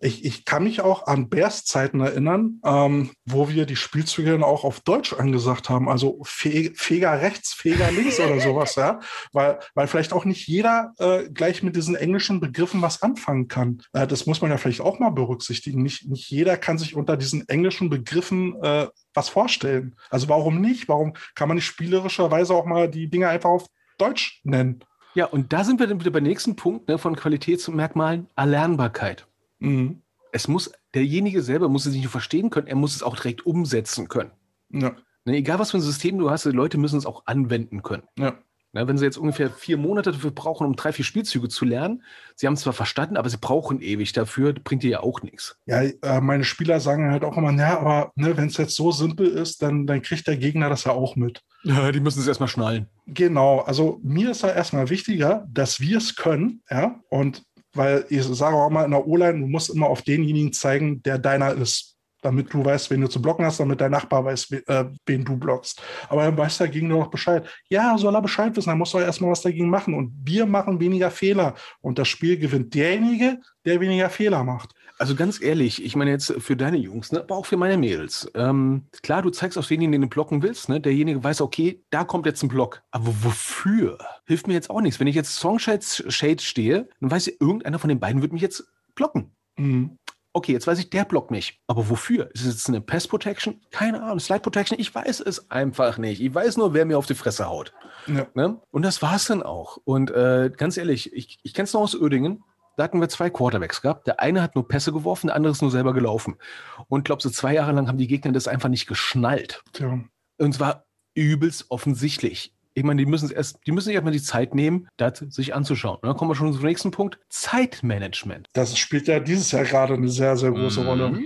Ich, ich kann mich auch an Bears Zeiten erinnern, ähm, wo wir die Spielzüge dann auch auf Deutsch angesagt haben. Also Fe Feger rechts, Feger links oder sowas, ja. Weil, weil vielleicht auch nicht jeder äh, gleich mit diesen englischen Begriffen was anfangen kann. Äh, das muss man ja vielleicht auch mal berücksichtigen. Nicht, nicht jeder kann sich unter diesen englischen Begriffen äh, was vorstellen. Also warum nicht? Warum kann man nicht spielerischerweise auch mal die Dinge einfach auf Deutsch nennen? Ja, und da sind wir dann wieder beim nächsten Punkt ne, von Qualitätsmerkmalen, Erlernbarkeit. Mhm. Es muss, derjenige selber muss es nicht nur verstehen können, er muss es auch direkt umsetzen können. Ja, Ne, egal was für ein System du hast, die Leute müssen es auch anwenden können. ja. Ne, wenn sie jetzt ungefähr vier Monate dafür brauchen, um drei, vier Spielzüge zu lernen, sie haben es zwar verstanden, aber sie brauchen ewig dafür, bringt dir ja auch nichts. Ja, äh, meine Spieler sagen halt auch immer, ja, aber ne, wenn es jetzt so simpel ist, dann, dann kriegt der Gegner das ja auch mit. Ja, die müssen es erstmal schnallen. Genau, also mir ist da erstmal wichtiger, dass wir es können, ja, und weil ich sage auch mal in der O-Line, du musst immer auf denjenigen zeigen, der deiner ist, damit du weißt, wen du zu blocken hast, damit dein Nachbar weiß, we- äh, wen du blockst. Aber dann weiß der Gegner doch Bescheid. Ja, soll er Bescheid wissen, dann muss er erstmal was dagegen machen. Und wir machen weniger Fehler. Und das Spiel gewinnt derjenige, der weniger Fehler macht. Also ganz ehrlich, ich meine jetzt für deine Jungs, ne, aber auch für meine Mädels. Ähm, klar, du zeigst auf denjenigen, den du blocken willst. Ne? Derjenige weiß, okay, da kommt jetzt ein Block. Aber wofür? Hilft mir jetzt auch nichts. Wenn ich jetzt Songshades Shades stehe, dann weiß ich, irgendeiner von den beiden wird mich jetzt blocken. Mhm. Okay, jetzt weiß ich, der blockt mich. Aber wofür? Ist es jetzt eine Pass Protection? Keine Ahnung. Slide Protection? Ich weiß es einfach nicht. Ich weiß nur, wer mir auf die Fresse haut. Ja. Ne? Und das war's dann auch. Und äh, ganz ehrlich, ich, ich kenne es noch aus Ödingen. Da hatten wir zwei Quarterbacks gehabt. Der eine hat nur Pässe geworfen, der andere ist nur selber gelaufen. Und glaubst du, zwei Jahre lang haben die Gegner das einfach nicht geschnallt. Tja. Und zwar übelst offensichtlich. Ich meine, die müssen es erst, die müssen sich erstmal die Zeit nehmen, das sich anzuschauen. Und dann kommen wir schon zum nächsten Punkt. Zeitmanagement. Das spielt ja dieses Jahr gerade eine sehr, sehr große Mhm. Rolle.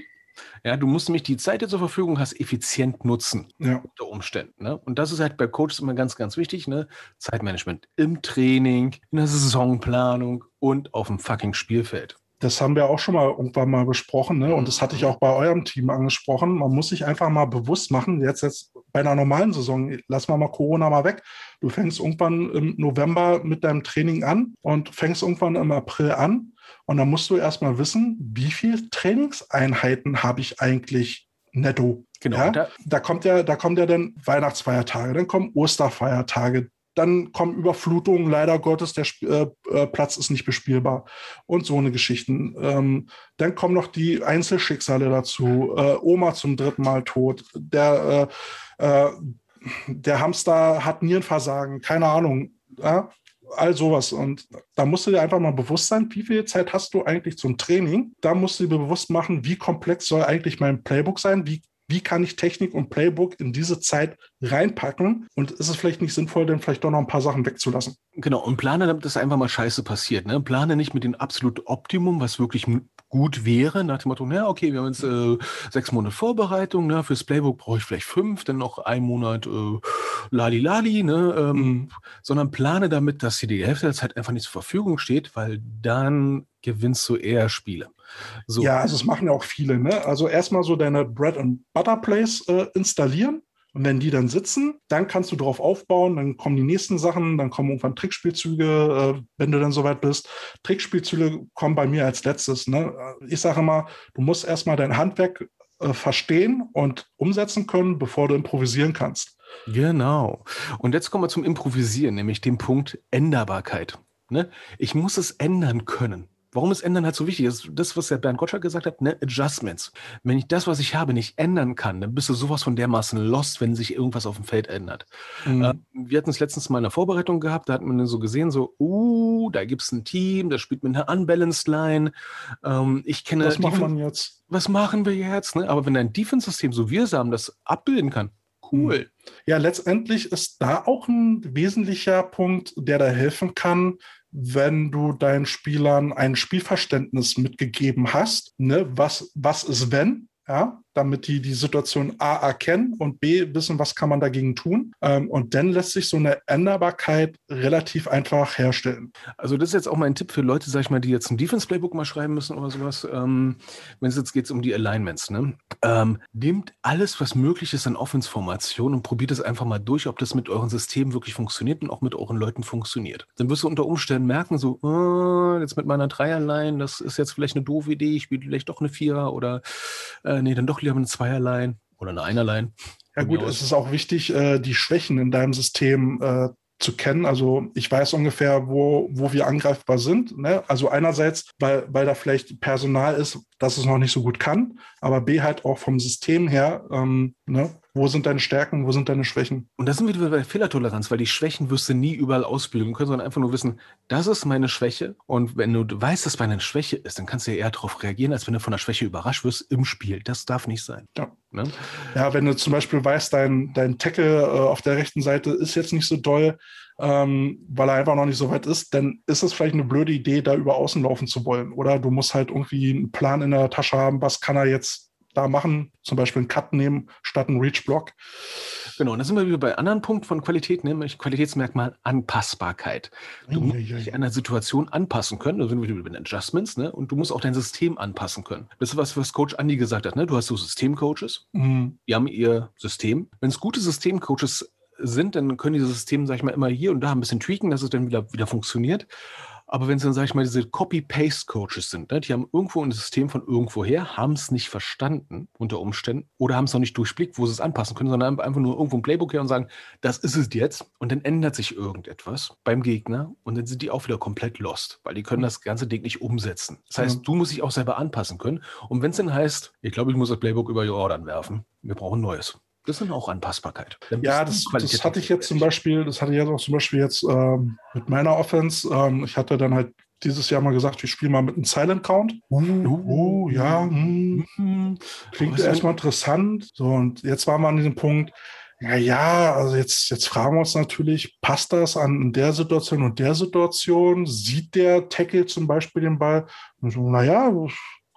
Ja, du musst nämlich die Zeit, die du zur Verfügung hast, effizient nutzen. Ja. Unter Umständen. Ne? Und das ist halt bei Coaches immer ganz, ganz wichtig. Ne? Zeitmanagement im Training, in der Saisonplanung und auf dem fucking Spielfeld. Das haben wir auch schon mal irgendwann mal besprochen, ne? Und das hatte ich auch bei eurem Team angesprochen. Man muss sich einfach mal bewusst machen, jetzt, jetzt bei einer normalen Saison, lass mal mal Corona mal weg. Du fängst irgendwann im November mit deinem Training an und fängst irgendwann im April an. Und dann musst du erstmal wissen, wie viele Trainingseinheiten habe ich eigentlich netto. Genau. Ja? Da, Da kommt ja, da kommt ja dann Weihnachtsfeiertage, dann kommen Osterfeiertage, dann kommen Überflutungen, leider Gottes, der äh, äh, Platz ist nicht bespielbar und so eine Geschichten. Ähm, dann kommen noch die Einzelschicksale dazu. Äh, Oma zum dritten Mal tot, der, äh, äh, der Hamster hat Nierenversagen, keine Ahnung. Ja? All sowas. Und da musst du dir einfach mal bewusst sein, wie viel Zeit hast du eigentlich zum Training. Da musst du dir bewusst machen, wie komplex soll eigentlich mein Playbook sein, wie wie kann ich Technik und Playbook in diese Zeit reinpacken? Und ist es vielleicht nicht sinnvoll, dann vielleicht doch noch ein paar Sachen wegzulassen? Genau, und plane, damit das einfach mal scheiße passiert. Ne? Plane nicht mit dem absoluten Optimum, was wirklich gut wäre, nach dem Motto, na okay, wir haben jetzt äh, sechs Monate Vorbereitung, ne? fürs Playbook brauche ich vielleicht fünf, dann noch ein Monat äh, Lali Lali, ne? ähm, Mhm. sondern plane damit, dass dir die Hälfte der Zeit einfach nicht zur Verfügung steht, weil dann gewinnst du eher Spiele. So. Ja, also es machen ja auch viele. Ne? Also erstmal so deine Bread and Butter Plays äh, installieren. Und wenn die dann sitzen, dann kannst du darauf aufbauen, dann kommen die nächsten Sachen, dann kommen irgendwann Trickspielzüge, äh, wenn du dann soweit bist. Trickspielzüge kommen bei mir als letztes. Ne? Ich sage immer, du musst erstmal dein Handwerk äh, verstehen und umsetzen können, bevor du improvisieren kannst. Genau. Und jetzt kommen wir zum Improvisieren, nämlich dem Punkt Änderbarkeit. Ne? Ich muss es ändern können. Warum ist Ändern halt so wichtig? Das ist das, was der Bernd Gottschalk gesagt hat, ne? Adjustments. Wenn ich das, was ich habe, nicht ändern kann, dann bist du sowas von dermaßen lost, wenn sich irgendwas auf dem Feld ändert. Mhm. Äh, wir hatten es letztens mal in der Vorbereitung gehabt, da hat man so gesehen, so, uh, da gibt es ein Team, das spielt mit einer Unbalanced Line. Ähm, ich kenne Was macht Defen- man jetzt? was machen wir jetzt? Ne? Aber wenn dein Defense-System, so wir es haben, das abbilden kann, cool. Ja, letztendlich ist da auch ein wesentlicher Punkt, der da helfen kann, wenn du deinen Spielern ein Spielverständnis mitgegeben hast. Ne? Was, was ist wenn? Ja, damit die die Situation A erkennen und B wissen, was kann man dagegen tun. Ähm, und dann lässt sich so eine Änderbarkeit relativ einfach herstellen. Also das ist jetzt auch mein Tipp für Leute, sag ich mal, die jetzt ein Defense-Playbook mal schreiben müssen oder sowas. Ähm, wenn es jetzt geht um die Alignments, ne? Ähm, nehmt alles, was möglich ist an Offense-Formation und probiert es einfach mal durch, ob das mit euren Systemen wirklich funktioniert und auch mit euren Leuten funktioniert. Dann wirst du unter Umständen merken, so, äh, jetzt mit meiner Dreierline, das ist jetzt vielleicht eine doofe Idee, ich spiele vielleicht doch eine Vierer oder äh, nee, dann doch lieber eine Zweierline oder eine Einerline. Ja gut, es ist auch wichtig, äh, die Schwächen in deinem System äh, zu kennen. Also ich weiß ungefähr, wo, wo wir angreifbar sind. Ne? Also einerseits, weil, weil da vielleicht Personal ist, das es noch nicht so gut kann, aber B halt auch vom System her, ähm, ne? Wo sind deine Stärken, wo sind deine Schwächen? Und da sind wir wieder bei Fehlertoleranz, weil die Schwächen wirst du nie überall ausbilden können, sondern einfach nur wissen, das ist meine Schwäche. Und wenn du weißt, dass meine Schwäche ist, dann kannst du ja eher darauf reagieren, als wenn du von der Schwäche überrascht wirst im Spiel. Das darf nicht sein. Ja. Ne? Ja, wenn du zum Beispiel weißt, dein, dein Tackle äh, auf der rechten Seite ist jetzt nicht so doll, ähm, weil er einfach noch nicht so weit ist, dann ist es vielleicht eine blöde Idee, da über außen laufen zu wollen. Oder du musst halt irgendwie einen Plan in der Tasche haben, was kann er jetzt da machen, zum Beispiel einen Cut nehmen statt einen Reach-Block. Genau, und da sind wir wieder bei anderen Punkt von Qualität, nämlich Qualitätsmerkmal Anpassbarkeit. Du musst dich der Situation anpassen können, da sind wir wieder bei den Adjustments, ne? und du musst auch dein System anpassen können. Das ist was, was Coach Andy gesagt hat, ne? du hast so Systemcoaches, Mhm. die haben ihr System. Wenn es gute Systemcoaches sind, dann können diese Systeme, sag ich mal, immer hier und da ein bisschen tweaken, dass es dann wieder, wieder funktioniert. Aber wenn es dann, sag ich mal, diese Copy-Paste-Coaches sind, ne, die haben irgendwo ein System von irgendwoher, haben es nicht verstanden unter Umständen oder haben es noch nicht durchblickt, wo sie es anpassen können, sondern haben einfach nur irgendwo ein Playbook her und sagen, das ist es jetzt. Und dann ändert sich irgendetwas beim Gegner und dann sind die auch wieder komplett lost, weil die können das ganze Ding nicht umsetzen. Das heißt, Ja. du musst dich auch selber anpassen können. Und wenn es dann heißt, ich glaube, ich muss das Playbook über Jordan werfen, wir brauchen neues. Das dann auch Anpassbarkeit. Ja, das, das hatte ich jetzt zum. Beispiel, das hatte ich jetzt auch zum Beispiel jetzt ähm, mit meiner Offense. Ähm, ich hatte dann halt dieses Jahr mal gesagt, ich spiele mal mit einem Silent Count. Uh, uh, ja, Mhm. klingt es- erstmal interessant. So, und jetzt waren wir an diesem Punkt, ja, ja, also jetzt, jetzt fragen wir uns natürlich, passt das an der Situation und der Situation? Sieht der Tackle zum Beispiel den Ball? Und so, naja,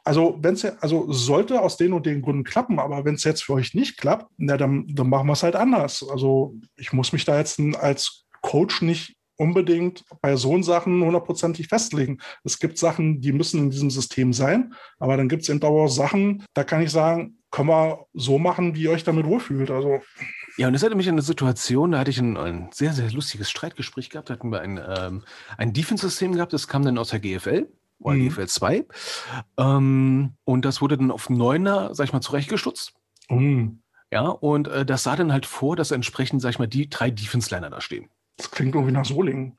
also wenn es also sollte aus den und den Gründen klappen, aber wenn es jetzt für euch nicht klappt, na, dann, dann machen wir es halt anders. Also ich muss mich da jetzt als Coach nicht unbedingt bei so Sachen hundertprozentig festlegen. Es gibt Sachen, die müssen in diesem System sein, aber dann gibt es eben auch Sachen, da kann ich sagen, können wir so machen, wie ihr euch damit wohlfühlt. Also ja, und es hatte mich eine Situation, da hatte ich ein, ein sehr, sehr lustiges Streitgespräch gehabt. Da hatten wir ein, ähm, ein Defense-System gehabt, das kam dann aus der GFL oder mhm. GFL 2. Ähm, und das wurde dann auf Neuner, sag ich mal, zurechtgestutzt. Mhm. Ja, und äh, das sah dann halt vor, dass entsprechend, sag ich mal, die drei Defense-Liner da stehen. Das klingt irgendwie nach Solingen.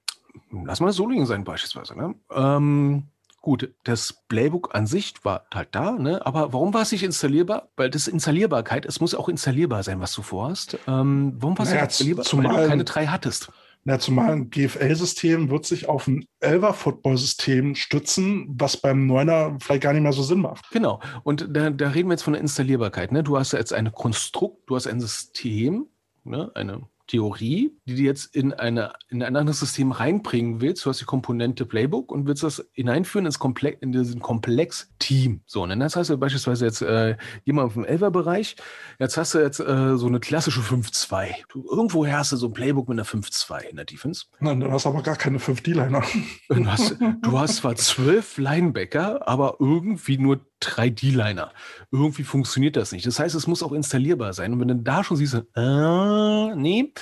Lass mal Solingen sein, beispielsweise. Ne? Ähm, gut, das Playbook an sich war halt da, ne? aber warum war es nicht installierbar? Weil das Installierbarkeit, es muss auch installierbar sein, was du vorhast. Ähm, warum war es naja, nicht installierbar? Zumal, Weil du keine drei hattest. Na, zumal ein GFL-System wird sich auf ein Elver-Football-System stützen, was beim Neuner vielleicht gar nicht mehr so Sinn macht. Genau. Und da, da reden wir jetzt von der Installierbarkeit. Ne? Du hast jetzt ein Konstrukt, du hast ein System, ne? eine Theorie, die du jetzt in, eine, in ein anderes System reinbringen willst. Du hast die Komponente Playbook und willst das hineinführen ins Komplex, in diesen Komplex-Team. So, ne? das heißt beispielsweise jetzt äh, jemand vom Elfer-Bereich, jetzt hast du jetzt äh, so eine klassische 5-2. Irgendwo hast du so ein Playbook mit einer 5-2 in der Defense. Nein, du hast aber gar keine 5D-Liner. Du hast, du hast zwar zwölf Linebacker, aber irgendwie nur drei D-Liner. Irgendwie funktioniert das nicht. Das heißt, es muss auch installierbar sein. Und wenn du da schon siehst, äh, nee,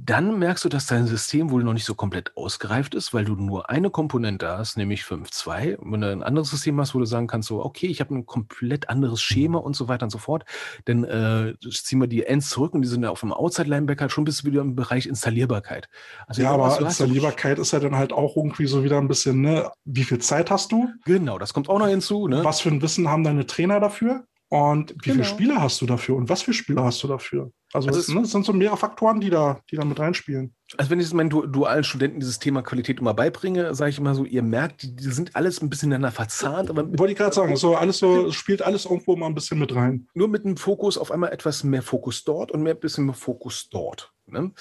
dann merkst du, dass dein System wohl noch nicht so komplett ausgereift ist, weil du nur eine Komponente hast, nämlich 5.2. Und wenn du ein anderes System hast, wo du sagen kannst, so, okay, ich habe ein komplett anderes Schema und so weiter und so fort, dann äh, ziehen wir die Ends zurück und die sind ja auf dem Outside-Linebacker schon bist du wieder im Bereich Installierbarkeit. Also, ja, aber Installierbarkeit ist ja dann halt auch irgendwie so wieder ein bisschen, ne, wie viel Zeit hast du? Genau, das kommt auch noch hinzu. Ne? Was für ein Wissen haben deine Trainer dafür? Und wie genau. viele Spieler hast du dafür? Und was für Spieler hast du dafür? Also, also ne, das sind so mehrere Faktoren, die da, die da mit reinspielen. Also wenn ich meinen du dualen Studenten dieses Thema Qualität immer beibringe, sage ich immer so, ihr merkt, die, die, sind alles ein bisschen ineinander verzahnt. Aber Wollte ich gerade sagen, so alles so, spielt alles irgendwo mal ein bisschen mit rein. Nur mit dem Fokus auf einmal etwas mehr Fokus dort und mehr bisschen mehr Fokus dort. Ne?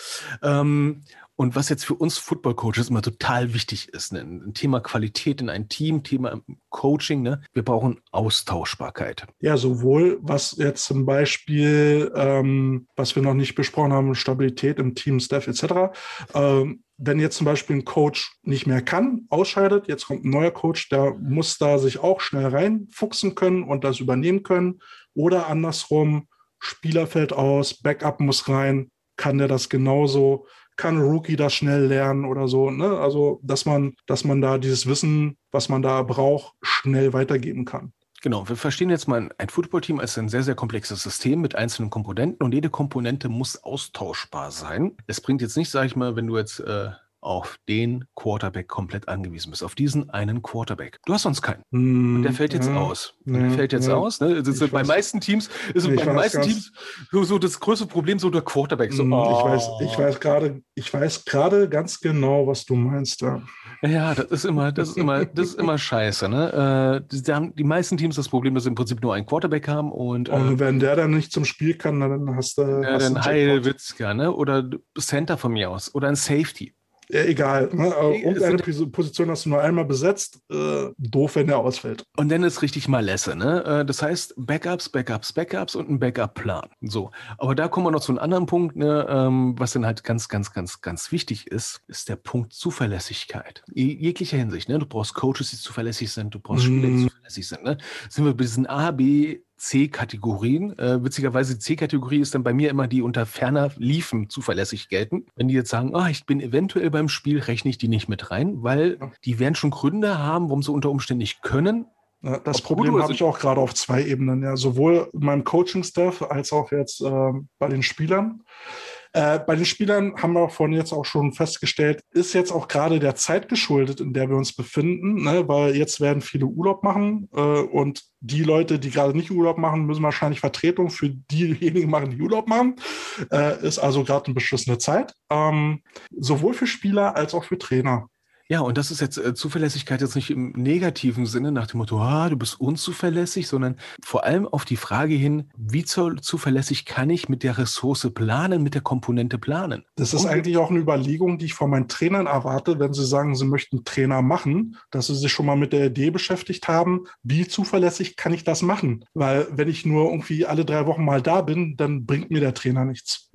Ähm, und was jetzt für uns Football Coaches immer total wichtig ist, ne? ein Thema Qualität in ein Team, Thema Coaching, ne? wir brauchen Austauschbarkeit. Ja, sowohl was jetzt zum Beispiel, ähm, was wir noch nicht besprochen haben, Stabilität im Team, Staff etc. Ähm, wenn jetzt zum Beispiel ein Coach nicht mehr kann, ausscheidet, jetzt kommt ein neuer Coach, der muss da sich auch schnell reinfuchsen können und das übernehmen können. Oder andersrum, Spieler fällt aus, Backup muss rein, kann der das genauso kann Rookie das schnell lernen oder so. Ne? Also, dass man, dass man da dieses Wissen, was man da braucht, schnell weitergeben kann. Genau, wir verstehen jetzt mal ein Footballteam als ein sehr, sehr komplexes System mit einzelnen Komponenten und jede Komponente muss austauschbar sein. Es bringt jetzt nicht, sage ich mal, wenn du jetzt äh, auf den Quarterback komplett angewiesen bist, auf diesen einen Quarterback. Du hast sonst keinen. Mm, und der fällt jetzt ja, aus. Ja, der fällt jetzt ja. aus. Ne? Das ist bei meisten Teams ist bei meisten Teams so, so, das größte Problem so der Quarterback. So, oh. Ich weiß, ich weiß gerade, ich weiß gerade ganz genau, was du meinst. Ja. Ja, das ist immer, das ist immer, das ist immer scheiße. Ne? Äh, die, haben die meisten Teams das Problem, dass sie im Prinzip nur einen Quarterback haben und, äh, und wenn der dann nicht zum Spiel kann, dann hast du. Ja, hast dann Heilwitzka, ne? Oder Center von mir aus oder ein Safety. Ja, egal. Ne? Irgendeine Position hast du nur einmal besetzt. Äh, doof, wenn der ausfällt. Und dann ist richtig Malesse. Ne? Äh, das heißt, Backups, Backups, Backups und ein Backup-Plan. So. Aber da kommen wir noch zu einem anderen Punkt, ne? ähm, was dann halt ganz, ganz, ganz, ganz wichtig ist, ist der Punkt Zuverlässigkeit. In jeglicher Hinsicht. Ne? Du brauchst Coaches, die zuverlässig sind. Du brauchst Spieler, die mhm. zuverlässig sind. Ne? Sind wir bei diesen A, B, C-Kategorien. Äh, witzigerweise, C-Kategorie ist dann bei mir immer die unter ferner Liefen zuverlässig gelten. Wenn die jetzt sagen, oh, ich bin eventuell beim Spiel, rechne ich die nicht mit rein, weil die werden schon Gründe haben, warum sie unter Umständen nicht können. Ja, das Ob Problem habe ich auch gerade auf zwei Ebenen, ja, sowohl in meinem Coaching-Staff als auch jetzt äh, bei den Spielern. Äh, bei den Spielern haben wir vorhin jetzt auch schon festgestellt, ist jetzt auch gerade der Zeit geschuldet, in der wir uns befinden, ne? weil jetzt werden viele Urlaub machen äh, und die Leute, die gerade nicht Urlaub machen, müssen wahrscheinlich Vertretung für diejenigen machen, die Urlaub machen. Äh, ist also gerade eine beschissene Zeit, ähm, sowohl für Spieler als auch für Trainer. Ja, und das ist jetzt äh, Zuverlässigkeit jetzt nicht im negativen Sinne nach dem Motto, ah, du bist unzuverlässig, sondern vor allem auf die Frage hin, wie zu, zuverlässig kann ich mit der Ressource planen, mit der Komponente planen? Das ist Und- eigentlich auch eine Überlegung, die ich von meinen Trainern erwarte, wenn sie sagen, sie möchten Trainer machen, dass sie sich schon mal mit der Idee beschäftigt haben, wie zuverlässig kann ich das machen? Weil wenn ich nur irgendwie alle drei Wochen mal da bin, dann bringt mir der Trainer nichts.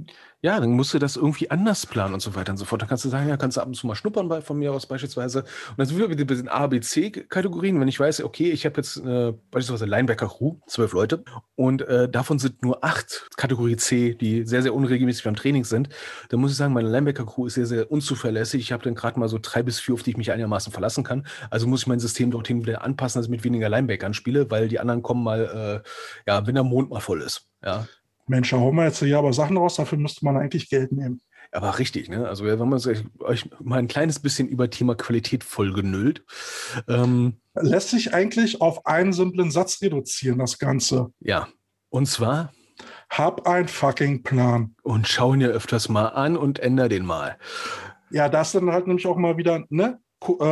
Ja, dann musst du das irgendwie anders planen und so weiter und so fort. Dann kannst du sagen, ja, kannst du ab und zu mal schnuppern bei, von mir aus beispielsweise. Und dann sind wir wieder bei den A, B, C-Kategorien. Wenn ich weiß, okay, ich habe jetzt äh, beispielsweise Linebacker-Crew, zwölf Leute, und äh, davon sind nur acht Kategorie C, die sehr, sehr unregelmäßig beim Training sind, dann muss ich sagen, meine Linebacker-Crew ist sehr, sehr unzuverlässig. Ich habe dann gerade mal so drei bis vier, auf die ich mich einigermaßen verlassen kann. Also muss ich mein System dorthin wieder anpassen, dass ich mit weniger Linebackern spiele, weil die anderen kommen mal, äh, ja, wenn der Mond mal voll ist. Ja, Mensch, da hauen wir jetzt hier aber Sachen raus, dafür müsste man eigentlich Geld nehmen. Aber richtig, ne? Also wenn man sich- euch mal ein kleines bisschen über Thema Qualität vollgenüllt. Ähm, Lässt sich eigentlich auf einen simplen Satz reduzieren, das Ganze. ja. Und zwar, Hab ein fucking Plan. und schauen ja öfters mal an und änder den mal. Ja, das dann halt nämlich auch mal wieder, ne? Ku- Äh,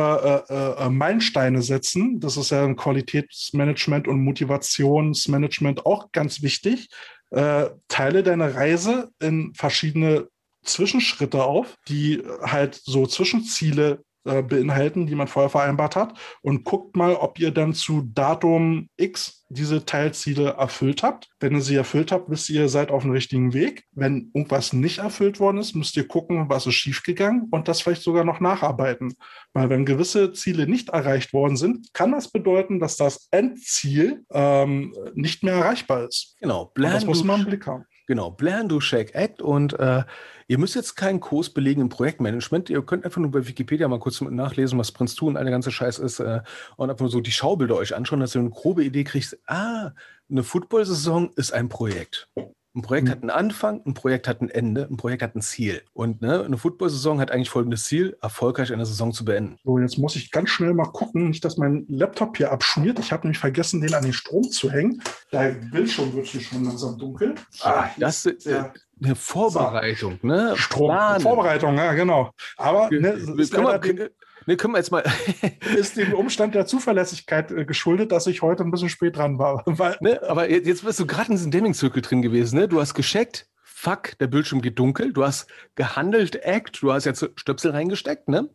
äh, äh, Meilensteine setzen. Das ist ja ein Qualitätsmanagement und Motivationsmanagement auch ganz wichtig. Äh, teile deine Reise in verschiedene Zwischenschritte auf, die halt so Zwischenziele äh, beinhalten, die man vorher vereinbart hat. Und guckt mal, ob ihr dann zu Datum X diese Teilziele erfüllt habt. Wenn ihr sie erfüllt habt, wisst ihr, ihr seid auf dem richtigen Weg. Wenn irgendwas nicht erfüllt worden ist, müsst ihr gucken, was ist schiefgegangen und das vielleicht sogar noch nacharbeiten. Weil wenn gewisse Ziele nicht erreicht worden sind, kann das bedeuten, dass das Endziel ähm, nicht mehr erreichbar ist. Genau, Und das muss man im Blick haben. Genau, plan, do, shake, act. Und äh, ihr müsst jetzt keinen Kurs belegen im Projektmanagement. Ihr könnt einfach nur bei Wikipedia mal kurz nachlesen, was Prince 2 und all der ganze Scheiß ist. Äh, und einfach nur so die Schaubilder euch anschauen, dass ihr eine grobe Idee kriegt. Ah, eine Football-Saison ist ein Projekt. Ein Projekt Mhm. hat einen Anfang, ein Projekt hat ein Ende, ein Projekt hat ein Ziel. Und ne, eine Football-Saison hat eigentlich folgendes Ziel, erfolgreich eine Saison zu beenden. So, jetzt muss ich ganz schnell mal gucken, nicht, dass mein Laptop hier abschmiert. Ich habe nämlich vergessen, den an den Strom zu hängen. Der Bildschirm wird hier schon langsam dunkel. Ah, das ist äh, der eine Vorbereitung, ne? Strom. Vorbereitung, ja, genau. Aber ne, wir, können, ne, können wir jetzt mal. ist dem Umstand der Zuverlässigkeit äh, geschuldet, dass ich heute ein bisschen spät dran war. Weil, ne, aber jetzt jetzt bist du gerade in diesem Deming-Zirkel drin gewesen, ne? Du hast gescheckt, fuck, der Bildschirm geht dunkel, du hast gehandelt, act, du hast jetzt Stöpsel reingesteckt, ne?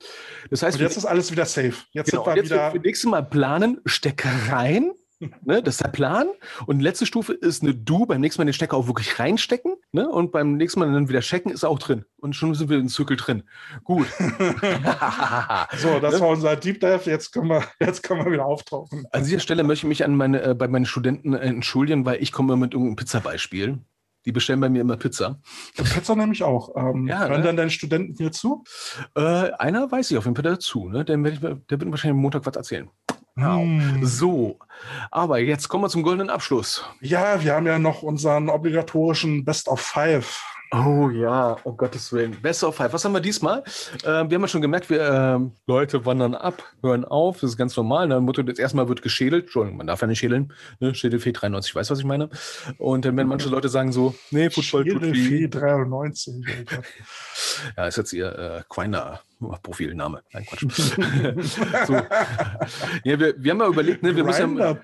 Das heißt, und jetzt ist alles wieder safe. Jetzt genau, sind wir jetzt wieder. für nächstes Mal planen, Stecker rein. Ne, das ist der Plan. Und letzte Stufe ist eine Du, beim nächsten Mal den Stecker auch wirklich reinstecken. Ne? Und beim nächsten Mal dann wieder checken, ist auch drin. Und schon sind wir im Zirkel drin. Gut. So, das Ne? war unser Deep Dive. Jetzt können wir, jetzt können wir wieder auftauchen. An dieser Stelle möchte ich mich an meine, äh, bei meinen Studenten äh, entschuldigen, weil ich komme mit irgendeinem Pizzabeispiel. Die bestellen bei mir immer Pizza. Pizza nämlich auch. Ähm, Ja, hören ne? dann deine Studenten hier zu? Äh, einer weiß ich auf jeden Fall dazu. Ne? Mir- der wird wahrscheinlich am Montag was erzählen. Au. Hm. So, aber jetzt kommen wir zum goldenen Abschluss. Ja, wir haben ja noch unseren obligatorischen Best of Five. Oh ja, um Gottes Willen. Best of Five. Was haben wir diesmal? Äh, wir haben ja schon gemerkt, wir ähm, Leute wandern ab, hören auf. Das ist ganz normal. Ne? Mutter, jetzt erstmal wird geschädelt. Entschuldigung, man darf ja nicht schädeln. Ne? Schädelfee 93, ich weiß, was ich meine. Und dann werden manche Leute sagen so, nee, Football tut Schädelfee weh. 93. oh Gott. Ja, ist jetzt ihr äh, Quiner Profilname. Nein, Quatsch. so. Ja, wir, wir haben ja überlegt, ne, wir müssen ja,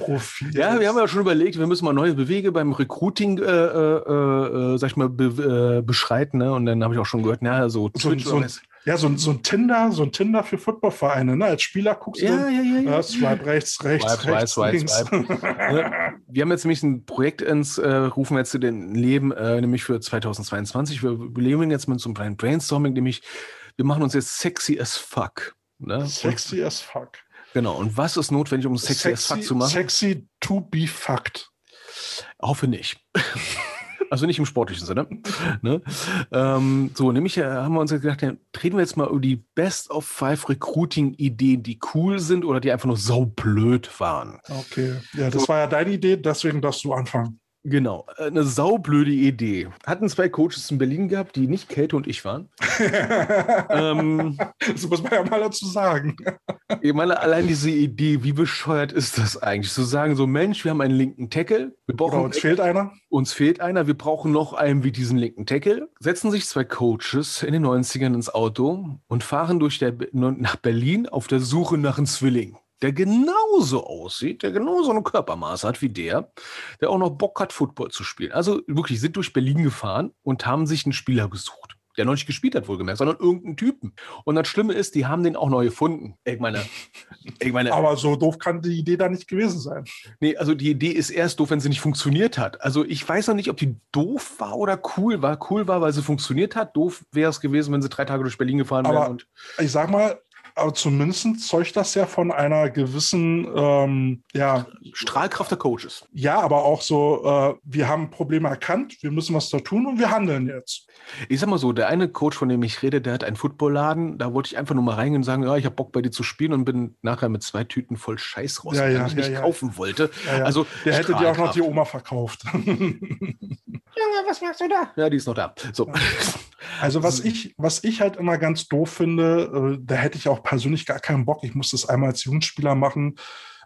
ja, wir haben ja schon überlegt, wir müssen mal neue Bewege beim Recruiting, äh, äh, äh, sag ich mal, be, äh, beschreiten. Ne? Und dann habe ich auch schon gehört, na, so so, Twitch so, ja, so, so ein Tinder, so ein Tinder für Footballvereine. Ne? Als Spieler guckst Ja, du, ja, ja, ja. äh, swipe rechts, rechts, Swipe, rechts, swipe, links. swipe, Ne? Wir haben jetzt nämlich ein Projekt ins, äh, rufen wir jetzt zu den Leben, äh, nämlich für 2022. Wir überleben jetzt mit so einem kleinen Brainstorming, nämlich wir machen uns jetzt sexy as fuck. Ne? Sexy as fuck. Genau. Und was ist notwendig, um sexy, as fuck zu machen? Sexy to be fucked. Hoffe nicht. Also nicht im sportlichen Sinne. ne? ähm, so, nämlich äh, haben wir uns jetzt gedacht, ja, reden wir jetzt mal über die Best of Five Recruiting-Ideen, die cool sind oder die einfach nur saublöd waren. Okay. Ja, das war ja deine Idee, deswegen darfst du anfangen. Genau, äh, eine saublöde Idee. Hatten zwei Coaches in Berlin gehabt, die nicht Käthe und ich waren. ähm, das muss man ja mal dazu sagen. Ich meine, allein diese Idee, wie bescheuert ist das eigentlich? Zu sagen, so Mensch, wir haben einen linken Tackle, wir brauchen Oder uns fehlt einer. uns fehlt einer, wir brauchen noch einen wie diesen linken Tackle. Setzen sich zwei Coaches in den 90ern ins Auto und fahren durch der, nach Berlin auf der Suche nach einem Zwilling, der genauso aussieht, der genauso ein Körpermaß hat wie der, der auch noch Bock hat, Football zu spielen. Also wirklich, sind durch Berlin gefahren und haben sich einen Spieler gesucht. Der noch nicht gespielt hat, wohlgemerkt, sondern irgendeinen Typen. Und das Schlimme ist, die haben den auch neu gefunden. Ich meine, ich meine, Aber so doof kann die Idee da nicht gewesen sein. Nee, also die Idee ist erst doof, wenn sie nicht funktioniert hat. Also ich weiß noch nicht, ob die doof war oder cool war. Cool war, weil sie funktioniert hat. Doof wäre es gewesen, wenn sie drei Tage durch Berlin gefahren wären. Aber- Und Ich sag mal, aber zumindest zeugt das ja von einer gewissen, ähm, ja, Strahlkraft der Coaches. ja, aber auch so, äh, wir haben Probleme erkannt, wir müssen was da tun und wir handeln jetzt. Ich sag mal so, der eine Coach, von dem ich rede, der hat einen Footballladen. Da wollte ich einfach nur mal reingehen und sagen, ja, ich habe Bock bei dir zu spielen und bin nachher mit zwei Tüten voll Scheiß raus, Ja, den ja, ich ja, nicht ja. kaufen wollte. Ja, ja. Also Der hätte dir auch noch die. Oma verkauft. Junge, was machst du da? Ja, die ist noch da. So. Also was ich, was ich halt immer ganz doof finde, äh, da hätte ich auch persönlich gar keinen Bock. Ich muss das einmal als Jugendspieler machen,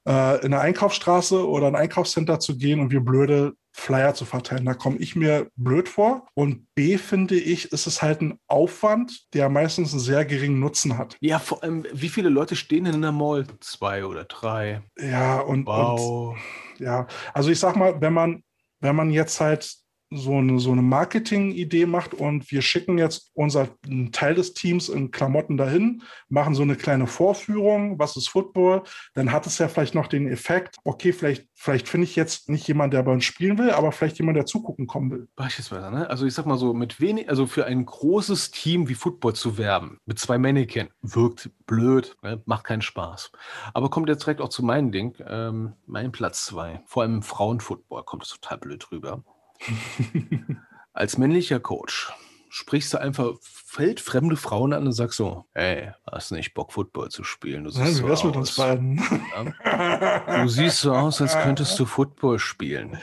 äh, in eine Einkaufsstraße oder ein Einkaufscenter zu gehen und wir blöde Flyer zu verteilen. Da komme ich mir blöd vor. Und B finde ich, ist es halt ein Aufwand, der meistens einen sehr geringen Nutzen hat. Ja, vor allem, wie viele Leute stehen denn in der Mall? Zwei oder drei. Ja, und, und Wow. ja, also ich sag mal, wenn man, wenn man jetzt halt so eine, so eine Marketing-Idee macht und wir schicken jetzt unser einen Teil des Teams in Klamotten dahin, machen so eine kleine Vorführung, was ist Football, dann hat es ja vielleicht noch den Effekt, okay, vielleicht, vielleicht finde ich jetzt nicht jemand, der bei uns spielen will, aber vielleicht jemand, der zugucken kommen will. Beispielsweise, ne? Also ich sag mal so, mit wenig, also für ein großes Team wie Football zu werben, mit zwei Mannequin, wirkt blöd, ne? macht keinen Spaß. Aber kommt jetzt direkt auch zu meinem Ding, ähm, mein Platz zwei. Vor allem im Frauenfootball kommt es total blöd rüber. Als männlicher Coach sprichst du einfach feldfremde Frauen an und sagst so, ey, hast nicht Bock, Football zu spielen? Du siehst wie so mit uns aus. beiden? Du siehst so aus, als könntest du Football spielen.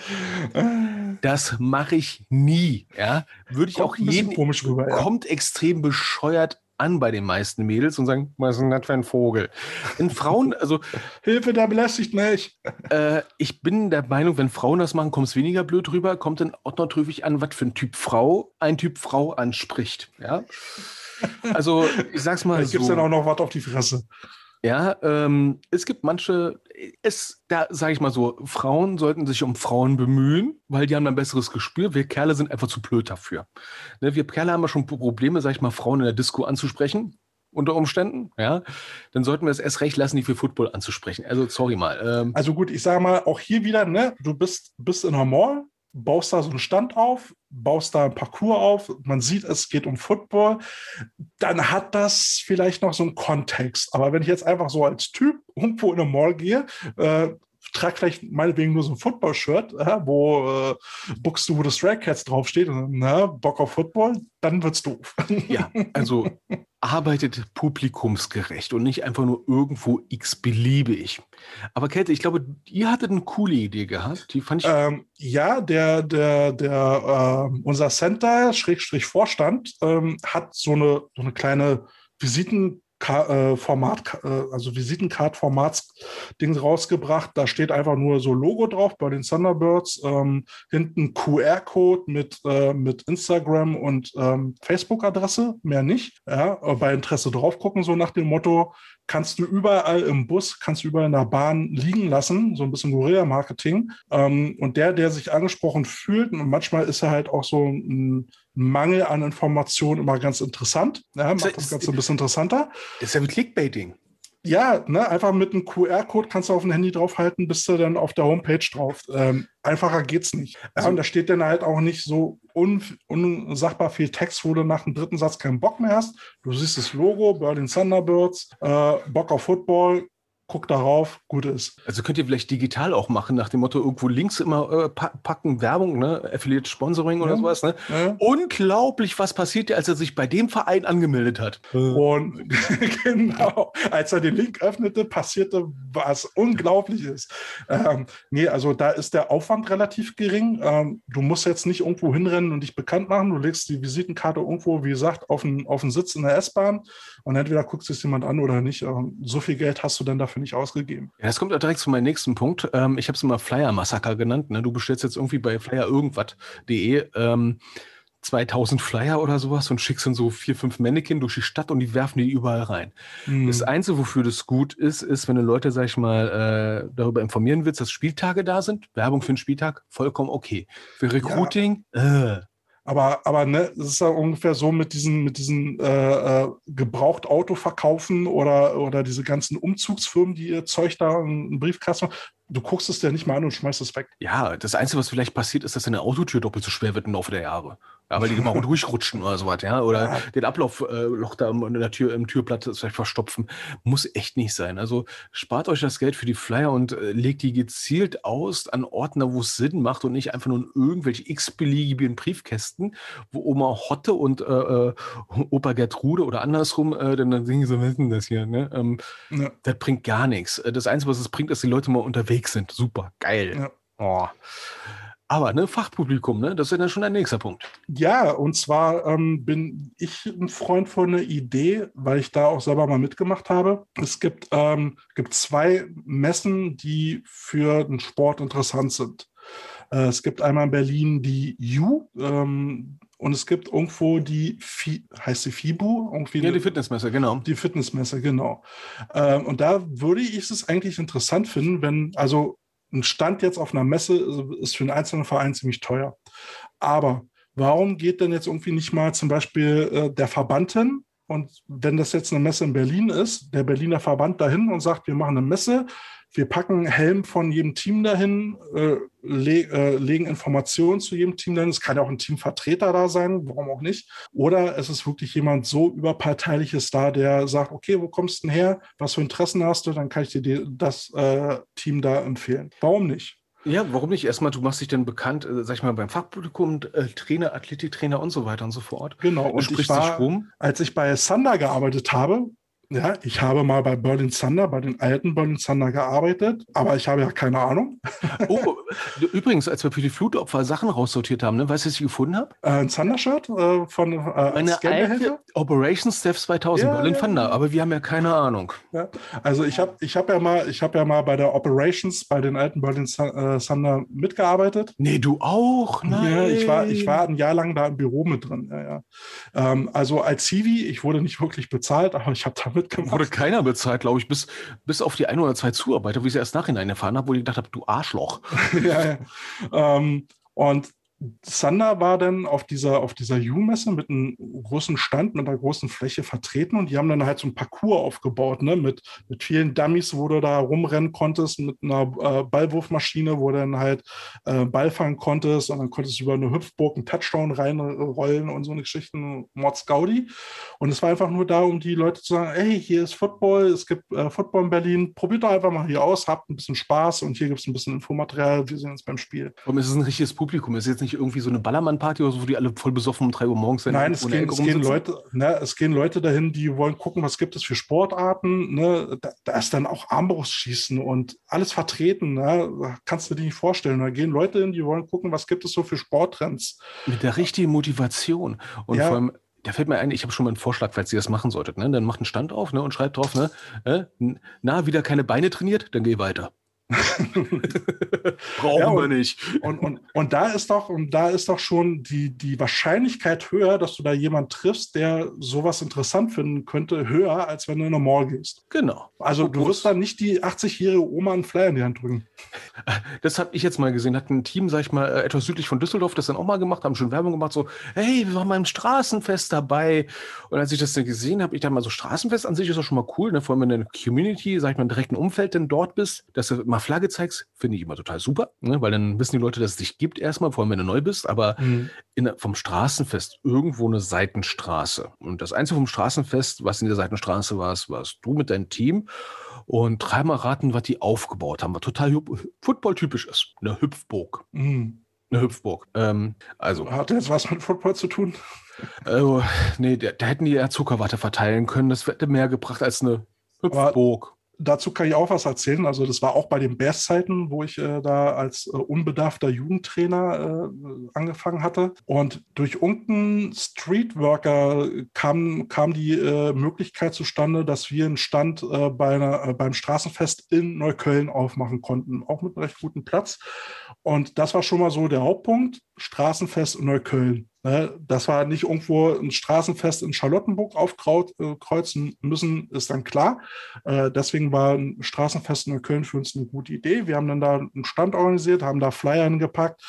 Das mache ich nie. Ja? Würde ich Kommt auch jeden. komisch rüber, ja. Kommt extrem bescheuert an bei den meisten Mädels und sagen, was ist denn das für ein Vogel? In Frauen, also Hilfe, der belästigt mich. äh, ich bin der Meinung, wenn Frauen das machen, kommt es weniger blöd rüber, kommt dann auch noch drüber an, was für ein Typ Frau ein Typ Frau anspricht. Ja. Also, ich sag's mal Vielleicht gibt es so. dann auch noch was auf die Fresse. Ja, ähm, es gibt manche, es, da sage ich mal so, Frauen sollten sich um Frauen bemühen, weil die haben ein besseres Gespür. Wir Kerle sind einfach zu blöd dafür. Ne, wir Kerle haben ja schon Probleme, sag ich mal, Frauen in der Disco anzusprechen, unter Umständen, ja. Dann sollten wir es erst recht lassen, die für Football anzusprechen. Also, sorry mal. Ähm, Also gut, ich sage mal, auch hier wieder, ne, du bist, bist in Mall, baust da so einen Stand auf, baust da ein Parcours auf, man sieht, es geht um Football, dann hat das vielleicht noch so einen Kontext. Aber wenn ich jetzt einfach so als Typ irgendwo in eine Mall gehe, äh, trage vielleicht meinetwegen nur so ein Football-Shirt, äh, wo äh, Buxtehude Cats draufsteht, und, ne, Bock auf Football, dann wird's doof. ja, also arbeitet publikumsgerecht und nicht einfach nur irgendwo x-beliebig. Aber Käthe, ich glaube, ihr hattet eine coole Idee gehabt. Die fand ich Ähm, ja, der, der, der, ähm, unser Center, Schrägstrich Vorstand, ähm, hat so eine, so eine kleine Visiten, äh, Format, äh, also Visitencard-Formats-Ding rausgebracht. Da steht einfach nur so Logo drauf bei den Thunderbirds. Ähm, hinten QR-Code mit, äh, mit Instagram und ähm, Facebook-Adresse, mehr nicht. Ja, aber bei Interesse drauf gucken, so nach dem Motto, kannst du überall im Bus, kannst du überall in der Bahn liegen lassen, so ein bisschen Guerilla-Marketing. Ähm, und der, der sich angesprochen fühlt, und manchmal ist er halt auch so ein Mangel an Informationen immer ganz interessant. Ja, macht das Ganze ein bisschen interessanter. Das ist ja wie Clickbaiting. Ja, ne, einfach mit einem QR-Code kannst du auf dem Handy draufhalten, bist du dann auf der Homepage drauf. Ähm, einfacher geht's nicht. Ja, Also- und da steht dann halt auch nicht so un unsagbar viel Text, wo du nach dem dritten Satz keinen Bock mehr hast. Du siehst das Logo, Berlin Thunderbirds, äh, Bock auf Football, guck darauf, gut ist. Also könnt ihr vielleicht digital auch machen, nach dem Motto, irgendwo links immer äh, packen, Werbung, ne? Affiliate Sponsoring oder Ja. sowas. Ne? Ja. Unglaublich, was passiert, als er sich bei dem Verein angemeldet hat. Und genau, als er den Link öffnete, passierte was Unglaubliches. Ähm, nee, also da ist der Aufwand relativ gering. Ähm, du musst jetzt nicht irgendwo hinrennen und dich bekannt machen. Du legst die Visitenkarte irgendwo, wie gesagt, auf den, auf den Sitz in der S-Bahn und entweder guckst es jemand an oder nicht. Ähm, so viel Geld hast du dann dafür nicht ausgegeben. Ja, das kommt auch direkt zu meinem nächsten Punkt. Ähm, ich habe es immer Flyer-Massaker genannt. Ne? Du bestellst jetzt irgendwie bei flyer-irgendwas.de ähm, 2000 Flyer oder sowas und schickst dann so vier, fünf Mannequin durch die Stadt und die werfen die überall rein. Hm. Das Einzige, wofür das gut ist, ist, wenn du Leute, sag ich mal, äh, darüber informieren willst, dass Spieltage da sind, Werbung für einen Spieltag, vollkommen okay. Für Recruiting, äh, Aber, aber ne, es ist ja ungefähr so mit diesen, mit diesen äh, äh, verkaufen oder, oder diese ganzen Umzugsfirmen, die ihr Zeug da in einen Briefkasten. Du guckst es dir nicht mal an und schmeißt es weg. ja, das Einzige, was vielleicht passiert, ist, dass deine Autotür doppelt so schwer wird im Laufe der Jahre. Ja, weil die immer durchrutschen oder sowas, ja. Oder Ja. den Ablaufloch äh, da in der Tür, im Türblatt vielleicht verstopfen. Muss echt nicht sein. Also spart euch das Geld für die Flyer und äh, legt die gezielt aus an Orten, wo es Sinn macht und nicht einfach nur in irgendwelche x-beliebigen Briefkästen, wo Oma Hotte und äh, äh, Opa Gertrude oder andersrum, äh, dann, dann singen sie, was ist denn das hier? Ne? Ähm, Ja. das bringt gar nichts. Das Einzige, was es bringt, ist, dass die Leute mal unterwegs sind. Super, geil. Ja. Oh. Aber ne, Fachpublikum, ne, das ist ja dann schon ein nächster Punkt. Ja, und zwar ähm, bin ich ein Freund von einer Idee, weil ich da auch selber mal mitgemacht habe. Es gibt, ähm, gibt zwei Messen, die für den Sport interessant sind. Äh, es gibt einmal in Berlin die U ähm, und es gibt irgendwo die, Fi heißt sie FIBU? Irgendwie Ja, die Fitnessmesse, genau. die Fitnessmesse, genau. Ähm, und da würde ich es eigentlich interessant finden, wenn, also ein Stand jetzt auf einer Messe ist für einen einzelnen Verein ziemlich teuer. Aber warum geht denn jetzt irgendwie nicht mal zum Beispiel äh, der Verband hin? Und wenn das jetzt eine Messe in Berlin ist, der Berliner Verband dahin und sagt, wir machen eine Messe, wir packen Helm von jedem Team dahin, äh, le äh, legen Informationen zu jedem Team dahin. Es kann ja auch ein Teamvertreter da sein, warum auch nicht. Oder es ist wirklich jemand so überparteiliches da, der sagt, okay, wo kommst du denn her? Was für Interessen hast du? Dann kann ich dir das äh, Team da empfehlen. Warum nicht? Ja, warum nicht? Erstmal, du machst dich dann bekannt, äh, sag ich mal, beim Fachpublikum, äh, Trainer, Athletiktrainer und so weiter und so fort. Genau. Und ich war, rum. als ich bei Thunder gearbeitet habe, ja, ich habe mal bei Berlin Thunder, bei den alten Berlin Thunder gearbeitet, aber ich habe ja keine Ahnung. Oh, übrigens, als wir für die Flutopfer Sachen raussortiert haben, ne, weißt du, was ich gefunden habe? Äh, ein Thunder-Shirt äh, von äh, als Eine Scanbehälter. alte Operation Staff 2000, Ja, Berlin ja, Thunder, aber wir haben ja keine Ahnung. Ja, also ich habe ich hab ja mal, ich habe ja mal bei der Operations bei den alten Berlin Thu- äh, Thunder mitgearbeitet. Nee, du auch? Nein. Ja, ich war, ich war ein Jahr lang da im Büro mit drin. Ähm, also als Civi, ich wurde nicht wirklich bezahlt, aber ich habe da mitgemacht. Wurde keiner bezahlt, glaube ich, bis, bis auf die ein oder zwei Zuarbeiter, wie ich es erst nachhinein erfahren habe, wo ich gedacht habe, du Arschloch. ja, ja. Ähm, und Sander war dann auf dieser, auf dieser U-Messe mit einem großen Stand, mit einer großen Fläche vertreten und die haben dann halt so ein Parcours aufgebaut, ne, mit, mit vielen Dummies, wo du da rumrennen konntest, mit einer äh, Ballwurfmaschine, wo du dann halt äh, Ball fangen konntest und dann konntest du über eine Hüpfburg einen Touchdown reinrollen und so eine Geschichten, Mords Gaudi. Und es war einfach nur da, um die Leute zu sagen, hey, hier ist Football, es gibt äh, Football in Berlin, probiert doch einfach mal hier aus, habt ein bisschen Spaß und hier gibt es ein bisschen Infomaterial, wir sehen uns beim Spiel. Ist es ein richtiges Publikum? Es ist jetzt nicht irgendwie so eine Ballermann-Party oder so, wo die alle voll besoffen um 3 Uhr morgens sind. Nein, es gehen, es, gehen Leute, ne, es gehen Leute dahin, die wollen gucken, was gibt es für Sportarten. Ne? Da, da ist dann auch Armbrustschießen und alles vertreten. Ne? Kannst du dir nicht vorstellen. Da gehen Leute hin, die wollen gucken, was gibt es so für Sporttrends. Mit der richtigen Motivation. Und Ja. vor allem, da fällt mir ein, ich habe schon mal einen Vorschlag, falls ihr das machen solltet. Ne? Dann macht einen Stand auf ne? und schreibt drauf, ne? äh, na, wieder keine Beine trainiert, dann geh weiter. Brauchen Ja, wir und- nicht. Und, und, und da ist doch, und da ist doch schon die, die Wahrscheinlichkeit höher, dass du da jemanden triffst, der sowas interessant finden könnte, höher, als wenn du in eine Mall gehst. Genau. Also du Fokus. wirst dann nicht die 80-jährige Oma einen Flyer in die Hand drücken. Das habe ich jetzt mal gesehen. Hat ein Team, sag ich mal, äh, etwas südlich von Düsseldorf das dann auch mal gemacht, haben schon Werbung gemacht, so, hey, wir waren beim Straßenfest dabei. Und als ich das dann gesehen habe, ich dachte mal, so Straßenfest an sich ist doch schon mal cool, ne? Vor allem wenn du in der Community, sag ich mal, im direkten Umfeld denn dort bist, dass du mal Flagge zeigst, finde ich immer total super, ne? Weil dann wissen die Leute, dass es dich gibt erstmal, vor allem wenn du neu bist, aber in, der- vom Straßenfest irgendwo eine Seitenstraße. Und das Einzige vom Straßenfest, was in der Seitenstraße war, warst du mit deinem Team. Und dreimal raten, was die aufgebaut haben, was total footballtypisch ist. Eine Hüpfburg. Mhm. Eine Hüpfburg. Ähm, also. Hat jetzt was mit Football zu tun? Also, nee, da, da hätten die ja Zuckerwatte verteilen können. Das hätte mehr gebracht als eine Hüpfburg dazu kann ich auch was erzählen. Also das war auch bei den Bears-Zeiten, wo ich äh, da als äh, unbedarfter Jugendtrainer äh, angefangen hatte. Und durch irgendeinen Streetworker kam, kam die äh, Möglichkeit zustande, dass wir einen Stand äh, bei einer, äh, beim Straßenfest in Neukölln aufmachen konnten, auch mit einem recht guten Platz. Und das war schon mal so der Hauptpunkt, Straßenfest in Neukölln. Ne, das war nicht irgendwo ein Straßenfest in Charlottenburg aufkreuzen äh, müssen, ist dann klar. Äh, deswegen war ein Straßenfest in Köln für uns eine gute Idee. Wir haben dann da einen Stand organisiert, haben da Flyer hingepackt,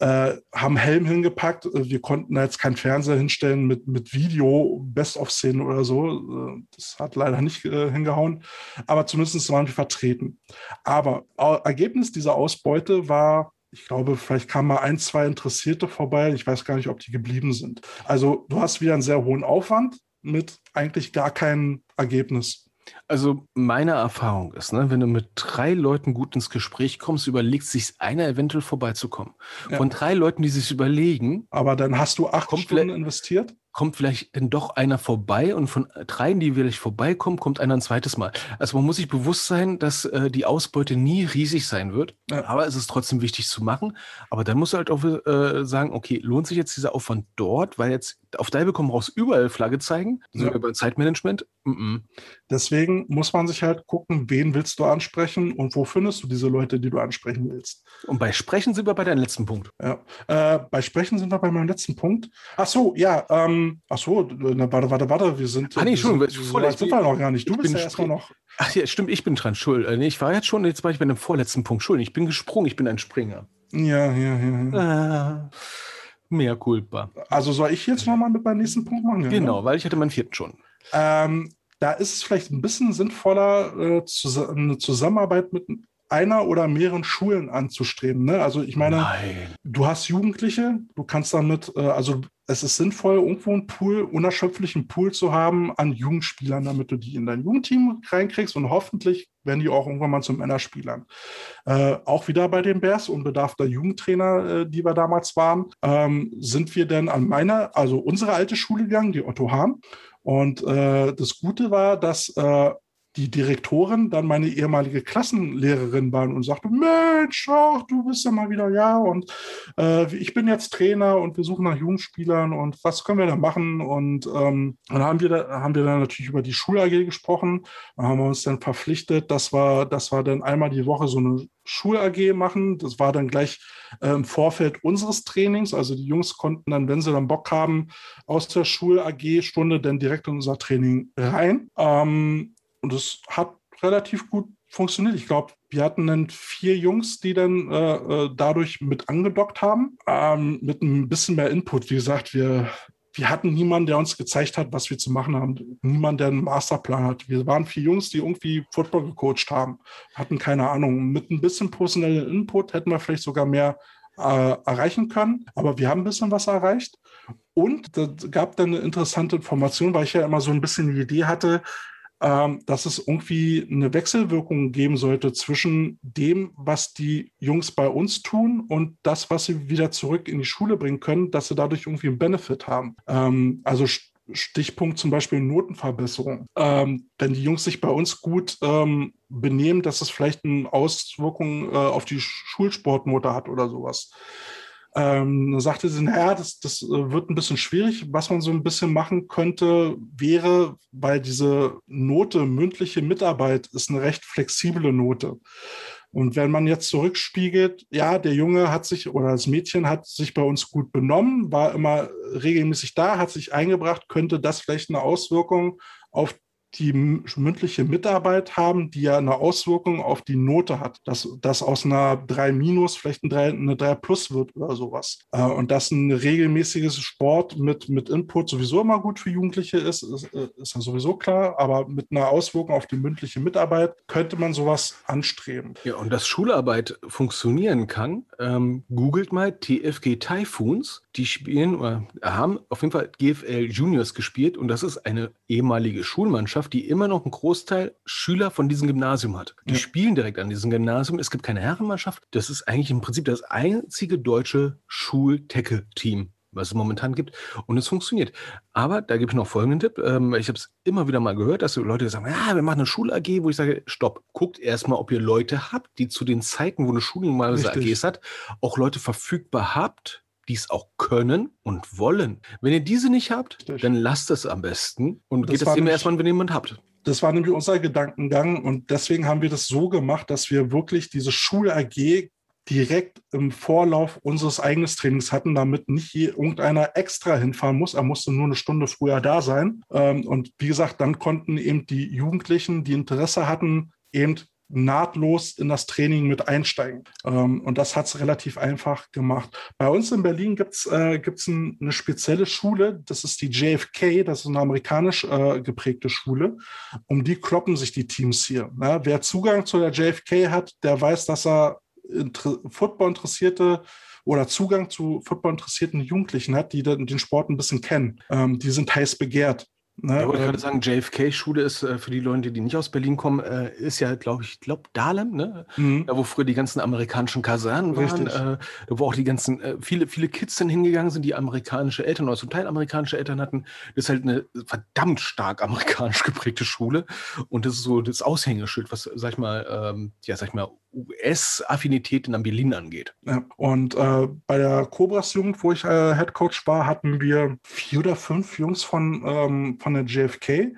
äh, haben Helm hingepackt. Wir konnten jetzt keinen Fernseher hinstellen mit, mit Video, Best-of-Szenen oder so. Das hat leider nicht hingehauen. Aber zumindest waren wir vertreten. Aber Ergebnis dieser Ausbeute war ich glaube, vielleicht kamen mal ein, zwei Interessierte vorbei. Ich weiß gar nicht, ob die geblieben sind. Also du hast wieder einen sehr hohen Aufwand mit eigentlich gar keinem Ergebnis. Also meine Erfahrung ist, ne, wenn du mit drei Leuten gut ins Gespräch kommst, überlegt sich einer eventuell vorbeizukommen. Ja. Von drei Leuten, die sich überlegen. Aber dann hast du acht Stunden investiert? Kommt vielleicht dann doch einer vorbei und von dreien, die vielleicht vorbeikommen, kommt einer ein zweites Mal. Also man muss sich bewusst sein, dass äh, die Ausbeute nie riesig sein wird, ja. aber es ist trotzdem wichtig zu machen. Aber dann musst du halt auch äh, sagen, okay, lohnt sich jetzt dieser Aufwand dort, weil jetzt auf Dive bekommen raus überall Flagge zeigen, sogar ja. beim Zeitmanagement. Mm -mm. Deswegen muss man sich halt gucken, wen willst du ansprechen und wo findest du diese Leute, die du ansprechen willst. Und bei Sprechen sind wir bei deinem letzten Punkt. Ja, äh, bei Sprechen sind wir bei meinem letzten Punkt. Ach so, ja, ähm, ach so, na, warte, warte, warte, wir sind. Ah, nee, schon, wir sind, voll, sind wir noch gar nicht. Du bist ja erstmal noch. Ach ja, stimmt, ich bin dran, schuld. Äh, nee, ich war jetzt schon, jetzt war ich bei dem vorletzten Punkt, schuld. Ich bin gesprungen, ich bin ein Springer. Ja, ja, ja. ja. Ah. Mehr culpa. Also soll ich jetzt nochmal mit meinem nächsten Punkt machen? genau, ja? weil ich hatte meinen vierten schon. Ähm, da ist es vielleicht ein bisschen sinnvoller, äh, zu, eine Zusammenarbeit mit einer oder mehreren Schulen anzustreben. Ne? Also ich meine, Nein. du hast Jugendliche, du kannst damit, äh, also es ist sinnvoll, irgendwo einen Pool, unerschöpflichen Pool zu haben an Jugendspielern, damit du die in dein Jugendteam reinkriegst und hoffentlich werden die auch irgendwann mal zu Männerspielern. Äh, auch wieder bei den Bears, unbedarfter Jugendtrainer, äh, die wir damals waren, ähm, sind wir dann an meiner, also unsere alte Schule gegangen, die Otto Hahn. Und äh, das Gute war, dass äh, die Direktorin dann meine ehemalige Klassenlehrerin war und sagte, Mensch, ach, du bist ja mal wieder, ja, und äh, ich bin jetzt Trainer und wir suchen nach Jugendspielern und was können wir da machen? Und ähm, dann haben wir, da, haben wir dann natürlich über die Schul-AG gesprochen und haben uns dann verpflichtet, dass wir, dass wir dann einmal die Woche so eine Schul-AG machen. Das war dann gleich äh, im Vorfeld unseres Trainings. Also die Jungs konnten dann, wenn sie dann Bock haben, aus der Schul-AG-Stunde dann direkt in unser Training rein. Ähm, und es hat relativ gut funktioniert. Ich glaube, wir hatten dann vier Jungs, die dann äh, äh, dadurch mit angedockt haben, ähm, mit ein bisschen mehr Input. Wie gesagt, wir, wir hatten niemanden, der uns gezeigt hat, was wir zu machen haben. Niemand, der einen Masterplan hat. Wir waren vier Jungs, die irgendwie Football gecoacht haben, hatten keine Ahnung. Mit ein bisschen personellen Input hätten wir vielleicht sogar mehr äh, erreichen können. Aber wir haben ein bisschen was erreicht. Und es gab dann eine interessante Information, weil ich ja immer so ein bisschen die Idee hatte, dass es irgendwie eine Wechselwirkung geben sollte zwischen dem, was die Jungs bei uns tun und das, was sie wieder zurück in die Schule bringen können, dass sie dadurch irgendwie einen Benefit haben. Ähm, also Stichpunkt zum Beispiel Notenverbesserung. Ähm, wenn die Jungs sich bei uns gut ähm, benehmen, dass es vielleicht eine Auswirkung äh, auf die Schulsportnote hat oder sowas. Ähm, sagte sie, naja, das, das äh, wird ein bisschen schwierig. Was man so ein bisschen machen könnte, wäre, weil diese Note, mündliche Mitarbeit, ist eine recht flexible Note. Und wenn man jetzt zurückspiegelt, ja, der Junge hat sich oder das Mädchen hat sich bei uns gut benommen, war immer regelmäßig da, hat sich eingebracht, könnte das vielleicht eine Auswirkung auf die mündliche Mitarbeit haben, die ja eine Auswirkung auf die Note hat, dass das aus einer 3 minus vielleicht ein 3, eine 3 plus wird oder sowas. Äh, und dass ein regelmäßiges Sport mit, mit Input sowieso immer gut für Jugendliche ist, ist, ist ja sowieso klar, aber mit einer Auswirkung auf die mündliche Mitarbeit könnte man sowas anstreben. Ja, und dass Schularbeit funktionieren kann, ähm, googelt mal TFG Typhoons, die spielen oder haben auf jeden Fall GFL Juniors gespielt und das ist eine ehemalige Schulmannschaft Mannschaft, die immer noch einen Großteil Schüler von diesem Gymnasium hat. Die Ja. spielen direkt an diesem Gymnasium. Es gibt keine Herrenmannschaft. Das ist eigentlich im Prinzip das einzige deutsche Schul-Tackle-Team, was es momentan gibt. Und es funktioniert. Aber da gebe ich noch folgenden Tipp. Ähm, ich habe es immer wieder mal gehört, dass Leute sagen, ja, wir machen eine Schul-AG, wo ich sage, stopp, guckt erstmal, ob ihr Leute habt, die zu den Zeiten, wo eine Schule normalerweise Richtig. AGs hat, auch Leute verfügbar habt, die es auch können und wollen. Wenn ihr diese nicht habt, Richtig. dann lasst es am besten und Das geht das nämlich- erstmal, wenn ihr jemanden habt. Das war nämlich unser Gedankengang und deswegen haben wir das so gemacht, dass wir wirklich diese Schul-AG direkt im Vorlauf unseres eigenen Trainings hatten, damit nicht irgendeiner extra hinfahren muss. Er musste nur eine Stunde früher da sein. Ähm, und wie gesagt, dann konnten eben die Jugendlichen, die Interesse hatten, eben nahtlos in das Training mit einsteigen. Ähm, und das hat es relativ einfach gemacht. Bei uns in Berlin gibt es äh, ein, eine spezielle Schule, das ist die JFK, das ist eine amerikanisch äh, geprägte Schule. Um die kloppen sich die Teams hier. Ne? Wer Zugang zu der JFK hat, der weiß, dass er inter Football interessierte oder Zugang zu Football interessierten Jugendlichen hat, die den, den Sport ein bisschen kennen. Ähm, die sind heiß begehrt. Ne? Ja, wollte Ähm, gerade sagen, JFK-Schule ist äh, für die Leute, die nicht aus Berlin kommen, äh, ist ja, glaube ich, glaube Dahlem, ne? mhm. Da, wo früher die ganzen amerikanischen Kasernen waren, äh, wo auch die ganzen, äh, viele, viele Kids dann hingegangen sind, die amerikanische Eltern oder zum Teil amerikanische Eltern hatten. Das ist halt eine verdammt stark amerikanisch geprägte Schule. Und das ist so das Aushängeschild, was, sag ich mal, ähm, ja, sag ich mal, US-Affinität in Berlin angeht. Ja, und äh, bei der Cobras Jugend, wo ich äh, Head Coach war, hatten wir vier oder fünf Jungs von, ähm, von der JFK.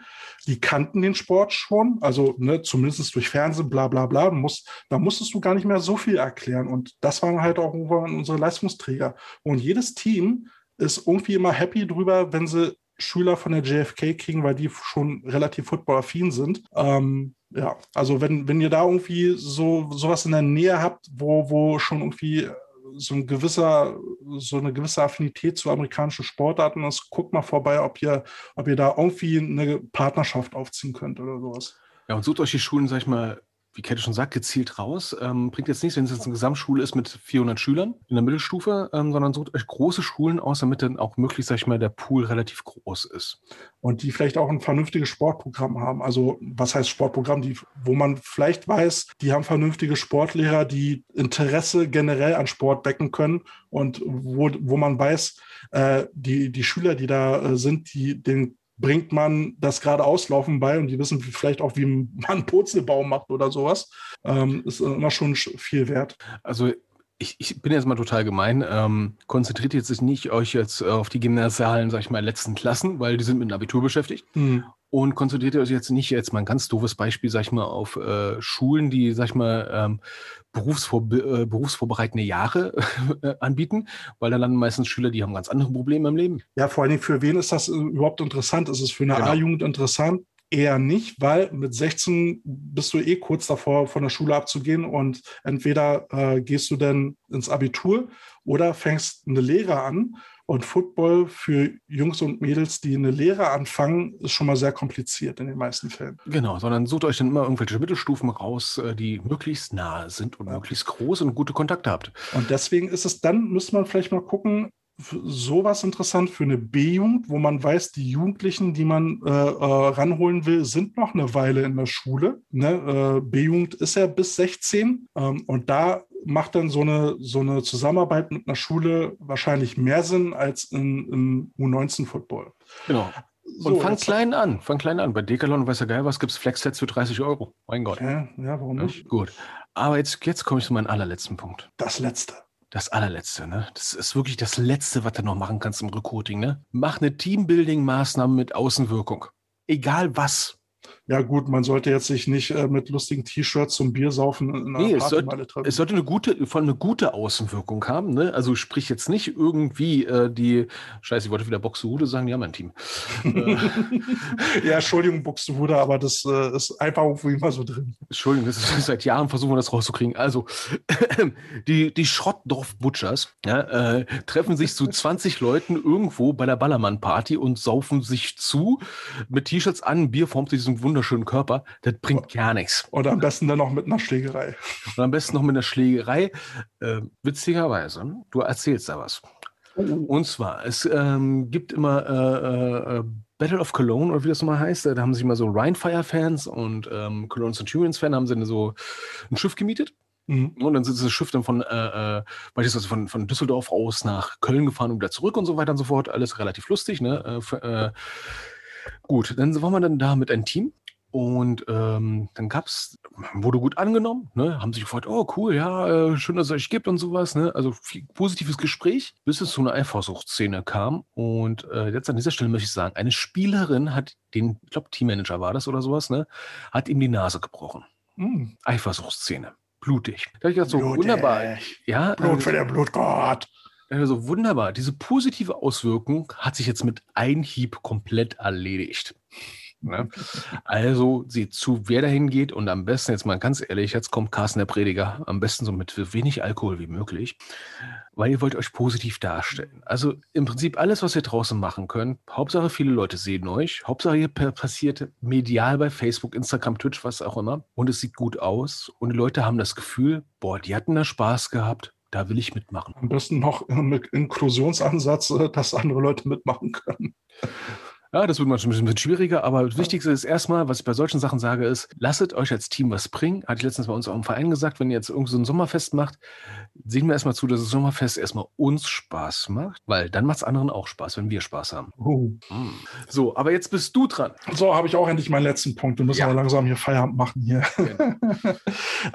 Die kannten den Sport schon, also ne, zumindest durch Fernsehen, bla bla bla. Musst, da musstest du gar nicht mehr so viel erklären. Und das waren halt auch unsere Leistungsträger. Und jedes Team ist irgendwie immer happy drüber, wenn sie Schüler von der JFK kriegen, weil die schon relativ footballaffin sind. Ähm, ja, also wenn, wenn ihr da irgendwie so sowas in der Nähe habt, wo, wo schon irgendwie so ein gewisser, so eine gewisse Affinität zu amerikanischen Sportarten ist, guckt mal vorbei, ob ihr, ob ihr da irgendwie eine Partnerschaft aufziehen könnt oder sowas. Ja, und sucht euch die Schulen, sag ich mal, wie Kette schon sagt, gezielt raus. Ähm, bringt jetzt nichts, wenn es jetzt eine Gesamtschule ist mit 400 Schülern in der Mittelstufe, ähm, sondern sucht euch große Schulen aus, damit dann auch möglichst, sag ich mal, der Pool relativ groß ist. Und die vielleicht auch ein vernünftiges Sportprogramm haben. Also was heißt Sportprogramm? Die, wo man vielleicht weiß, die haben vernünftige Sportlehrer, die Interesse generell an Sport wecken können und wo, wo man weiß, äh, die, die Schüler, die da äh, sind, die, den bringt man das gerade auslaufen bei und die wissen vielleicht auch, wie man einen Purzelbaum macht oder sowas. Ähm, ist immer schon sch- viel wert. Also ich, ich bin jetzt mal total gemein. Ähm, konzentriert jetzt nicht euch jetzt auf die gymnasialen, sag ich mal, letzten Klassen, weil die sind mit dem Abitur beschäftigt. Und konzentriert euch jetzt nicht, jetzt mal ein ganz doofes Beispiel, sag ich mal, auf äh, Schulen, die, sag ich mal, ähm, berufsvorbe äh, berufsvorbereitende Jahre äh, anbieten, weil da landen meistens Schüler, die haben ganz andere Probleme im Leben. Ja, vor allen Dingen, für wen ist das äh, überhaupt interessant? Ist es für eine Genau. A-Jugend interessant? Eher nicht, weil mit 16 bist du eh kurz davor, von der Schule abzugehen und entweder äh, gehst du dann ins Abitur oder fängst eine Lehre an. Und Football für Jungs und Mädels, die eine Lehre anfangen, ist schon mal sehr kompliziert in den meisten Fällen. Genau, sondern sucht euch dann immer irgendwelche Mittelstufen raus, äh, die möglichst nahe sind und Ja. möglichst groß und gute Kontakte habt. Und deswegen ist es dann, müsste man vielleicht mal gucken, sowas interessant für eine B-Jugend, wo man weiß, die Jugendlichen, die man äh, äh, ranholen will, sind noch eine Weile in der Schule. Ne? Äh, B-Jugend ist ja bis 16 ähm, und da macht dann so eine, so eine Zusammenarbeit mit einer Schule wahrscheinlich mehr Sinn als im U19-Football. Genau. So, Und fang klein an. Fang klein an. Bei Decathlon, weiß ja geil was, gibt es Flex-Sets für 30 Euro. Mein Gott. Ja, ja, warum Ja, nicht? gut. Aber jetzt, jetzt komme ich zu meinem allerletzten Punkt. Das Letzte. Das allerletzte, ne? Das ist wirklich das Letzte, was du noch machen kannst im Recruiting, ne? Mach eine Teambuilding-Maßnahme mit Außenwirkung. Egal was. Ja, gut, man sollte jetzt sich nicht äh, mit lustigen T-Shirts zum Biersaufen in einer Nee, es sollte-. Es sollte eine gute, von eine gute Außenwirkung haben, ne? Also sprich jetzt nicht irgendwie äh, die, scheiße, ich wollte wieder Boxehude sagen, die haben ein Team. äh, ja, Entschuldigung, Buxtehude, aber das äh, ist einfach irgendwo immer so drin. Entschuldigung, das ist, seit Jahren versuchen wir das rauszukriegen. Also, die, die Schrottdorf-Butchers ja, äh, treffen sich zu 20 Leuten irgendwo bei der Ballermann-Party und saufen sich zu mit T-Shirts an, Bier formt sich diesen wunderschönen Körper. Das bringt gar nichts. Und am besten dann noch mit einer Schlägerei. Und am besten noch mit einer Schlägerei. Äh, witzigerweise, du erzählst da was. Und zwar, es ähm, gibt immer äh, äh, Battle of Cologne oder wie das nochmal heißt. Da haben sich mal so Rhinefire-Fans und ähm, Cologne Centurions-Fan haben sie so ein Schiff gemietet. Mhm. Und dann sind das Schiff dann von, äh, äh, beispielsweise von, von Düsseldorf aus nach Köln gefahren und wieder zurück und so weiter und so fort. Alles relativ lustig, ne? Äh, äh, gut, dann waren wir dann da mit einem Team und ähm, dann gab's, wurde gut angenommen, ne? haben sich gefreut, oh cool, ja, äh, schön, dass es euch gibt und sowas. Ne? Also viel positives Gespräch, bis es zu einer Eifersuchtsszene kam. Und äh, jetzt an dieser Stelle möchte ich sagen, eine Spielerin hat den, ich glaube, Teammanager war das oder sowas, ne? hat ihm die Nase gebrochen. Mhm. Eifersuchtsszene. Blutig. Da ich gedacht, so Blutig. wunderbar. Ja, Blut für den Blutgott. Also wunderbar. Diese positive Auswirkung hat sich jetzt mit einem Hieb komplett erledigt. Ne? Also seht zu, wer dahin geht und am besten, jetzt mal ganz ehrlich, jetzt kommt Carsten der Prediger, am besten so mit wenig Alkohol wie möglich, weil ihr wollt euch positiv darstellen. Also im Prinzip alles, was ihr draußen machen könnt, Hauptsache viele Leute sehen euch, Hauptsache ihr passiert medial bei Facebook, Instagram, Twitch, was auch immer und es sieht gut aus und die Leute haben das Gefühl, boah, die hatten da Spaß gehabt, da will ich mitmachen. Am besten noch mit Inklusionsansatz, äh, dass andere Leute mitmachen können. Ja, das wird manchmal ein bisschen schwieriger, aber das Wichtigste ist erstmal, was ich bei solchen Sachen sage, ist, lasst euch als Team was bringen. Hatte ich letztens bei uns auch im Verein gesagt, wenn ihr jetzt irgendwie so ein Sommerfest macht, sehen wir erstmal zu, dass das Sommerfest erstmal uns Spaß macht, weil dann macht es anderen auch Spaß, wenn wir Spaß haben. Uh. So, aber jetzt bist du dran. So, habe ich auch endlich meinen letzten Punkt. Wir müssen ja. aber langsam hier Feierabend machen hier. Genau.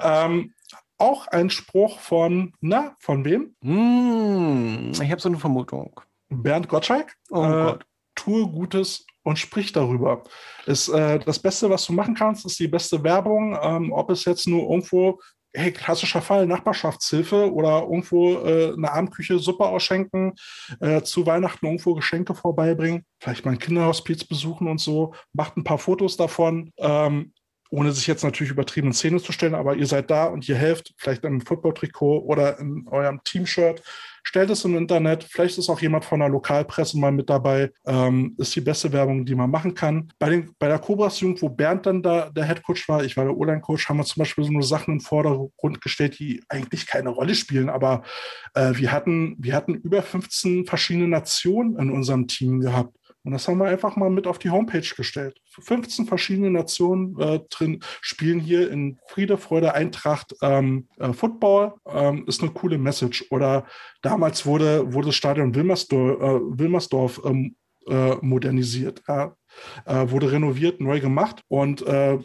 ähm, auch ein Spruch von, na, von wem? Mm, ich habe so eine Vermutung. Bernd Gottschalk. Oh äh, Gott tue Gutes und sprich darüber. Ist, äh, das Beste, was du machen kannst, ist die beste Werbung. Ähm, ob es jetzt nur irgendwo, hey, klassischer Fall, Nachbarschaftshilfe oder irgendwo äh, eine Abendküche Suppe ausschenken, äh, zu Weihnachten irgendwo Geschenke vorbeibringen, vielleicht mal ein Kinderhospiz besuchen und so, macht ein paar Fotos davon. Ähm, ohne sich jetzt natürlich übertrieben in Szene zu stellen, aber ihr seid da und ihr helft, vielleicht einem Football-Trikot oder in eurem Team-Shirt stellt es im Internet. Vielleicht ist auch jemand von der Lokalpresse mal mit dabei. Ähm, ist die beste Werbung, die man machen kann. Bei, den, bei der Cobras Jugend, wo Bernd dann da der Headcoach war, ich war der O-Line-Coach, haben wir zum Beispiel so eine Sachen im Vordergrund gestellt, die eigentlich keine Rolle spielen. Aber äh, wir, hatten, wir hatten über 15 verschiedene Nationen in unserem Team gehabt. Und das haben wir einfach mal mit auf die Homepage gestellt. 15 verschiedene Nationen äh, drin spielen hier in Friede, Freude, Eintracht ähm, äh, Football. Ähm, ist eine coole Message. Oder damals wurde, wurde das Stadion Wilmersdorf, äh, Wilmersdorf ähm, äh, modernisiert. Äh, wurde renoviert, neu gemacht. Und äh,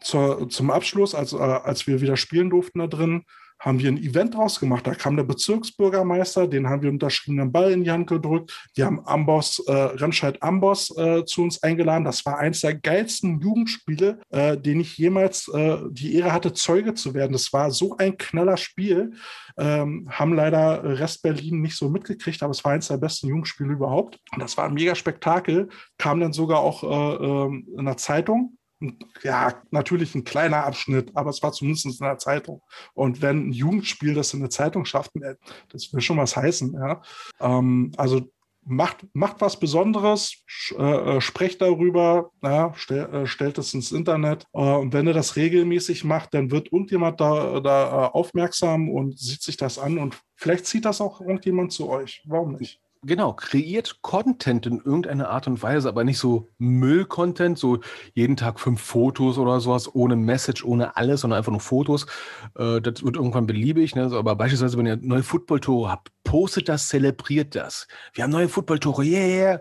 zur, zum Abschluss, als, als wir wieder spielen durften da drin, haben wir ein Event draus gemacht. Da kam der Bezirksbürgermeister, den haben wir unterschriebenen Ball in die Hand gedrückt. Wir haben Amboss, äh, Remscheid Amboss äh, zu uns eingeladen. Das war eins der geilsten Jugendspiele, äh, den ich jemals äh, die Ehre hatte, Zeuge zu werden. Das war so ein knaller Spiel. Ähm, haben leider Rest Berlin nicht so mitgekriegt, aber es war eins der besten Jugendspiele überhaupt. Und das war ein mega Spektakel. Kam dann sogar auch äh, ähm, in der Zeitung ja, natürlich ein kleiner Abschnitt, aber es war zumindest in der Zeitung. Und wenn ein Jugendspiel das in der Zeitung schafft, äh, das will schon was heißen. Ja? Ähm, also macht, macht was Besonderes, äh, äh, sprecht darüber, ja, stell, äh, stellt es ins Internet. Äh, und wenn ihr das regelmäßig macht, dann wird irgendjemand da, da äh, aufmerksam und sieht sich das an und vielleicht zieht das auch irgendjemand zu euch. Warum nicht? Genau, kreiert Content in irgendeiner Art und Weise, aber nicht so Müll-Content, so jeden Tag fünf Fotos oder sowas, ohne Message, ohne alles, sondern einfach nur Fotos. Äh, das wird irgendwann beliebig. Ne? Aber beispielsweise, wenn ihr neue Footballtore habt, postet das, zelebriert das. Wir haben neue Footballtore, yeah!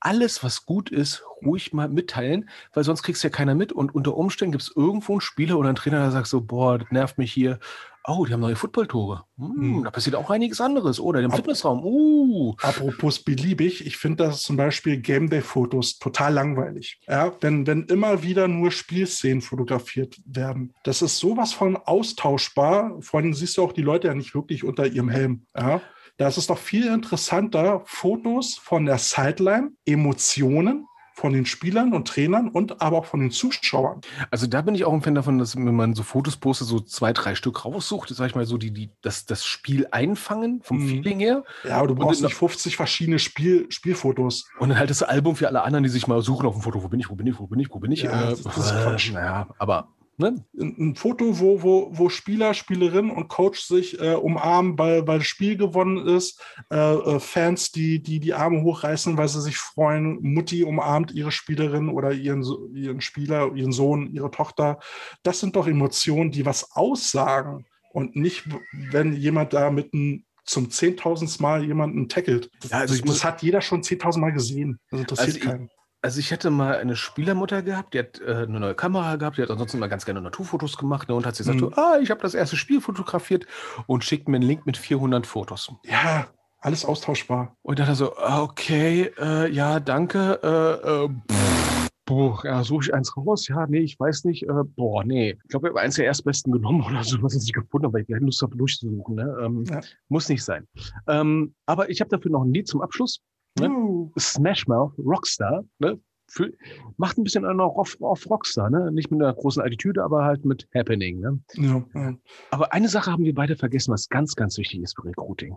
Alles, was gut ist, ruhig mal mitteilen, weil sonst kriegst ja keiner mit. Und unter Umständen gibt es irgendwo einen Spieler oder einen Trainer, der sagt so, boah, das nervt mich hier Oh, die haben neue Footballtore. Hm, hm. Da passiert auch einiges anderes. Oder oh, im Ap Fitnessraum. Uh. Apropos beliebig, ich finde das zum Beispiel Game Day-Fotos total langweilig. Ja, wenn, wenn immer wieder nur Spielszenen fotografiert werden. Das ist sowas von austauschbar. Vor allem siehst du auch die Leute ja nicht wirklich unter ihrem Helm. Ja. Da ist es doch viel interessanter, Fotos von der Sideline, Emotionen, von den Spielern und Trainern und aber auch von den Zuschauern. Also da bin ich auch ein Fan davon, dass wenn man so Fotos postet, so zwei, drei Stück raussucht, sag ich mal so, die, die das, das Spiel einfangen vom mhm. Feeling her. Ja, aber du brauchst nicht 50 verschiedene Spiel, Spielfotos. Und dann halt das Album für alle anderen, die sich mal suchen auf dem Foto, wo bin ich, wo bin ich, wo bin ich, wo bin ich. Ja, äh, das, das ist Quatsch. Naja, aber Ne? Ein, Foto, wo, wo, wo Spieler, Spielerin und Coach sich äh, umarmen, weil, weil das Spiel gewonnen ist. Äh, äh, Fans, die, die die Arme hochreißen, weil sie sich freuen. Mutti umarmt ihre Spielerin oder ihren, ihren Spieler, ihren Sohn, ihre Tochter. Das sind doch Emotionen, die was aussagen. Und nicht, wenn jemand da mit einem zum zehntausendsten Mal jemanden tackelt. Das, Ja, also das, muss- das hat jeder schon zehntausend Mal gesehen. Das interessiert Also ich- keinen. Also ich hätte mal eine Spielermutter gehabt, die hat äh, eine neue Kamera gehabt, die hat ansonsten immer ganz gerne Naturfotos gemacht ne, und hat sie gesagt, Mhm. so, ah, ich habe das erste Spiel fotografiert und schickt mir einen Link mit 400 Fotos. Ja, alles austauschbar. Und dann so, ah, okay, äh, ja, danke, äh, äh, pff, boah, ja, suche ich eins raus? Ja, nee, ich weiß nicht, äh, boah, nee. Ich glaube, ich habe eins der erstbesten genommen oder so, was ich nicht gefunden habe, weil ich keine Lust habe, durchzusuchen. Ne? Ähm, Ja. Muss nicht sein. Ähm, aber ich habe dafür noch ein Lied zum Abschluss. Ne? Uh, Smash Mouth, Rockstar, ne? Für, macht ein bisschen einen auf, auf Rockstar, ne? Nicht mit einer großen Attitüde, aber halt mit Happening, ne? ja, ja. Aber eine Sache haben wir beide vergessen, was ganz, ganz wichtig ist für Recruiting.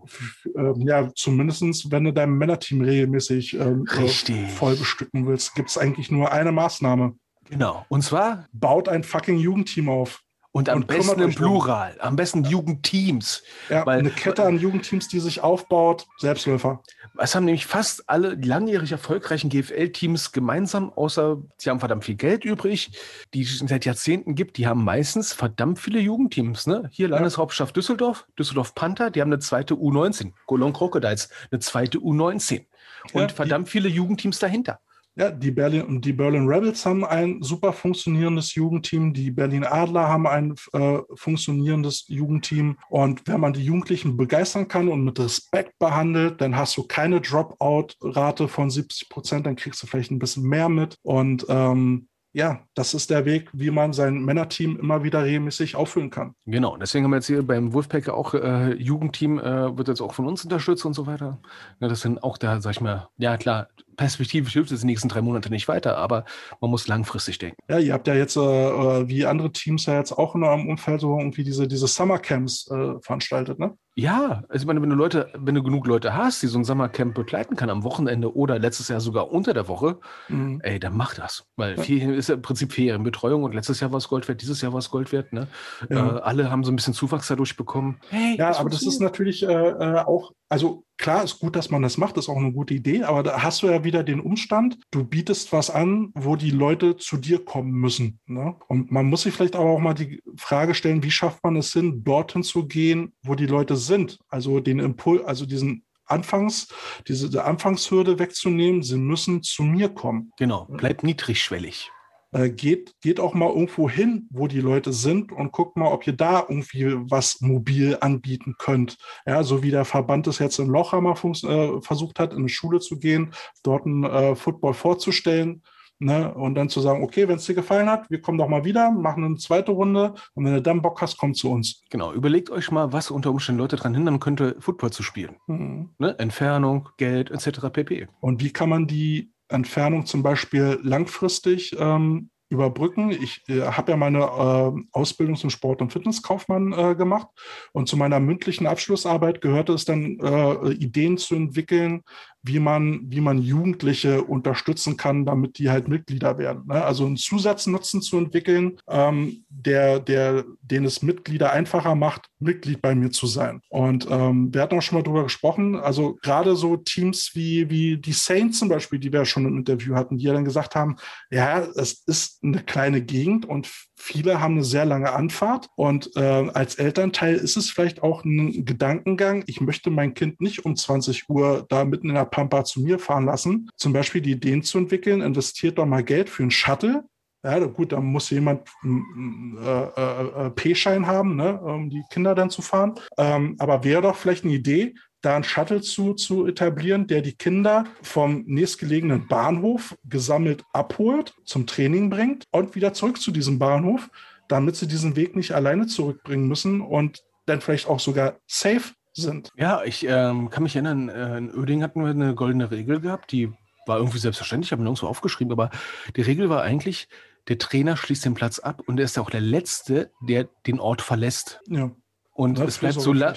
ähm, ja, zumindestens, wenn du dein Männerteam regelmäßig ähm, äh, voll bestücken willst, gibt es eigentlich nur eine Maßnahme. Genau. Und zwar, Baut ein fucking Jugendteam auf. Und am Und besten im. Plural, am besten Jugendteams. Ja, Weil- eine Kette an Jugendteams, die sich aufbaut, Selbstläufer. Es haben nämlich fast alle langjährig erfolgreichen GFL-Teams gemeinsam, außer sie haben verdammt viel Geld übrig, die es seit Jahrzehnten gibt. Die haben meistens verdammt viele Jugendteams. Ne? Hier Landeshauptstadt Düsseldorf, Düsseldorf Panther, die haben eine zweite U19. Cologne Crocodiles, eine zweite U19. Und Ja, verdammt viele Jugendteams dahinter. Ja, die Berlin, die Berlin Rebels haben ein super funktionierendes Jugendteam, die Berlin Adler haben ein äh, funktionierendes Jugendteam. Und wenn man die Jugendlichen begeistern kann und mit Respekt behandelt, dann hast du keine Dropout-Rate von 70 Prozent, dann kriegst du vielleicht ein bisschen mehr mit. Und ähm, ja, das ist der Weg, wie man sein Männerteam immer wieder regelmäßig auffüllen kann. Genau, deswegen haben wir jetzt hier beim Wolfpack auch äh, Jugendteam, äh, wird jetzt auch von uns unterstützt und so weiter. Ja, das sind auch da, sag ich mal, ja klar, perspektivisch hilft es die nächsten drei Monate nicht weiter, aber man muss langfristig denken. Ja, ihr habt ja jetzt, äh, äh, wie andere Teams ja jetzt auch in eurem Umfeld so irgendwie diese, diese Summercamps äh, veranstaltet, ne? Ja, also ich meine, wenn du Leute, wenn du genug Leute hast, die so ein Sommercamp begleiten kann am Wochenende oder letztes Jahr sogar unter der Woche, Mhm. ey, dann mach das. Weil Ja. Ferien ist ja im Prinzip Ferienbetreuung und letztes Jahr war es Gold wert, dieses Jahr war es Gold wert, ne? Ja. Äh, alle haben so ein bisschen Zuwachs dadurch bekommen. Hey, Ja, aber das ist natürlich äh, äh, auch, also klar ist gut, dass man das macht, ist auch eine gute Idee, aber da hast du ja wieder den Umstand, du bietest was an, wo die Leute zu dir kommen müssen. Ne? Und man muss sich vielleicht aber auch mal die Frage stellen, wie schafft man es hin, dorthin zu gehen, wo die Leute sind? Also den Impuls, also diesen Anfangs, diese Anfangshürde wegzunehmen, sie müssen zu mir kommen. Genau, bleibt niedrigschwellig. Äh, geht, geht auch mal irgendwo hin, wo die Leute sind und guckt mal, ob ihr da irgendwie was mobil anbieten könnt. Ja, so wie der Verband es jetzt in Lochhammer äh, versucht hat, in eine Schule zu gehen, dort einen äh, Football vorzustellen. Ne, und dann zu sagen, okay, wenn es dir gefallen hat, wir kommen doch mal wieder, machen eine zweite Runde und wenn du dann Bock hast, komm zu uns. Genau, überlegt euch mal, was unter Umständen Leute daran hindern könnte, Football zu spielen. Mhm. Ne? Entfernung, Geld etc. pp. Und wie kann man die Entfernung zum Beispiel langfristig ähm, überbrücken? Ich äh, habe ja meine äh, Ausbildung zum Sport- und Fitnesskaufmann äh, gemacht und zu meiner mündlichen Abschlussarbeit gehörte es dann, äh, Ideen zu entwickeln, wie man, wie man Jugendliche unterstützen kann, damit die halt Mitglieder werden. Ne? Also einen Zusatznutzen zu entwickeln, ähm, der, der, den es Mitglieder einfacher macht, Mitglied bei mir zu sein. Und ähm, wir hatten auch schon mal drüber gesprochen, also gerade so Teams wie, wie die Saints zum Beispiel, die wir schon im Interview hatten, die ja dann gesagt haben, ja, es ist eine kleine Gegend und viele haben eine sehr lange Anfahrt. Und äh, als Elternteil ist es vielleicht auch ein Gedankengang, ich möchte mein Kind nicht um 20 Uhr da mitten in der Pampa zu mir fahren lassen. Zum Beispiel die Ideen zu entwickeln, investiert doch mal Geld für einen Shuttle. Ja, gut, da muss jemand einen äh, äh, P-Schein haben, ne, um die Kinder dann zu fahren. Ähm, aber wäre doch vielleicht eine Idee, da einen Shuttle zu, zu etablieren, der die Kinder vom nächstgelegenen Bahnhof gesammelt abholt, zum Training bringt und wieder zurück zu diesem Bahnhof, damit sie diesen Weg nicht alleine zurückbringen müssen und dann vielleicht auch sogar safe sind. Ja, ich ähm, kann mich erinnern, äh, in Öding hatten wir eine goldene Regel gehabt, die war irgendwie selbstverständlich, habe mir nirgendwo aufgeschrieben, aber die Regel war eigentlich, der Trainer schließt den Platz ab und er ist ja auch der Letzte, der den Ort verlässt. Ja. Und Ja, es bleibt so lang.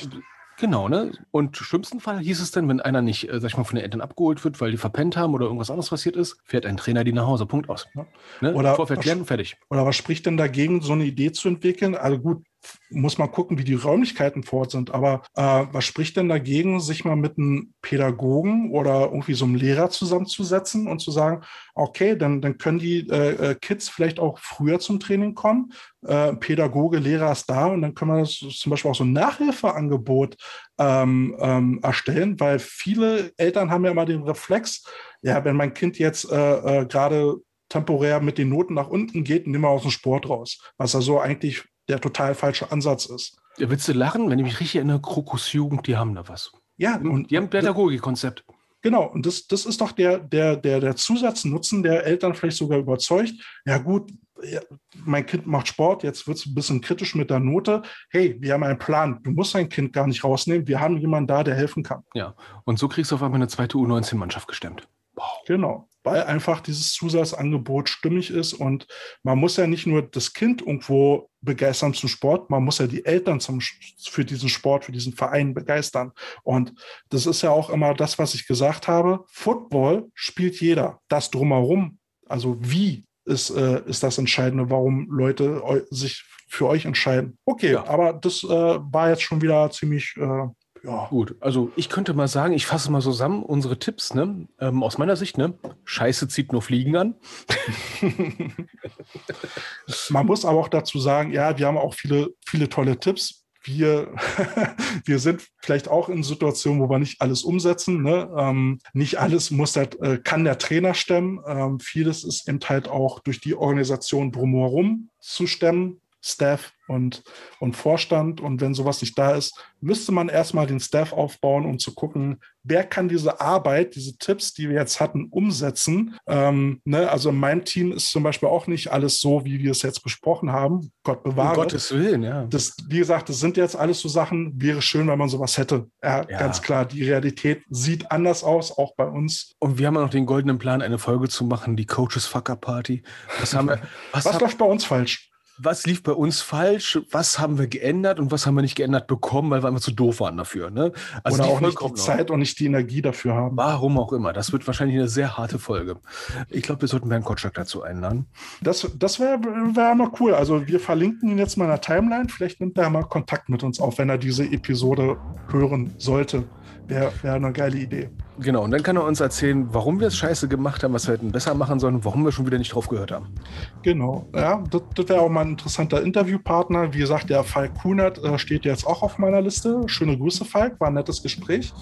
Genau, ne? Und im schlimmsten Fall hieß es dann, wenn einer nicht, äh, sag ich mal, von den Eltern abgeholt wird, weil die verpennt haben oder irgendwas anderes passiert ist, fährt ein Trainer die nach Hause. Punkt aus. Ja. Ne? Oder- Vorfährt lernen, fertig. Oder was spricht denn dagegen, so eine Idee zu entwickeln? Also gut, muss man gucken, wie die Räumlichkeiten vor Ort sind. Aber äh, was spricht denn dagegen, sich mal mit einem Pädagogen oder irgendwie so einem Lehrer zusammenzusetzen und zu sagen, okay, dann, dann können die äh, äh, Kids vielleicht auch früher zum Training kommen. Äh, Pädagoge, Lehrer ist da und dann können wir zum Beispiel auch so ein Nachhilfeangebot ähm, ähm, erstellen, weil viele Eltern haben ja immer den Reflex, ja, wenn mein Kind jetzt äh, äh, gerade temporär mit den Noten nach unten geht, nimm mal aus dem Sport raus. Was also eigentlich der total falsche Ansatz ist. Ja, willst du lachen? Wenn ich mich richtig erinnere, Krokusjugend, die haben da was. Ja, Und die haben ein Pädagogikkonzept. Genau, und das, das ist doch der, der, der, der Zusatznutzen, der Eltern vielleicht sogar überzeugt. Ja, gut, mein Kind macht Sport, jetzt wird es ein bisschen kritisch mit der Note. Hey, wir haben einen Plan. Du musst dein Kind gar nicht rausnehmen. Wir haben jemanden da, der helfen kann. Ja. Und so kriegst du auf einmal eine zweite U19-Mannschaft gestemmt. Genau, weil einfach dieses Zusatzangebot stimmig ist und man muss ja nicht nur das Kind irgendwo begeistern zum Sport, man muss ja die Eltern zum, für diesen Sport, für diesen Verein begeistern. Und das ist ja auch immer das, was ich gesagt habe. Football spielt jeder. Das drumherum, also wie ist, äh, ist das Entscheidende, warum Leute eu sich für euch entscheiden. Okay, Ja. aber das äh, war jetzt schon wieder ziemlich, äh, ja, Gut, also ich könnte mal sagen, ich fasse mal zusammen unsere Tipps, ne? Ähm, aus meiner Sicht, ne? Scheiße zieht nur Fliegen an. Man muss aber auch dazu sagen, ja, wir haben auch viele, viele tolle Tipps. Wir, wir sind vielleicht auch in Situationen, wo wir nicht alles umsetzen. Ne? Ähm, nicht alles muss der, äh, kann der Trainer stemmen. Ähm, vieles ist eben halt auch durch die Organisation drumherum zu stemmen. Staff und, und Vorstand. Und wenn sowas nicht da ist, müsste man erstmal den Staff aufbauen, um zu gucken, wer kann diese Arbeit, diese Tipps, die wir jetzt hatten, umsetzen. Ähm, ne? Also in meinem Team ist zum Beispiel auch nicht alles so, wie wir es jetzt besprochen haben. Gott Um bewahre. Gottes Willen, ja. Das, wie gesagt, das sind jetzt alles so Sachen, wäre schön, wenn man sowas hätte. Ja, Ja. ganz klar, die Realität sieht anders aus, auch bei uns. Und wir haben ja noch den goldenen Plan, eine Folge zu machen, die Coaches Fucker Party. Was haben wir, was, Was läuft bei uns falsch? Was lief bei uns falsch? Was haben wir geändert und was haben wir nicht geändert bekommen, weil wir einfach zu doof waren dafür? Ne? Oder die auch nicht die Zeit und nicht die Energie dafür haben. Warum auch immer. Das wird wahrscheinlich eine sehr harte Folge. Ich glaube, wir sollten Bernd Kotschak dazu einladen. Das, das wäre wär mal cool. Also wir verlinken ihn jetzt mal in der Timeline. Vielleicht nimmt er mal Kontakt mit uns auf, wenn er diese Episode hören sollte. Wäre wär eine geile Idee. Genau, und dann kann er uns erzählen, warum wir es scheiße gemacht haben, was wir hätten besser machen sollen warum wir schon wieder nicht drauf gehört haben. Genau, ja, das, das wäre auch mal ein interessanter Interviewpartner. Wie gesagt, der Falk Kunert äh, steht jetzt auch auf meiner Liste. Schöne Grüße, Falk, war ein nettes Gespräch.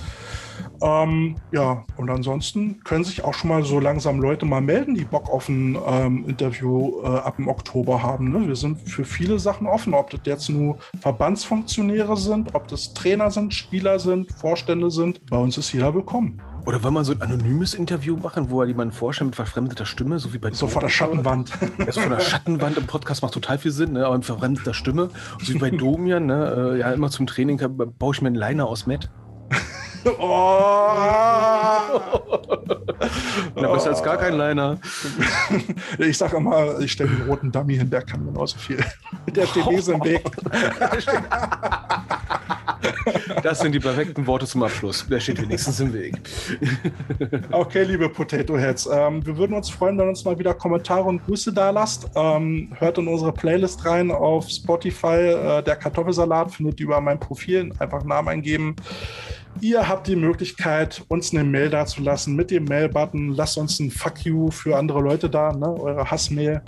Ähm, ja, und ansonsten können sich auch schon mal so langsam Leute mal melden, die Bock auf ein ähm, Interview äh, ab dem Oktober haben. Ne? Wir sind für viele Sachen offen, ob das jetzt nur Verbandsfunktionäre sind, ob das Trainer sind, Spieler sind, Vorstände sind. Bei uns ist jeder willkommen. Oder wollen wir so ein anonymes Interview machen, wo er jemanden vorstellt mit verfremdeter Stimme, so wie bei So vor der Schattenwand. Ja, so von der Schattenwand im Podcast macht total viel Sinn, ne? aber mit verfremdeter Stimme. So wie bei Domian, ne? äh, ja, immer zum Training baue ich mir einen Liner aus Matt. oh! Na, besser als gar kein Liner. Ich sage immer, ich stelle den roten Dummy hin, der kann genauso viel. Der steht eh so im Weg. Das sind die perfekten Worte zum Abschluss. Der steht wenigstens im Weg. Okay, liebe Potato Heads, ähm, wir würden uns freuen, wenn ihr uns mal wieder Kommentare und Grüße da lasst. Ähm, hört in unsere Playlist rein auf Spotify. Äh, der Kartoffelsalat findet ihr über mein Profil. Einfach Namen eingeben. Ihr habt die Möglichkeit, uns eine Mail dazulassen mit dem Mail-Button. Lasst uns ein Fuck you für andere Leute da, ne? eure Hassmail.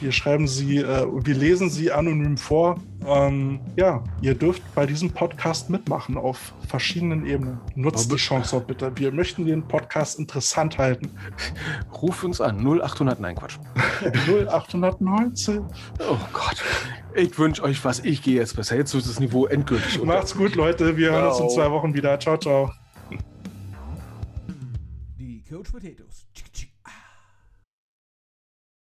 Wir schreiben sie, äh, wir lesen sie anonym vor. Ähm, ja, ihr dürft bei diesem Podcast mitmachen auf verschiedenen Ebenen. Nutzt Aber- die Chance auch bitte. Wir möchten den Podcast interessant halten. Ruf uns an. 0800, nein, Quatsch. 0819. Oh Gott. Ich wünsche euch was. Ich gehe jetzt besser. Jetzt ist das Niveau endgültig. unter. Macht's gut, Leute. Wir hören uns in zwei Wochen wieder. Ciao, ciao. Die Coach Potatoes.